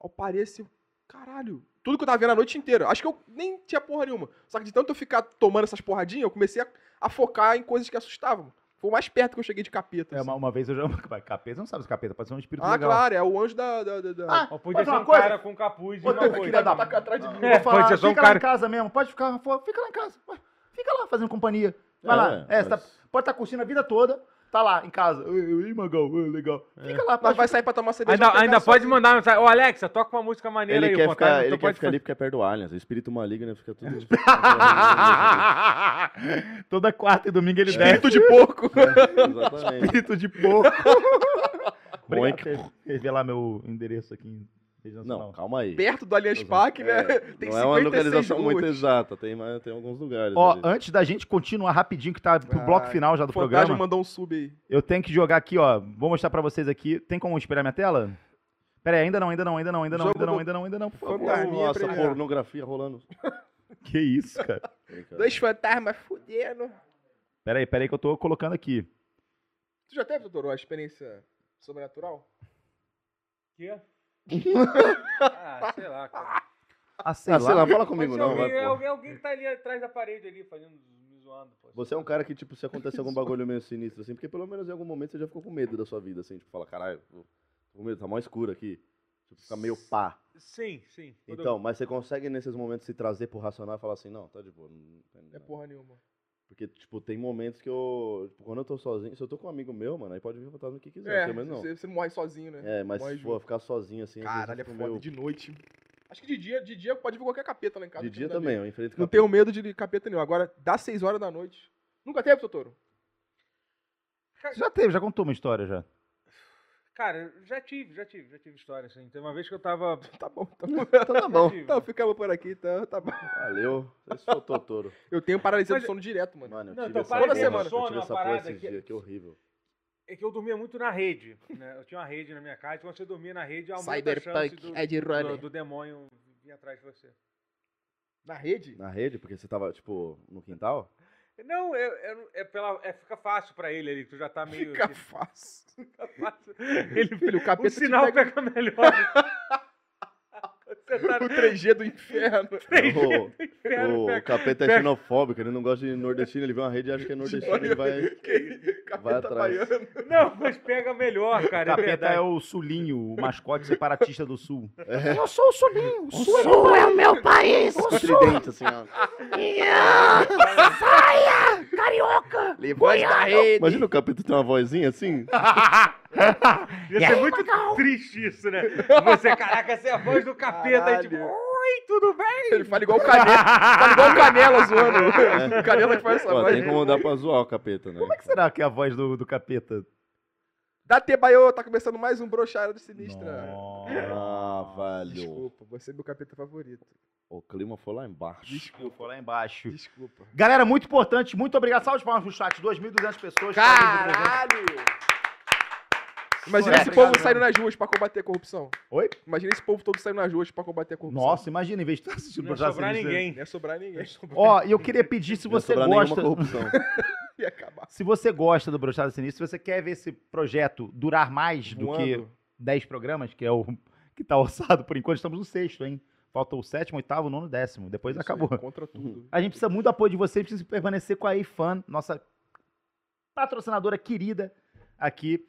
Eu parei assim, caralho. Tudo que eu tava vendo a noite inteira. Acho que eu nem tinha porra nenhuma. Só que de tanto eu ficar tomando essas porradinhas, eu comecei a, a focar em coisas que assustavam. Foi o mais perto que eu cheguei de capeta. É, assim. uma, uma vez eu já. *laughs* Capeta, não sabe se capeta, pode ser um espírito Ah, legal. claro, é o anjo da. da, da- da- Ah, Pode podia ser uma um coisa? cara com capuz e uma filha coisa. da- Tá atrás de mim. É, vou falar, pode ser só um fica lá cara- em casa mesmo, pode ficar, fica lá em casa. Fica lá fazendo companhia. Vai É, lá. É, você tá- mas- pode estar curtindo a vida toda, tá lá em casa. Ih, Magão, legal. Fica lá, Mas pode vai sair pra tomar cerveja. Ainda, ainda pode sozinho. mandar mensagem. Ô, Alexa, toca uma música maneira Ele aí, quer, ficar, ele quer pode ficar ali porque é perto do Aliens. O espírito maligno fica tudo. *laughs* Toda quarta e domingo ele desce. Espírito de porco. *laughs* Exatamente. Espírito de porco. É *laughs* Obrigado por revelar meu endereço aqui. Não, calma aí. Perto do Allianz Parque, né? *laughs* Tem não é uma 56 localização muito exata, tem, tem alguns lugares. Ó, ali. antes da gente continuar rapidinho, que tá pro Vai. bloco final já do programa, mandou um sub aí. eu tenho que jogar aqui, ó. Vou mostrar pra vocês aqui. Tem como esperar minha tela? Pera aí, ainda não, ainda não, ainda não, ainda não, ainda não, ainda não, ainda não, por favor. Fantasminha Nossa, pornografia rolando. *laughs* Que isso, cara. Dois fantasmas fudendo. Pera aí, pera aí que eu tô colocando aqui. Tu já teve, doutor, uma experiência sobrenatural? Quê? *laughs* ah, sei lá, cara. Ah, sei Ah, lá. sei lá, fala comigo não, alguém, vai, é alguém, alguém que tá ali atrás da parede ali, fazendo, me zoando. Pô. Você é um cara que, tipo, se acontece algum bagulho meio sinistro, assim, porque pelo menos em algum momento você já ficou com medo da sua vida, assim, tipo, fala, caralho, tô com medo, tá mó escuro aqui. Tipo, fica meio pá. Sim, sim. Então, mas você consegue nesses momentos se trazer pro racional e falar assim, não, tá de boa. Não, tem Não é porra nenhuma. Porque, tipo, tem momentos que eu. Tipo, quando eu tô sozinho, se eu tô com um amigo meu, mano, aí pode vir o fantasma que quiser, É, menos não. você, você morre sozinho, né? É, mas, Morre pô, ficar sozinho assim. Caralho, é foda. meio- De noite. Acho que de dia, de dia pode vir qualquer capeta lá em casa. De dia dá também, eu enfrento Não capeta. tenho medo de capeta nenhum. Agora, das 6 horas da noite. Nunca teve, Totoro? Você já teve, já contou uma história já. Cara, já tive, já tive, já tive história, assim. Tem uma vez que eu tava. *laughs* Tá bom, tá *laughs* bom. Então tá bom. tive. Então, ficamos por aqui, então, tá bom. Valeu. Esse foi o Totoro. Eu tenho paralisia Mas- do sono direto, mano. Mano, eu Não, tive então, essa do eu sono tive é essa porra parada esses que- dias, que horrível. É que eu dormia muito na rede, né? Eu tinha uma rede na minha casa, quando você dormia na rede, aumenta a chance Cyberpunk do, é de do, runner. do demônio vir atrás de você. Na rede? Na rede, porque você tava, tipo, no quintal? Não, é, é, é pela, é, fica fácil pra ele ali, tu já tá meio... Fica fácil. *laughs* fica fácil. Ele, Filho, o o capeta sinal pega- pega melhor. *laughs* você tá O 3G do inferno. *laughs* O, no inferno, o pega- capeta é xenofóbico, ele não gosta de nordestino, ele vê uma rede e acha que é nordestino, ele vai... *laughs* Capeta Vai atrás. baiano. Não, mas pega melhor, *laughs* cara. é Capeta verdade. é o Sulinho, o mascote separatista do Sul. Eu sou o Sulinho. O Sul é o meu país. O Sul Tridente, assim, ó. saia, carioca. Levante da rede. Imagina o capeta ter uma vozinha assim. Ia E ser muito triste isso, né? Você, caraca, você é a voz do capeta aí, tipo, oi, tudo bem? Ele fala igual o Canela. Fala igual o Canela zoando. O Canela que faz essa Pô, voz. tem como dar pra zoar o capeta, né? Como é que será que é a voz do, do capeta? Da Tebaiô, tá começando mais um brochada do Sinistra. Ah, velho. Desculpa, você é meu capeta favorito. O clima foi lá embaixo. Desculpa, lá embaixo. Desculpa. Galera, muito importante, muito obrigado. Salve de palmas pro chat, 2.200 pessoas. Caralho! Imagina Ué, esse povo obrigado. saindo nas ruas pra combater a corrupção. Oi? Imagina esse povo todo saindo nas ruas pra combater a corrupção. Nossa, imagina, em vez de estar assistindo Não ia sobrar ninguém. Não ia sobrar ninguém. Ó, e eu queria pedir se você sobrar gosta. corrupção. *laughs* Ia acabar. Se você gosta do Brochado Sinistro, se você quer ver esse projeto durar mais do que Voando. 10 programas, que é o que tá orçado por enquanto, estamos no sexto, hein? Falta o sétimo, oitavo, nono, décimo. Depois Isso acabou. aí, Contra tudo. A gente precisa muito do apoio de vocês, precisa permanecer com a iFan, nossa patrocinadora querida aqui.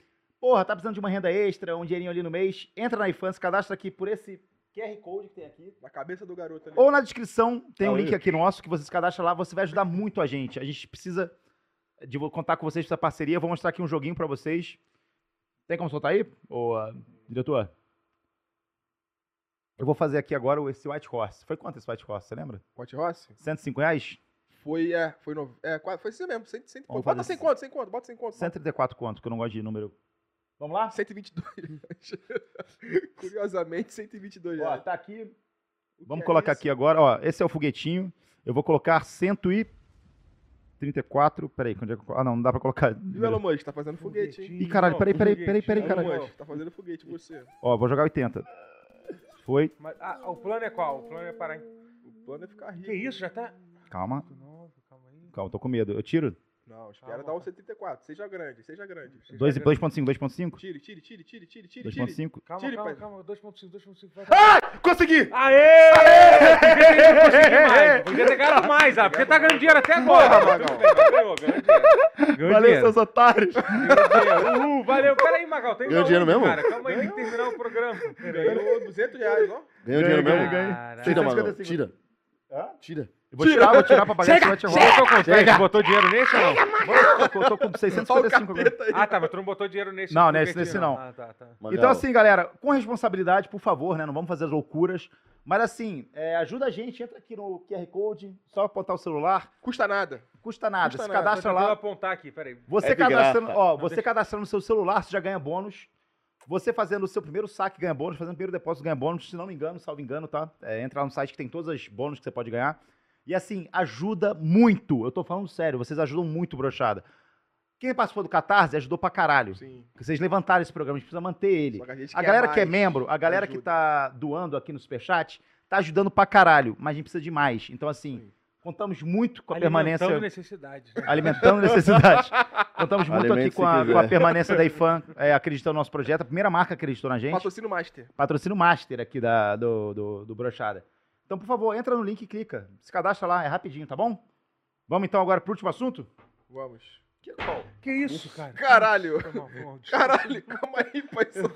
Porra, tá precisando de uma renda extra, um dinheirinho ali no mês? Entra na iFan, se cadastra aqui por esse QR Code que tem aqui. Na cabeça do garoto ali. Ou na descrição tem um Aí. link aqui nosso que você se cadastra lá, você vai ajudar muito a gente. A gente precisa de contar com vocês essa parceria. Vou mostrar aqui um joguinho pra vocês. Tem como soltar aí, ô, ah, diretor? Eu vou fazer aqui agora o- esse White Horse. Foi quanto esse White Horse, você lembra? Hot Rossi? 105 reais? Foi, é, foi, no, é, quase- foi isso mesmo. 100, 100, Vamos bota fazer 100 conto, 100 conto, bota 100 conto. 134 conto, que eu não gosto de número. Vamos lá? 122. *laughs* Curiosamente, 122 Ó, reais. tá aqui. O Vamos é colocar aqui agora, ó. Esse é o foguetinho. Eu vou colocar 134. Peraí, onde é que eu... Ah, não, não dá pra colocar. E o Elon Musk, tá fazendo foguete, hein? Ih, caralho, peraí, peraí, peraí, peraí, Elon caralho. Musk, tá fazendo foguete você. Ó, vou jogar 80. Foi. Mas, ah, o plano é qual? O plano é parar em... O plano é ficar rico. Que isso, já tá... Calma, calma, tô com medo. Eu tiro? Não, espera Calma. dar um 74. Seja grande, seja grande. Dois- 2.5, 2.5? Tire, tire, tire, tire, tire, tire, tire. 2.5. Calma, Tire, calma, calma. 2.5, 2.5. vai. Consegui! Aê! Podia ter ganhado mais. Podia ter ganhado mais, ah, porque tá ganhando dinheiro até agora. Bem, Ganhou, ganhou dinheiro. Ganhou Valeu, seus otários! Ganhou dinheiro. Uhul, valeu. Peraí, Magal, tem Ganhou dinheiro mesmo? Cara, calma aí, tem que terminar o programa. Ganhou 200 reais, ó. Ganhou dinheiro mesmo? ganhei. Tira. 655. Tira. Tira. Eu vou tirar, vou tirar pra pagar esse Chega, chega. Botou contente, botou dinheiro nesse ou não? Eu tô com Só o 655 agora. capeta aí. Ah, tá, mas tu não botou dinheiro nesse Não, nesse- nesse não. Ah, tá, tá. Então, assim, galera, com responsabilidade, por favor, né? Não vamos fazer as loucuras. Mas, assim, é, ajuda a gente, entra aqui no QR Code, só apontar o celular, Custa nada. custa nada. Custa se nada, cadastra lá. apontar aqui, peraí. Você, É cadastrando, ó, você deixa- cadastrando no seu celular, você já ganha bônus. Você fazendo o seu primeiro saque ganha bônus, fazendo o primeiro depósito ganha bônus, se não me engano, salvo engano, tá? É, entra lá no site que tem todos os bônus que você pode ganhar. E assim, ajuda muito. Eu tô falando sério, vocês ajudam muito, brochada. Quem participou do Catarse ajudou pra caralho. Sim. Porque Vocês levantaram esse programa, a gente precisa manter ele. Só que a, gente A quer galera que é membro, a galera que ajuda. tá doando aqui no Superchat, tá ajudando pra caralho, mas a gente precisa de mais. Então, assim, Sim. contamos muito com a Alimentando permanência. necessidades. né? Alimentando necessidade. Contamos muito aqui Alimente com se a, com a permanência da IFAM, é, acreditando no nosso projeto. A primeira marca acreditou na gente. Patrocínio Master. Patrocínio Master aqui da, do, do, do Brochada. Então, por favor, entra no link e clica. Se cadastra lá, é rapidinho, tá bom? Vamos então agora pro último assunto? Vamos. Que isso, cara? Caralho. Foi mal, foi mal, desculpa. Caralho, calma aí, paizão.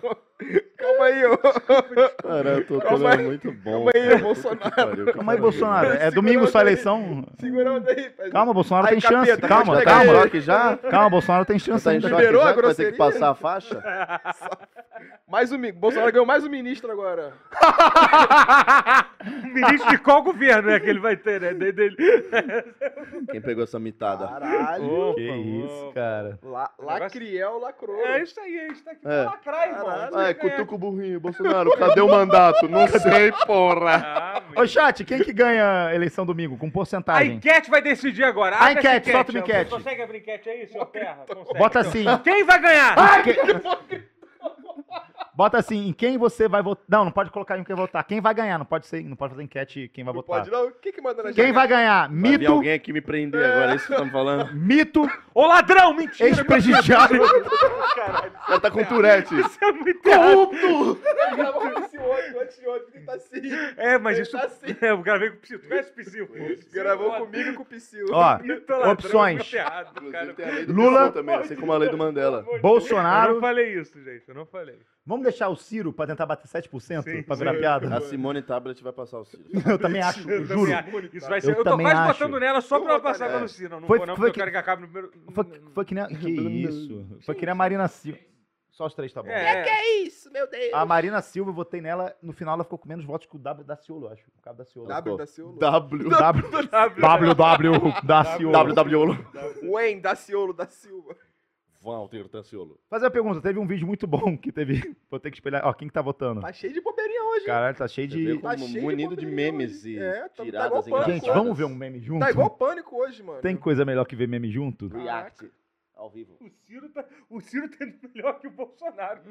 Calma aí, ô. Cara, eu tô Calma todo aí. muito bom. Calma aí, cara. Bolsonaro. Pariu, Calma aí. Bolsonaro. É domingo sua eleição. Segura onda aí, paizão. Calma, Bolsonaro Aí, tem chance. capeta, Calma, Tá em ele. calma. choque já? Calma, Bolsonaro tem chance Tá ainda. choque Liberou já a vai ter que passar a faixa? *laughs* Mais um, Bolsonaro ganhou mais um ministro agora. *laughs* Ministro de qual governo é que ele vai ter, né? De- dele. Quem pegou essa mitada? Caralho. Que isso, cara. La, Lacriel lacrou. É isso aí, a gente tá aqui É. pra lacrar, irmão. Você Ai, ganha. cutuca o burrinho. *laughs* Bolsonaro, cadê o mandato? Não sei, porra. Ah, Ô, chat, quem que ganha a eleição domingo? Com A porcentagem? enquete vai decidir agora. A Abre essa enquete, solta uma Você enquete. Consegue abrir enquete aí, senhor Terra? Consegue. Bota assim. Quem vai ganhar? Que- Bota assim, em quem você vai votar. Não, não pode colocar em quem votar. Quem vai ganhar? Não pode ser, não pode fazer enquete quem vai Não votar. pode não? Quem que manda na Quem vai ganhar? Vai Mito, alguém aqui me prender agora, é isso que você tá me falando? *laughs* mito, Ô ladrão, mentira! ex-presidiário. O cara tá com Tourette. Isso é muito errado. Ele gravou com esse outro, antes de outro, que tá assim. É, mas Ele isso. tá assim. É, eu gravei com o Psyu. Tu conhece o Psyu? Gravou foda. comigo e com o Psyu. Ó, ladrão, opções. cara. Lula- também, assim como a lei do Mandela. Eu Bolsonaro. não falei isso, gente. Eu não falei. Vamos deixar o Ciro pra tentar bater 7% Sim, pra virar sim. piada? A Simone Tablet vai passar o Ciro. *laughs* Eu também acho, Eu juro. também acho. Isso vai Eu ser. Eu, tô também quase acho. botando nela só Eu pra ela passar botar pelo. Ciro. Não Foi- vou não, foi porque eu quero que acabe no primeiro. Foi, foi que nem. *laughs* Que isso? Foi que nem a Marina Silva. Só os três tá bom. É, Que é isso, meu Deus? A Marina Silva, eu votei nela, no final ela ficou com menos votos que o W da Ciolo, eu acho. O cabo da Ciolo. *laughs* W da Ciolo. W. W, WW da Ciolo. WW. Wayne da Ciolo da Silva. Walter Tassiolo. Fazer uma pergunta, teve um vídeo muito bom que teve. *laughs* Vou ter que espelhar. Ó, quem que tá votando? Tá cheio de bobeirinha hoje. Caralho, tá cheio de. Tá cheio de munido de bobeira memes hoje. e É, tá- tá tiradas pânico. Gente, vamos ver um meme junto? Tá igual pânico hoje, mano. Tem coisa melhor que ver meme junto? React. Ao vivo. O Ciro tá, o Ciro tá melhor que o Bolsonaro.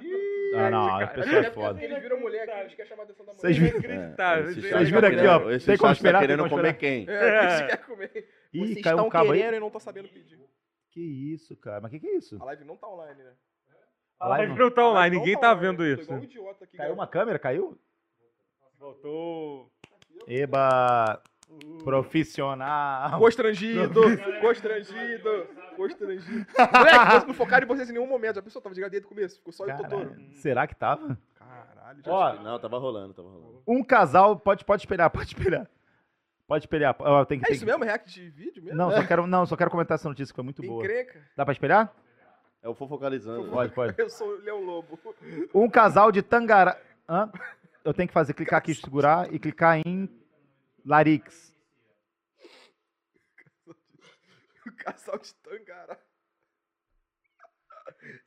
Ah, não, cara. a pessoa é É foda. viram mulher aqui, eles querem chamar a atenção da mulher. Vocês viram? Gente. chat Vocês viram tá aqui, querendo- ó, Esse tem como esperar, tá tem querendo como comer quem? É, *laughs* eles querem comer. Ih, Vocês caiu um estão cabo aí. querendo e não estão sabendo pedir. Que isso, cara? Mas que que é isso? A live não tá online, né? A live não tá online, Não ninguém tá online, vendo eu isso. Um idiota aqui. Caiu gravando. uma câmera? Caiu? Voltou. Eba! Profissional! Constrangido, constrangido, constrangido. Moleque, vocês não focaram em vocês em nenhum momento. A pessoa tava ligada desde o começo, ficou só eu e o Totoro. Caralho, será que tava? Caralho, já Ó, Não, tava rolando, tava rolando. um casal. Pode, pode esperar, pode esperar. Pode esperar. Ó, tem que, É tem isso que- mesmo? React de vídeo mesmo? Não, só quero, não, só quero comentar essa notícia que foi muito boa. Encrenca. Dá pra esperar? É o fofocalizando. Pode, pode. *laughs* Eu sou o Leão Lobo. Um casal de Tangará. Hã? Eu tenho que fazer, clicar aqui, segurar e clicar em Larix. *laughs* Casal de Tangará.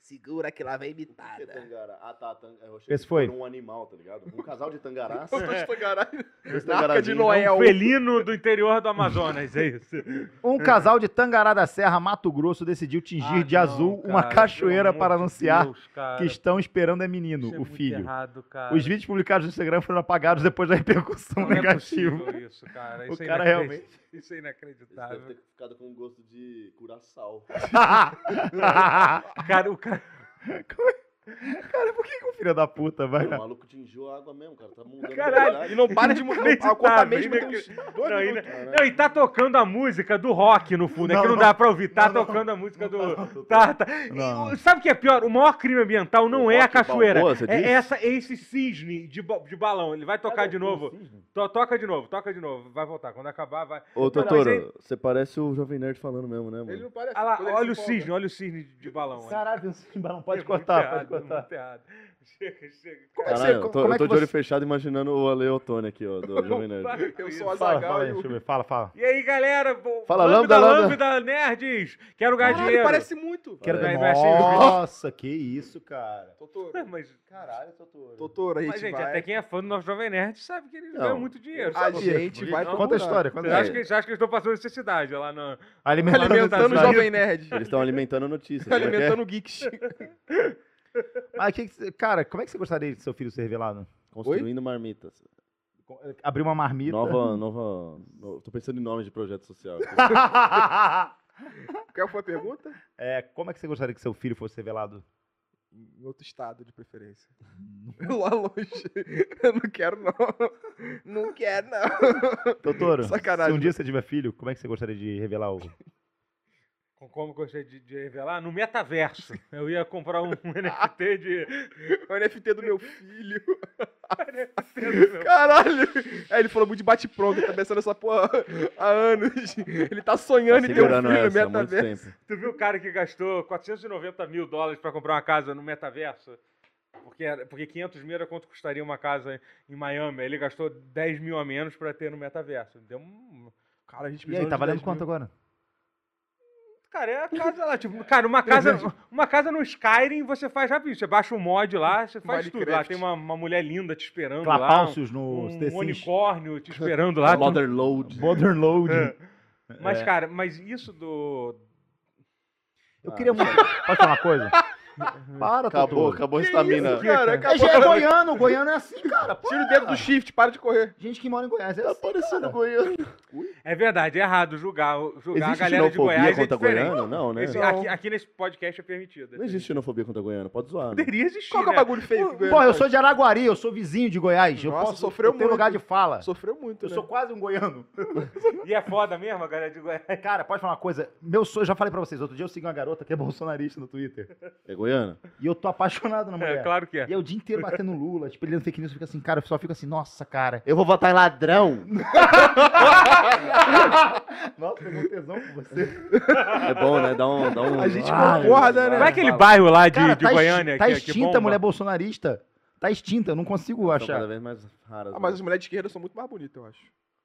Segura que lá vem O é imitada. tangará? Ah, tá. Tang... Eu achei Esse que foi. um animal, tá ligado? Um casal de tangarás. *laughs* Casal Arca de. Noé. É um É o- felino do interior do Amazonas, é isso. Um casal de Tangará da Serra, Mato Grosso, decidiu tingir Ah, de não, azul uma cara, cachoeira pelo para anunciar Deus, que estão esperando é menino, Isso é o muito filho. errado, cara. Os vídeos publicados no Instagram foram apagados depois da repercussão Não é negativa. possível isso, cara. O Isso é cara realmente- Isso é inacreditável. deve ter ficado com gosto de curaçao. *laughs* Cara, o cara. Cara, por que, que o filho da puta vai O maluco tingiu a água mesmo, cara. Tá mudando Caralho. E não para de mudar. A tem uns dois Não, e, minutos. não, e tá tocando a música do rock no fundo. é que Não, não não. dá pra ouvir. Tá Não, não. tocando a música do. Não, não, Tá, tá. Não. E, Sabe o que é pior? O maior crime ambiental não O é a cachoeira. balboa, É essa, é esse cisne de, de balão. Ele vai tocar de novo. To- toca de novo, toca de novo. Vai voltar. Quando acabar, vai. Ô, Não, Totoro, aí- você parece o Jovem Nerd falando mesmo, né, mano? Ele não parece. Ah lá, olha o cisne, olha o cisne de balão. Caralho, tem um cisne de balão. Pode É cortar, pode errado. *laughs* Chega, chega. Como é que Caralho, você- eu tô, como é eu tô que de olho você- fechado imaginando o Ale Otone aqui, ó, do Jovem Nerd. Eu sou o Fala, Azagal fala, e aí, deixa eu ver. Fala, fala. E aí, galera? Fala, lambda, lambda, lambda, nerds! Quero ganhar Caralho, dinheiro. parece muito. Quero é- é é Nossa, que isso, cara. Totoro. Mas, Caralho, Totoro. Totoro, a gente, mas, gente, vai. até quem é fã do nosso Jovem Nerd sabe que eles Não. ganham muito dinheiro. A gente vai Conta a história, conta Você a acha, história. que, eles estão passando necessidade lá no. Alimentando, Alimentando o. Jovem Nerd. Eles estão alimentando notícias. é é? Alimentando geeks. *laughs* Mas, que que cara, como é que você gostaria de seu filho ser revelado? Construindo marmitas. Abrir uma marmita. Nova, *laughs* nova. no- Tô pensando em nome de projeto social. *laughs* Qual foi a pergunta? é, como é que você gostaria que seu filho fosse revelado? Em outro estado, de preferência. *laughs* Lá longe. Eu não quero, não. Não quero, não. Totoro, Sacanagem. se um dia você tiver filho, como é que você gostaria de revelar o... Com- Como eu gostei de, de revelar? No metaverso. Eu ia comprar um *laughs* NFT de. O NFT *laughs* do meu filho. Caralho! Aí ele falou muito de bate-pronto, ele tá pensando nessa porra há anos. Ele tá sonhando Tá em ter um segurando filho no essa muito metaverso. Tu viu o cara que gastou 490 mil dólares pra comprar uma casa no metaverso? Porque, era- porque 500 mil era quanto custaria uma casa em Miami. Ele gastou 10 mil a menos pra ter no metaverso. Deu um. Cara, a gente E aí, tá valendo 10 quanto mil. agora? Cara, é a casa lá, tipo, cara, uma casa, uma casa no Skyrim você faz rapidinho. Você baixa um mod lá, você faz tudo. Lá Minecraft. tem uma, uma mulher linda te esperando lá. Clapalcios no Um, The um unicórnio te esperando lá. *laughs* tu- Motherload. Modern Load. É. Mas, É. cara, mas isso do. Eu queria muito... Pode falar uma coisa? Para, Acabou, Totoro. acabou a estamina. isso, cara? É, Acabou. já é goiano, goiano é assim, cara. Pô, Tira o dedo do shift, para de correr. Gente que mora em Goiás é Tá assim, parecendo cara. goiano. É verdade, é errado julgar, julgar Existe a galera de Goiás. contra é goiano? Não, né? Esse- Não. aqui, aqui nesse podcast é permitido. Não existe xenofobia contra goiano, pode zoar. Né? Poderia existir. Qual que é o né? bagulho feio Pô, eu sou de Araguari, eu sou vizinho de Goiás. eu Nossa, posso, sofreu eu tenho muito. lugar de fala. Sofreu muito, Eu né? sou quase um goiano. *laughs* E é foda mesmo a galera de Goiás. Cara, pode falar uma coisa? Meu sonho, eu já falei pra vocês, outro dia eu segui uma garota que é bolsonarista no Twitter. É goiano? E eu tô apaixonado na mulher. É, claro que é. E eu o dia inteiro batendo Lula, tipo, ele fake news, fica assim, cara, eu só fico assim, nossa, cara. Eu vou votar em ladrão. *laughs* Nossa, eu um tesão com você. É bom, né? Dá um. Dá um... A gente Ai, concorda, né? Não é aquele bairro lá de, Cara, de tá, Goiânia tá que, que extinta a mulher bolsonarista. Tá extinta, eu não consigo São achar. cada vez mais raras. Ah, mas né? as mulheres de esquerda são muito mais bonitas, eu acho.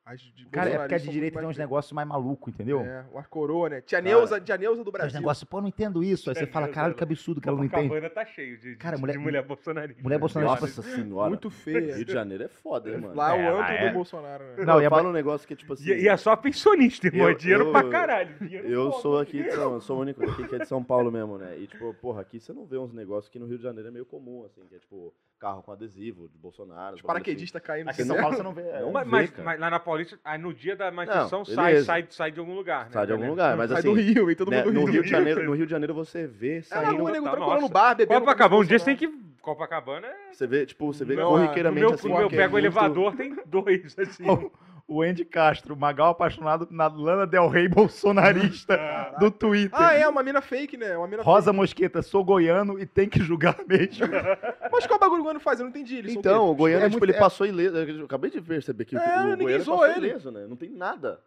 As de Cara, é porque a de direita muito tem uns negócios mais malucos, entendeu? É, uma coroa, né? Tia Neuza, tia Neuza do Brasil. negócios, pô, não entendo isso. Aí você É fala, caralho, né? que absurdo que ela não entende. Copacabana tá cheio de, Cara, de mulher- mulher bolsonarista. mulher bolsonarista- Nossa senhora. Muito feia. Rio de Janeiro é foda, hein, mano? Lá é É, o antro é. do Bolsonaro, né? Não, eu e a falo um negócio que é tipo assim. E, e é só pensionista, irmão. É dinheiro eu- pra caralho. dinheiro Eu foda. sou aqui, de São, eu sou o único aqui que é de São Paulo mesmo, né? E, tipo, porra, aqui você não vê uns negócios que no Rio de Janeiro é meio comum, assim, que é tipo carro com adesivo de Bolsonaro. Os bagulho paraquedistas caindo Aqui em no São. Paulo você não vê. Não Mas, vê, mas- mas lá na Paulista, aí no dia da manifestação sai, sai, sai de algum lugar, assim. né? Sai de algum lugar, mas Sai assim. do Rio, e todo né, mundo no, do Rio de Rio. Janeiro, no Rio de Janeiro você vê É na saindo. rua, nego Tá, no bar, bebendo. Copacabana, um dia você tem que... Copacabana é... Você vê, tipo, você vê Não, corriqueiramente meu, assim. no meu que é pego o elevador, tem dois, assim. *laughs* O Andy Castro, Magal apaixonado na Lana Del Rey bolsonarista *laughs* do Twitter. Ah, é, uma mina fake, né? Uma mina Rosa Mosqueta, sou goiano e tem que julgar mesmo. fake. *laughs* Mas qual bagulho o Goiano faz? Eu não entendi. Eles são Então, o Goiano, É tipo, muito- ele é- passou ileso. Eu acabei de perceber que o- É, o Goiano passou ele. ileso, né? Não tem nada.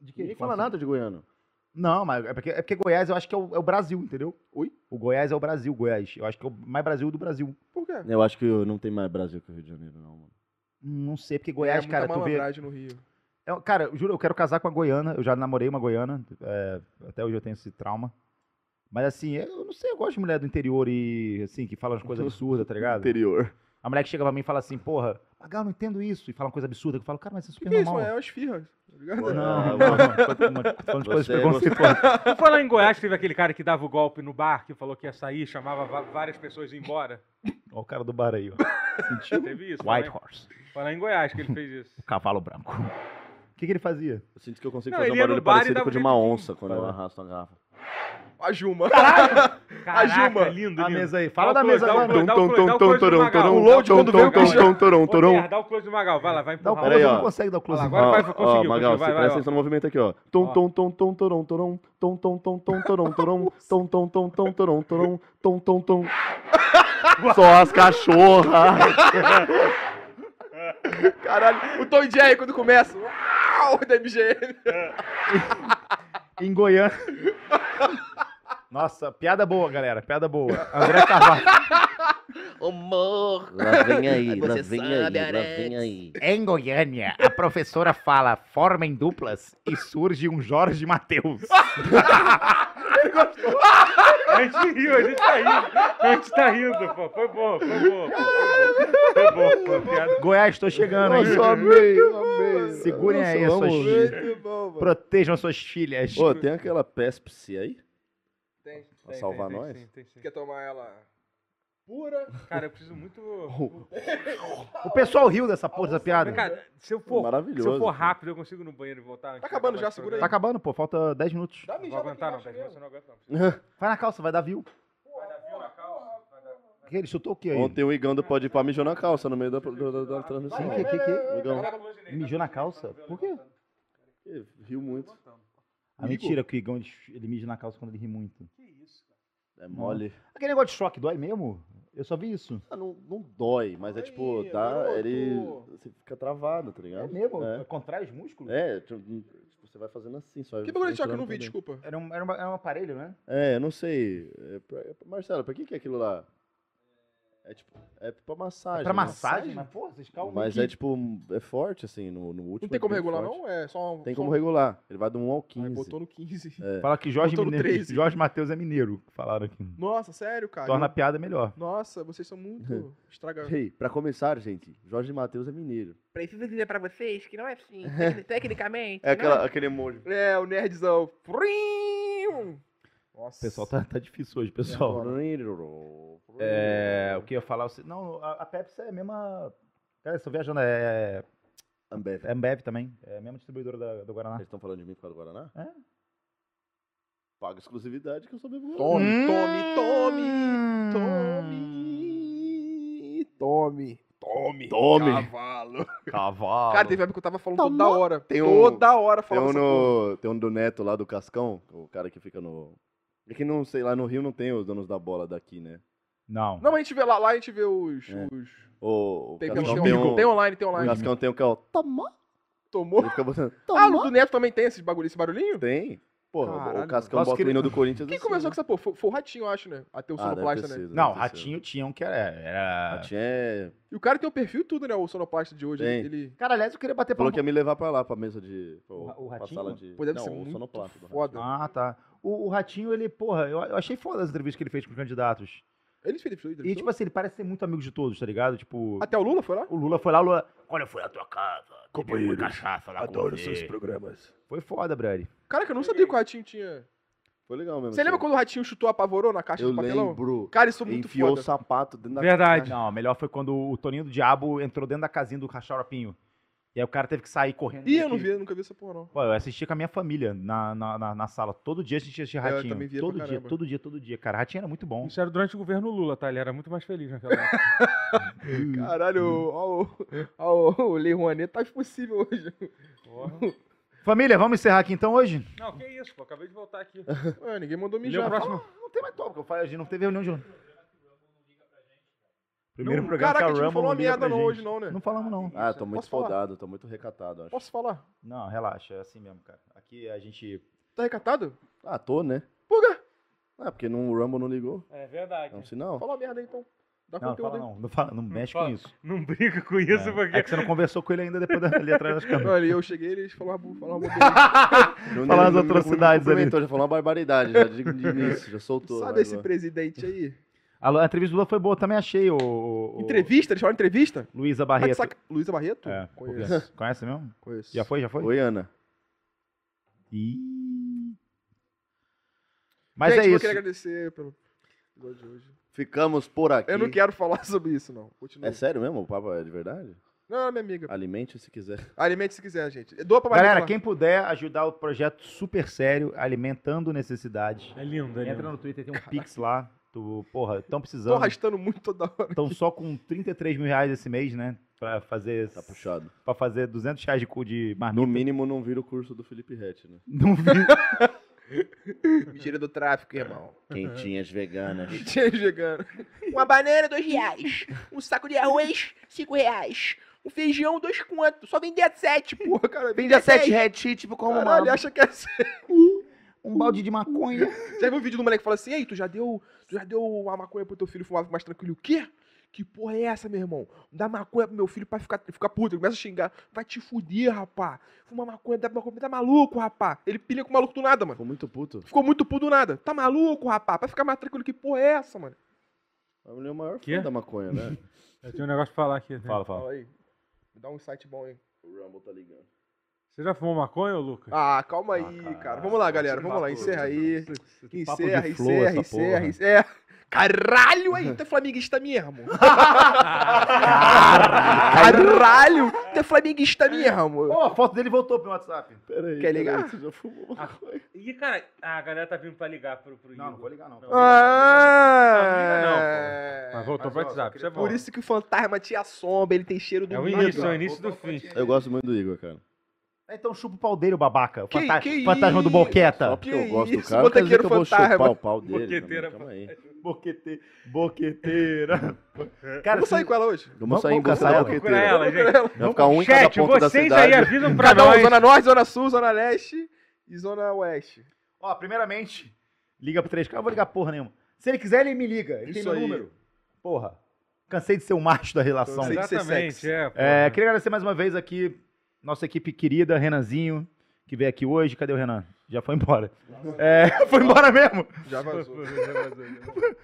De Ninguém fala nada de Goiano. Não, mas é porque, é porque Goiás eu acho que é o, é o Brasil, entendeu? Oi? O Goiás é o Brasil, Goiás. Eu acho que é o mais Brasil do Brasil. Por quê? Eu acho que não tem mais Brasil que o Rio de Janeiro, não, mano. Não sei, porque Goiás, é, cara, tu vê. no Rio. É, cara, eu juro, eu quero casar com a goiana. Eu já namorei uma goiana. é, até hoje eu tenho esse trauma. Mas assim, eu não sei, eu gosto de mulher do interior e assim, que fala umas coisas absurdas, tá ligado? Interior. A mulher que chega pra mim e fala assim, porra, Magal, não entendo isso. E fala uma coisa absurda. Eu falo, cara, mas isso é Que super que é isso, normal. mano? É uma esfirra. Tá Não, não, não. Falando de coisas Você- preconceituosas. Por falar em Goiás, teve aquele cara que dava o golpe no bar, que falou que ia sair, chamava va- várias pessoas embora. Olha o cara do bar aí, ó. Sentiu? Teve isso. White Falar Horse. Em- Falar em Goiás que ele fez isso. O *laughs* cavalo branco. O que, que ele fazia? Eu sinto que eu consigo Não, fazer um ele ia no barulho bar e parecido dava com o de um uma onça quando eu Vai. arrasto a garrafa. A Juma. *laughs* Caraca, Juma. lindo, A lindo. mesa aí. Dá Fala o da close, mesa dá o agora. close, dá o close, dá o close do Magal. O load quando vem o tom, Ô, tom. Ter, Dá o close do Magal, vai lá, vai Dá o empurrar. close, Peraí, não ó. consegue dar o close. Lá, agora vai, Ó, conseguiu, ó, conseguiu, Magal, vai, você vai, presta vai. atenção no movimento aqui, ó. Tom, Ó. tom, tom, tom, torom, torom. Tom, tom, tom, tom, torom, torom. Tom, tom, tom, tom, torom, torom. Tom, tom, tom. Só as cachorras. *laughs* Caralho, o Tom e Jerry quando começa. Uau, da MGM. Em Goiânia. *laughs* Nossa, piada boa, galera. Piada boa. André Carvalho. Amor. Lá vem aí, Você lá vem sabe, aí, lá Arex. vem aí. Em Goiânia, a professora fala forma em duplas e surge um Jorge Matheus. *laughs* A gente riu, a gente tá rindo. A gente tá rindo, pô. Foi bom, foi bom. pô, Foi bom, foi bom, pô. Piada. Goiás, tô chegando, hein? Nossa, amei, amei. Segurem aí as suas filhas. Muito bom, mano. Protejam suas filhas. Ô, tem aquela Pespsi aí? Tem. Pra salvar tem, nós? sim, tem sim. Quer tomar ela pura? Cara, eu preciso muito. *laughs* *laughs* O pessoal riu dessa porra, dessa piada. Cara, se eu for, Maravilhoso. se eu for rápido, eu consigo ir no banheiro e voltar. Tá acabando já, segura aí. Tá acabando, pô. Falta 10 minutos. Dá Não vou aguentar, não. embaixo 10 minutos eu não aguento, não. *laughs* Vai na calça, vai dar view. Vai dar fio na calça? Que Ele chutou o que aí? Ontem o Igão do Pode Pá mijou na calça no meio da, da, da- da transmissão. Que, que, que? O Igão Mijou na calça? Por quê? Ih, riu muito. A mentira que o Igão ele, ele mija na calça quando ele ri muito. É mole. Aquele negócio de choque dói mesmo? Eu só vi isso. Ah, não, não dói, mas é tipo, dá. garoto. Ele. Você fica travado, tá É ligado? mesmo? É. Contrai os músculos? É, tipo, você vai fazendo assim, só. Que bagulho de choque? Eu não vi, desculpa. Era um, era, uma- era um aparelho, né? É, eu não sei. É é Marcelo, pra que que é aquilo lá? É tipo, é pra massagem. É pra né? massagem? Mas, pô, vocês calmam Mas aqui. é tipo, é forte, assim, no, no último. Não tem é como regular, forte. não? É só um. Tem só como regular. Ele vai do 1 ao Aí 15. botou no 15. É. Fala que Jorge, Botou no Mineiro, 13. Jorge Matheus é mineiro. Falaram aqui. Nossa, sério, cara. Torna a piada melhor. Nossa, vocês são muito estragados. *laughs* Ei, pra começar, gente, Jorge Matheus é mineiro. Preciso dizer pra vocês que não é assim. *laughs* tec- Tecnicamente. É não aquela, aquele emoji. É, o nerdzão. Prim! Nossa. O pessoal tá, tá difícil hoje, pessoal. É, o que eu ia falar... você- Não, a, a Pepsi é a mesma... Cara, eu tô viajando, é, Ambev. é Ambev também. É a mesma distribuidora da, do Guaraná. Vocês estão falando de mim por causa do Guaraná? É. Paga exclusividade que eu sou bebo Tome, Hum. tome, tome, tome, tome. Tome. Cavalo. Cavalo. Cara, teve época que eu tava falando Toma. toda hora. Tem um- toda hora Tem falando um, porra. no, tem um do Neto lá do Cascão, o cara que fica no. É que não, sei lá, no Rio não tem os donos da bola daqui, né? Não. Não, mas a gente vê lá, lá a gente vê os... É. os... O, o Tem, Cascão tem, tem, tem, um. tem online, tem o online. Cascão tem um que é o. Toma! Tomou. Ele fica botando. *laughs* Ah, o do Neto também tem esse bagulho, esse barulhinho? Tem. Porra, Caralho. o Cascão bota que o do Corinthians Quem assim, começou né? com essa porra? Foi, foi o Ratinho, eu acho, né? A ter o Ah, sonoplasta, né? sido, Não, ter sido. Ratinho tinha um que era... era... Ratinho é. E o cara tem o perfil e tudo, né? O sonoplasta de hoje. Tem. Ele, ele- Cara, aliás, eu queria bater Falou palma... que ia me levar pra lá, pra mesa de. Pra, O- o pra Ratinho? sala de. Pô, deve não, ser o muito sonoplasta foda. Ah, tá. O, o Ratinho, ele, porra, eu, eu achei foda as entrevistas que ele fez com os candidatos. Ele fez ele E, tipo assim, ele parece ser muito amigo de todos, tá ligado? Tipo, Até o Lula foi lá? o Lula foi lá, o Lula, olha, eu fui à tua casa, companheiro, cachaça lá com você. programas. Foi foda, Brady. Cara, que eu não sabia que o Ratinho tinha. Foi legal mesmo. Você lembra assim. quando o Ratinho chutou, apavorou na caixa Eu de papelão? lembro. Cara, isso é muito Enfiou foda. o sapato dentro da Verdade. Não, melhor foi quando o Toninho do Diabo entrou dentro da casinha do Cacharopinho. E aí o cara teve que sair correndo. Ih, eu não vi, nunca vi essa porra, não. Pô, eu assisti com a minha família na, na, na, na sala. Todo dia a gente assistia É, eu Ratinho. também via todo pra dia, caramba. todo dia, todo dia. Cara, Ratinho era muito bom. Isso era durante o governo Lula, tá? Ele era muito mais feliz naquela época. *laughs* Caralho, ó, o- ó, o Lei Rouanet tá impossível hoje. Porra. Família, vamos encerrar aqui então hoje? Não, que isso, pô. Acabei de voltar aqui. Ué, ninguém mandou Lê o mijar. próximo. Não tem mais tópico. Eu falei, a gente não teve reunião de. Primeiro Não, programa Caraca, a que gente a não falou uma merda não hoje, não, né? Não falamos, não. Ah, tô muito podado, tô muito recatado, acho. Posso falar? Não, relaxa, é assim mesmo, cara. Aqui a gente. Tá recatado? Ah, tô, né? Por quê? Ah, porque no Rumble não ligou. É verdade. É um sinal. Fala uma merda aí, então. Dá Não, não conteúdo fala aí. não. Não, fala, não mexe fala. com isso. Não briga com isso, É, porque. é que você não conversou com ele ainda depois ali atrás das câmeras. Olha, eu cheguei, eles falaram falaram. Não- Falar não- as não- atrocidades não ali. Já falou uma barbaridade, já de, de início, já soltou. Sabe esse presidente aí? A, a entrevista do Lula foi boa, também achei. O, o- Entrevista? Eles falaram entrevista? Luísa Barreto. saca- Luísa Barreto? É? Conheço. *laughs* Conhece mesmo? Conheço. Já foi, já foi? Oi, Ana. Ih. Mas Gente, é eu isso. queria agradecer pelo episódio de hoje. Ficamos por aqui. Eu não quero falar *laughs* sobre isso, não. Continua. É sério mesmo? O papo é de verdade? Não, é minha amiga. Alimente se quiser. *laughs* Alimente se quiser, gente. Doa pra Galera, quem puder ajudar o projeto super sério, alimentando necessidades, É lindo, é lindo. entra no Twitter, tem um Pix lá. Tu, porra, estão Tô precisando. arrastando muito toda hora. Estão só com 33 mil reais esse mês, né? Pra fazer, Tá puxado. pra fazer 200 reais de cu de marmita. No mínimo, não vira o curso do Felipe Rett, né? *laughs* Não vi. *laughs* Me tira do tráfico, irmão. Quentinhas veganas. Tinha chegando. Uma banana, dois reais. Um saco de arroz, cinco reais. Um feijão, dois contos. Só vende a sete, porra, cara. Vende a sete. Red, tipo como Caralho, ele acha que é *laughs* assim. Um balde de maconha. *laughs* Já viu o vídeo do moleque que fala assim, ei, tu já deu, tu já deu uma maconha pro teu filho fumar mais tranquilo? O quê? Que porra é essa, meu irmão? Dá maconha pro meu filho pra ficar, ficar puto. Ele começa a xingar. Vai te fuder, rapá. Fuma maconha, dá maconha, tá maluco, rapá. Ele pilha com o maluco do nada, mano. Ficou muito puto. Ficou muito puto do nada. Tá maluco, rapá? Pra ficar mais tranquilo, que porra é essa, mano? Ele é o maior Quê? fã da maconha, né? *laughs* Eu tenho um negócio pra falar aqui. né? Fala, fala. Fala aí. Me dá um insight bom aí. o Rumble tá ligando. Você já fumou maconha, Lucas? Ah, calma aí, Ah, cara. cara. Vamos lá, galera. Vamos lá. Encerra aí. De Encerra, encerra, encerra, encerra. Caralho, aí, tu é flamenguista mesmo. *laughs* Caralho, tu é flamenguista mesmo. Ó, a foto dele voltou pro WhatsApp. Pera aí. Quer aí, ligar? Você já fumou maconha? Ih, cara, a galera tá vindo pra ligar pro, pro Não, não vou ligar, não. Não. Ah, Mas voltou Mas, pro ó, WhatsApp, isso é bom. Por isso que o fantasma te assombra, ele tem cheiro do É o início, é o início do fim. Eu gosto muito do Igor, cara. Então chupa o pau dele, o babaca. O Que- fanta- que fantasma do isso? Só boqueta. porque Que eu gosto do isso, cara, não quer dizer que botequeiro eu vou fantasma. chupar o pau dele. Boqueteira. Boquete... Boqueteira. Cara, Vamos sair com ela hoje. Vamos Vamos sair em busca da boqueteira. ela, gente. Vai ficar um em cada Chat, ponto da vocês aí cidade. avisam pra Cada um, nós. Zona Norte, Zona Sul, Zona Leste e Zona Oeste. Ó, primeiramente, liga pro 3K. Eu vou ligar porra nenhuma. Se ele quiser, ele me liga. Ele tem Isso meu aí. número. Porra. Cansei de ser o macho da relação. Cansei de ser sexy. é. É, queria agradecer mais uma vez aqui nossa equipe querida, Renanzinho, que veio aqui hoje. Cadê o Renan? Já foi embora. É, *laughs* foi embora mesmo. *laughs* Já vazou.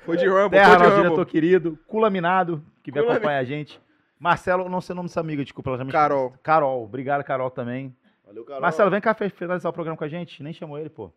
Foi de Rumble, Terra, foi de nosso Rumble. diretor querido. Culaminado, que veio Culamin- acompanhar a gente. Marcelo, não sei o nome dessa amiga, desculpa, ela já me Carol. Carol, obrigado, Carol, também. Valeu, Carol. Marcelo, vem cá finalizar o programa com a gente. Nem chamou ele, pô.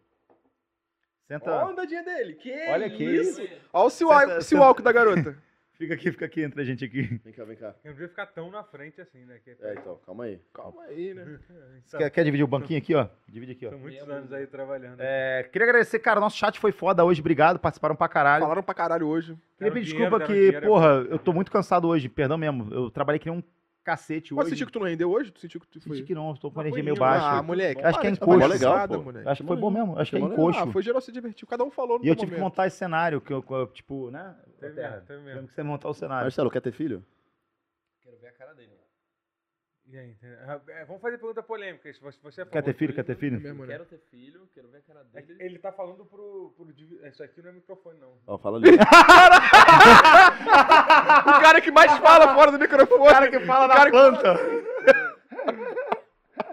Senta. Olha a andadinha dele. Que Olha que isso. isso. Olha o Seawalk da garota. Fica aqui, fica aqui entre a gente aqui. Vem cá, vem cá. Eu não devia ficar tão na frente assim, né? Que É, então, calma aí. Calma aí, né? *laughs* Quer, quer dividir o banquinho aqui, ó? Divide aqui, ó. São muitos anos aí trabalhando. É, queria agradecer, cara, nosso chat foi foda hoje, obrigado, participaram pra caralho. Falaram pra caralho hoje. Queria Deram pedir dinheiro, desculpa deram que, dinheiro, é porra, eu tô muito cansado hoje, perdão mesmo. Eu trabalhei que nem um cacete Mas hoje. sentiu que tu não rendeu hoje? Tu sentiu que tu foi... Senti que não, tô com Mas energia meio baixa. Ah, moleque. Acho que é encoxo. Legal, pô. moleque. Acho que foi bom mesmo, acho que é encoxo. Ah, foi geral se divertiu. Cada um falou no E eu tive que montar esse cenário, que eu, tipo, né? Teve Terra, mesmo, teve mesmo. Tivemos que você montar o cenário. Marcelo, quer ter filho? Quero ver a cara dele. E aí, entendeu? É, vamos fazer pergunta polêmica. Se você, é Quer ter filho, quer ter filho? Mesmo, né? Quero ter filho, quero ver a cara É que dele. Ele tá falando pro, pro. divi- Isso aqui não é microfone, não. Ó, fala ali. *laughs* O cara que mais fala fora do microfone. O cara que fala na planta.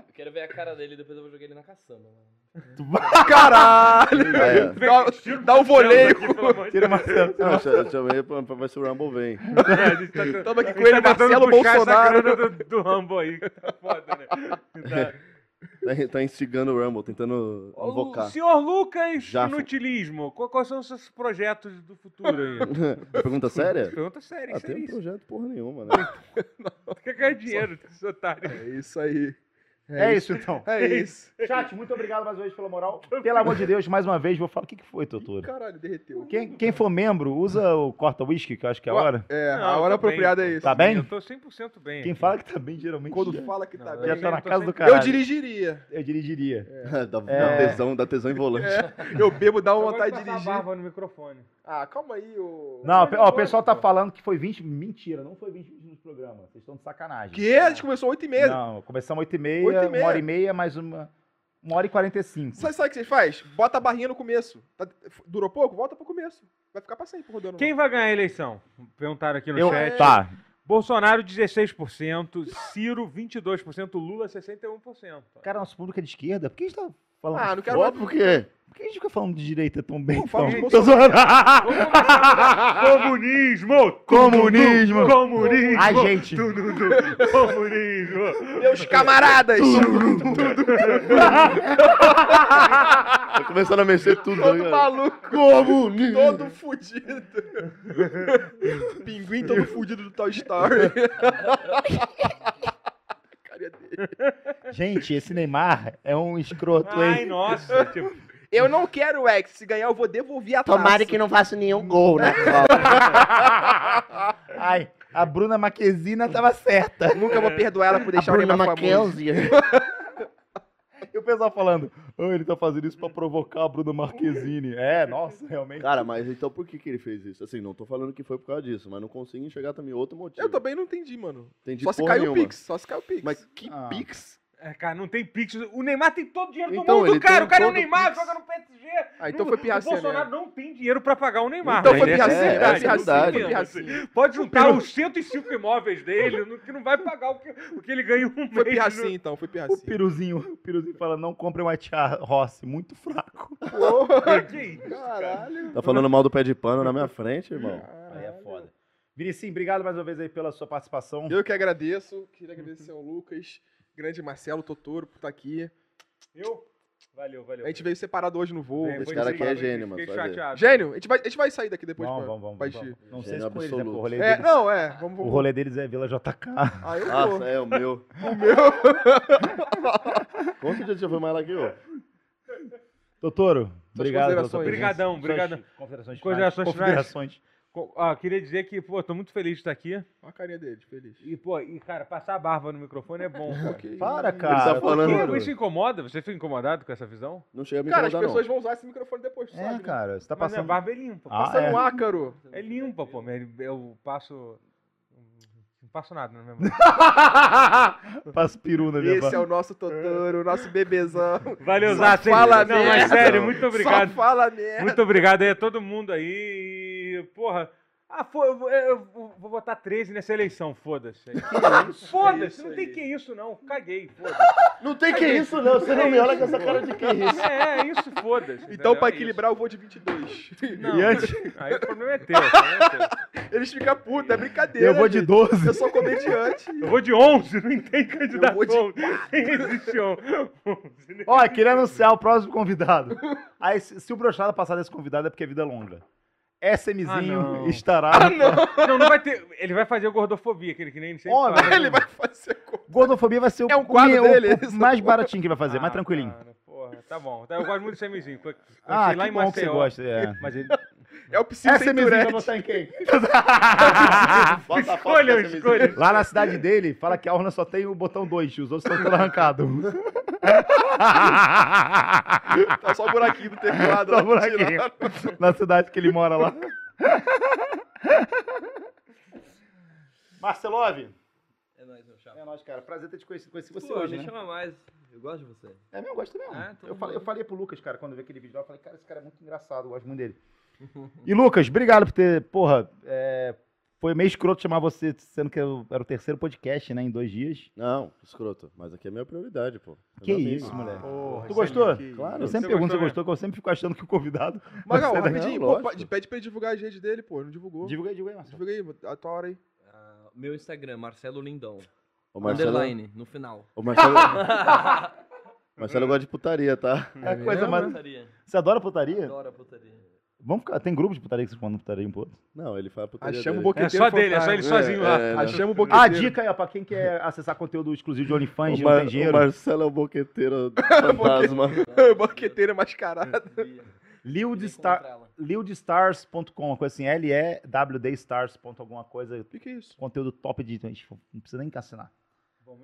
Eu quero ver a cara dele e depois eu vou jogar ele na caçamba. mano. *laughs* Caralho. É. Dá, dá um voleio. Tira Marcelo. Não, eu cha- eu chamei pra, pra ver se o Rumble vem. É, tá *laughs* Tamo aqui com gente ele, tá Marcelo Bolsonaro. do, do Rambo aí. Tá foda, né? *laughs* Tá. Tá, tá instigando o Rumble, tentando invocar. Senhor Lucas Já- Inutilismo, quais são os seus projetos do futuro aí? Pergunta séria? Pergunta séria, Ah, isso é tem um isso. projeto porra nenhuma, né? Quer ganhar dinheiro, esse otário. É isso aí. É isso então. É *laughs* isso. Chat, muito obrigado mais uma vez pela moral. Pelo amor de Deus, mais uma vez, vou falar. O que, que foi, Totoro? Caralho, derreteu. Quem, quem for membro, usa o corta whisky, que eu acho que é a hora. É, Não, a hora tô apropriada bem, é isso. Tá bem? Eu tô 100% bem. Quem aqui. fala que tá bem, geralmente. Quando já, fala que Não, tá eu bem. já tá na casa do caralho. Eu dirigiria. Eu dirigiria. dá, dá É. tesão, dá tesão em volante. Eu bebo, dá Eu uma vontade de dirigir. barba no microfone. Ah, calma aí, ô. Não, ó, o pessoal tá falando que foi 20. Mentira, não foi 20 minutos no programa. Vocês estão de sacanagem. Que? A gente começou 8 e meia. Não, começamos 8 e meia, Oito e meia. uma hora e meia, mais uma. Uma hora e 45. Sabe, sabe o que você faz? Bota a barrinha no começo. Tá- durou pouco? Volta pro começo. Vai ficar pra sempre rodando. Quem vai ganhar a eleição? Perguntaram aqui no Eu, chat. tá. Bolsonaro, 16%. Ciro, 22%. Lula, 61%. Cara, nosso público é de esquerda. Por que a gente tá falando? Ah, não quero Óbvio por quê? Por que a gente fica falando de direita tão bem? Não, fala então? Tô. Comunismo! Comunismo! Comunismo! Ai, gente. Comunismo! Meus camaradas! Tá *laughs* começando a mexer tudo, todo ligado? maluco, Comunismo! todo fudido. Pinguim todo fudido do Toy Story. *laughs* Gente, esse Neymar é um escroto, Ai, hein? nossa! Tipo, Eu não quero o X. Se ganhar, eu vou devolver a taça. Tomara que não faça nenhum gol, né? *laughs* Ai, a Bruna Marquezina tava certa. Nunca vou perdoar ela por deixar o Neymar famoso. *laughs* E o pessoal falando, "Ah, ele tá fazendo isso pra provocar a Bruna Marquezine. É, nossa, realmente. Cara, mas então por que, que ele fez isso? Assim, não tô falando que foi por causa disso, mas não consigo enxergar também outro motivo. Eu também não entendi, mano. Entendi Só se caiu o. Pix. Só se caiu o Pix. Mas que Ah. Pix? É, cara, não tem pix. O Neymar tem todo o dinheiro do Então, mundo, ele cara. O cara é o o Neymar, Pix. joga no PSG. Ah, então O- foi pirracinha O Bolsonaro mesmo. não tem dinheiro pra pagar o Neymar. Então foi essa é a pirracinha, verdade. foi pirracinha, verdade. pirracinha. Pode juntar os 105 imóveis dele, no- que não vai pagar o que, o que ele ganha em um mês. Foi pirracinha, então. Foi O pirracinha. Piruzinho, o Piruzinho fala, não compre uma tia Rossi, muito fraco. *laughs* no- Que isso? Caralho. Tá falando mal do pé de pano na minha frente, irmão? Aí é foda. Vinicinho, obrigado mais uma vez aí pela sua participação. Eu que agradeço. Queria agradecer ao Lucas, grande Marcelo Totoro por estar aqui. Eu? Valeu, valeu. A gente veio separado hoje no voo. Bem, esse cara aqui é gênio, mano. Gênio, a gente vai, a gente vai sair daqui depois Vamos, pra, vamos, vamos, pra vamos. Não sei Gênio se com eles, né? porque O rolê, É, deles, não, é. Vamos, o vamos. rolê deles é Vila JK. Ah, eu vou. Nossa, é o meu. *laughs* O meu. *laughs* Quantos dias já foi mais lá que eu? Obrigado. Obrigadão, obrigadão. Considerações finais. Considerações finais. Ah, queria dizer que, pô, tô muito feliz de estar aqui. Olha a carinha dele, feliz. E, pô, e, cara, passar a barba no microfone é bom, *laughs* cara. Ok. Para, tá cara. falando- doutor. Isso incomoda? Você fica incomodado com essa visão? Não chega a me Cara, as pessoas não. vão usar esse microfone depois, É, sabe? né? cara, você tá Mas a passando... barba é limpa. Ah, Passando é. um ácaro. É limpa, pô. mas Eu passo... Não passo nada na minha mão. *laughs* Passo peru na minha Esse barba. é o nosso Totoro, o nosso bebezão. Valeu, Zá. fala Não, mas merda. sério, muito obrigado. Só fala merda. Muito obrigado aí a todo mundo aí. Porra. Ah, foi, eu, vou- eu vou votar 13 nessa eleição, foda-se. *laughs* Foda-se, não tem que isso não. Caguei, foda-se. Não tem que isso, não. Você não me olha com essa cara de que isso. É, é isso, foda-se. Então, entendeu? pra É equilibrar, eu vou de 22. isso. Não, E antes- Aí o problema é teu. o problema é teu. Eles ficam putos, é brincadeira. Eu vou de gente. 12. Eu sou comediante. Eu vou de 11, não tem candidato. Eu vou de 11. Nem existe 11. né? Ó, queria anunciar o próximo convidado. Aí, se, se o brochada passar desse convidado é porque é vida longa. SMzinho Ah, não. estará. *laughs* Não, não vai ter. Ele vai fazer o gordofobia, aquele que nem sempre Ó, faz. *laughs* Ele vai fazer. Gordofobia vai ser o, É um quadro o- dele, o mais baratinho que ele vai fazer, mais Ah, tranquilinho. cara, porra, tá bom. Tá, Eu gosto muito do SMzinho. Conheci Ah, lá que em bom que você Maceió, gosta. É. Mas ele. É o Psy sem SMzinho vai Tourette. botar em quem? *laughs* Bota a foto Escolham, dessa escolham. Lá na cidade dele, fala que a urna só tem o botão 2, os outros estão todos arrancados. *laughs* Tá só o buraquinho do teclado. *laughs* Só lá o buraquinho. tirado. na cidade que ele mora lá. Marcelove. É nóis, meu chapa. É nóis, cara. Prazer ter te conhecido. Conheci você Pô, hoje, me né? chama mais. Eu gosto de você. É mesmo, eu gosto mesmo. É, todo eu, falei, eu falei pro Lucas, cara, quando eu vi aquele vídeo lá, eu falei, cara, esse cara é muito engraçado, eu gosto muito dele. E Lucas, obrigado por ter, porra, é, foi meio escroto chamar você, sendo que eu- era o terceiro podcast, né, em dois dias. Não, escroto. Mas aqui é minha prioridade, pô. Que Meu amigo. isso, moleque. Porra, Tu gostou? que Claro. Eu sempre Você pergunto se gostou você gostou, que eu sempre fico achando que o convidado... Mas, não, *laughs* não- rapidinho, não, pô, pede- pra ele divulgar a rede dele, pô. Não divulgou. Divulga aí, divulga aí, Marcelo. Divulga aí, a tua hora aí. Ah, meu Instagram, Marcelo Lindão. O Marcelo, Underline, no final. o Marcelo, *laughs* Marcelo gosta de putaria, tá? É a coisa mais... Você adora putaria? Adoro putaria. Vamos ficar... Tem grupo de putaria que vocês mandam putaria um pro outro? Não, ele faz a putaria Achamos o boqueteiro. É só dele, é só ele fantasma. sozinho lá. É, né? Achamos o Ah, boqueteiro. dica aí, ó, pra quem quer acessar conteúdo exclusivo de OnlyFans, e não Mar- tem o dinheiro. Marcelo é o boqueteiro *laughs* fantasma. *laughs* boqueteiro mascarado. Lildstar... Lildstars.com, uma coisa assim, L-E-W-D-stars. alguma coisa, O que, que é isso? conteúdo top de. Gente, não precisa nem encassinar.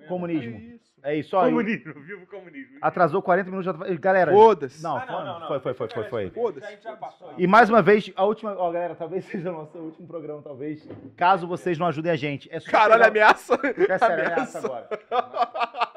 Comunismo. Que isso? É isso, ó. Comunismo, *laughs* viva o comunismo. Atrasou 40 minutos já. tá- Galera. Foda-se. Não, Ah, não, não, não. foi, foi, foi, foi, foi. Foda-se. Passou. E mais uma vez, a última. Ó, galera, talvez *laughs* seja o nosso último programa, talvez. Caso vocês não ajudem a gente. É Caralho, ameaça. É sério, ameaça agora.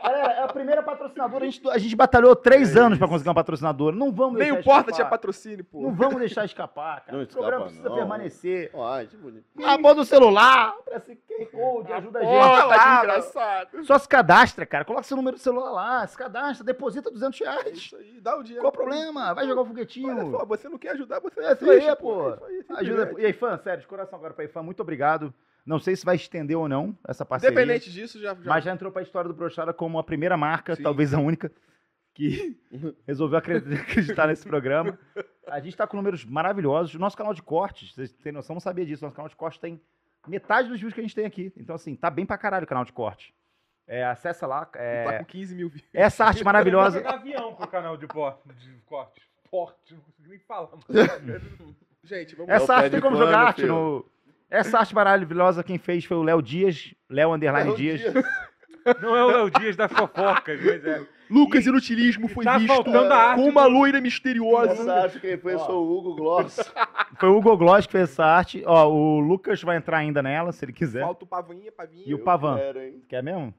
Galera, é a primeira patrocinadora. A gente, a gente batalhou três anos pra conseguir uma patrocinadora. Não vamos Nem deixar o Porta tinha patrocínio, pô. Não vamos deixar escapar, cara. Não o programa escapa, precisa não. permanecer. Ai, que bonito. A mão do celular, parece QR Code, ajuda a gente. Lá, tá engraçado. Só se cadastra, cara. Coloca seu número do celular lá, se cadastra, deposita 200 É reais. isso aí, dá o dinheiro. Qual o problema? Vai jogar o Olha foguetinho. só, você não quer ajudar, você É isso aí, pô. É aí, Ajuda. simplesmente. E aí, fã, sério, de coração agora pra aí, fã, muito obrigado. Não sei se vai estender ou não essa parceria. Independente disso, já. já... Mas já entrou pra história do Brochada como a primeira marca, Sim. talvez a única, que *laughs* resolveu acre- *laughs* acreditar nesse programa. A gente tá com números maravilhosos. O nosso canal de cortes, vocês têm noção, não sabia disso. Nosso canal de cortes tem metade dos views que a gente tem aqui. Então, assim, tá bem pra caralho o canal de corte. É, acessa lá. Tá É, com 15 mil views. essa arte maravilhosa. Pegar avião pro canal de, por... de corte. Porte, não consigo nem falar. mano. *laughs* Gente, vamos Essa arte tem como jogar arte filho. no. Essa arte maravilhosa quem fez foi o Léo Dias, Léo Underline Léo Dias. *laughs* Não é o Léo Dias da fofoca, mas é. Lucas Inutilismo foi tá visto com uma loira misteriosa. Essa arte quem fez foi o Hugo Gloss. *laughs* Foi o Hugo Gloss que fez essa arte. Ó, o Lucas vai entrar ainda nela, se ele quiser. Falta o Pavinha, Pavinha. E o Pavan. Quero, hein? Quer mesmo?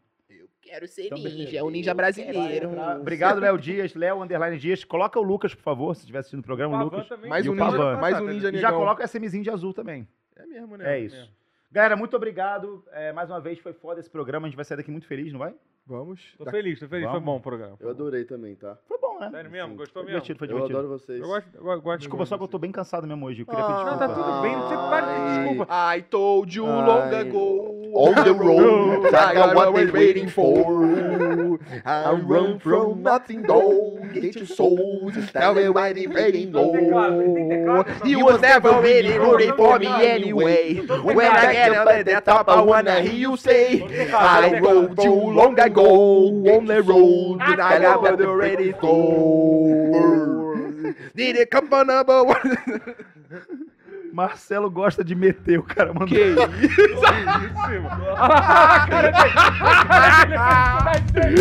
Eu quero ser Então, beleza. ninja, é o ninja brasileiro. Obrigado, Léo *laughs* Dias, Léo Underline Dias. Coloca o Lucas, por favor, se estiver assistindo o programa, o Lucas. também. Mais E um o ninja, Pavan. mais um ninja E já negão. coloca o SMzinho de azul também. É mesmo, né? É isso. Galera, muito obrigado. É, mais uma vez, foi foda esse programa. A gente vai sair daqui muito feliz, não vai? Vamos. Tô feliz, tô feliz. Foi Vamos. bom o programa. Eu adorei também, tá? Foi bom, né? Sério mesmo? Sim. Gostou Foi mesmo? divertido, foi Eu divertido. adoro vocês. Eu gosto, eu gosto Desculpa só que eu tô bem cansado mesmo hoje. Eu queria Ah, pedir Não, desculpa. tá tudo bem, você para de desculpa. I told you Ai. long ago. On the *laughs* road, I got what they're waiting for. I run from nothing, don't get your soul. Tell me why they waiting Tem teclado, tem low. teclado, He tem was never really rooting for me anyway. When I get up at the top, I wanna hear you say, I rode you long ago on the road, and I got what they're ready for. Did it come on number one? *laughs* Marcelo gosta de meter, o cara mandou. Que isso? Belíssimo. Ah, cara dele.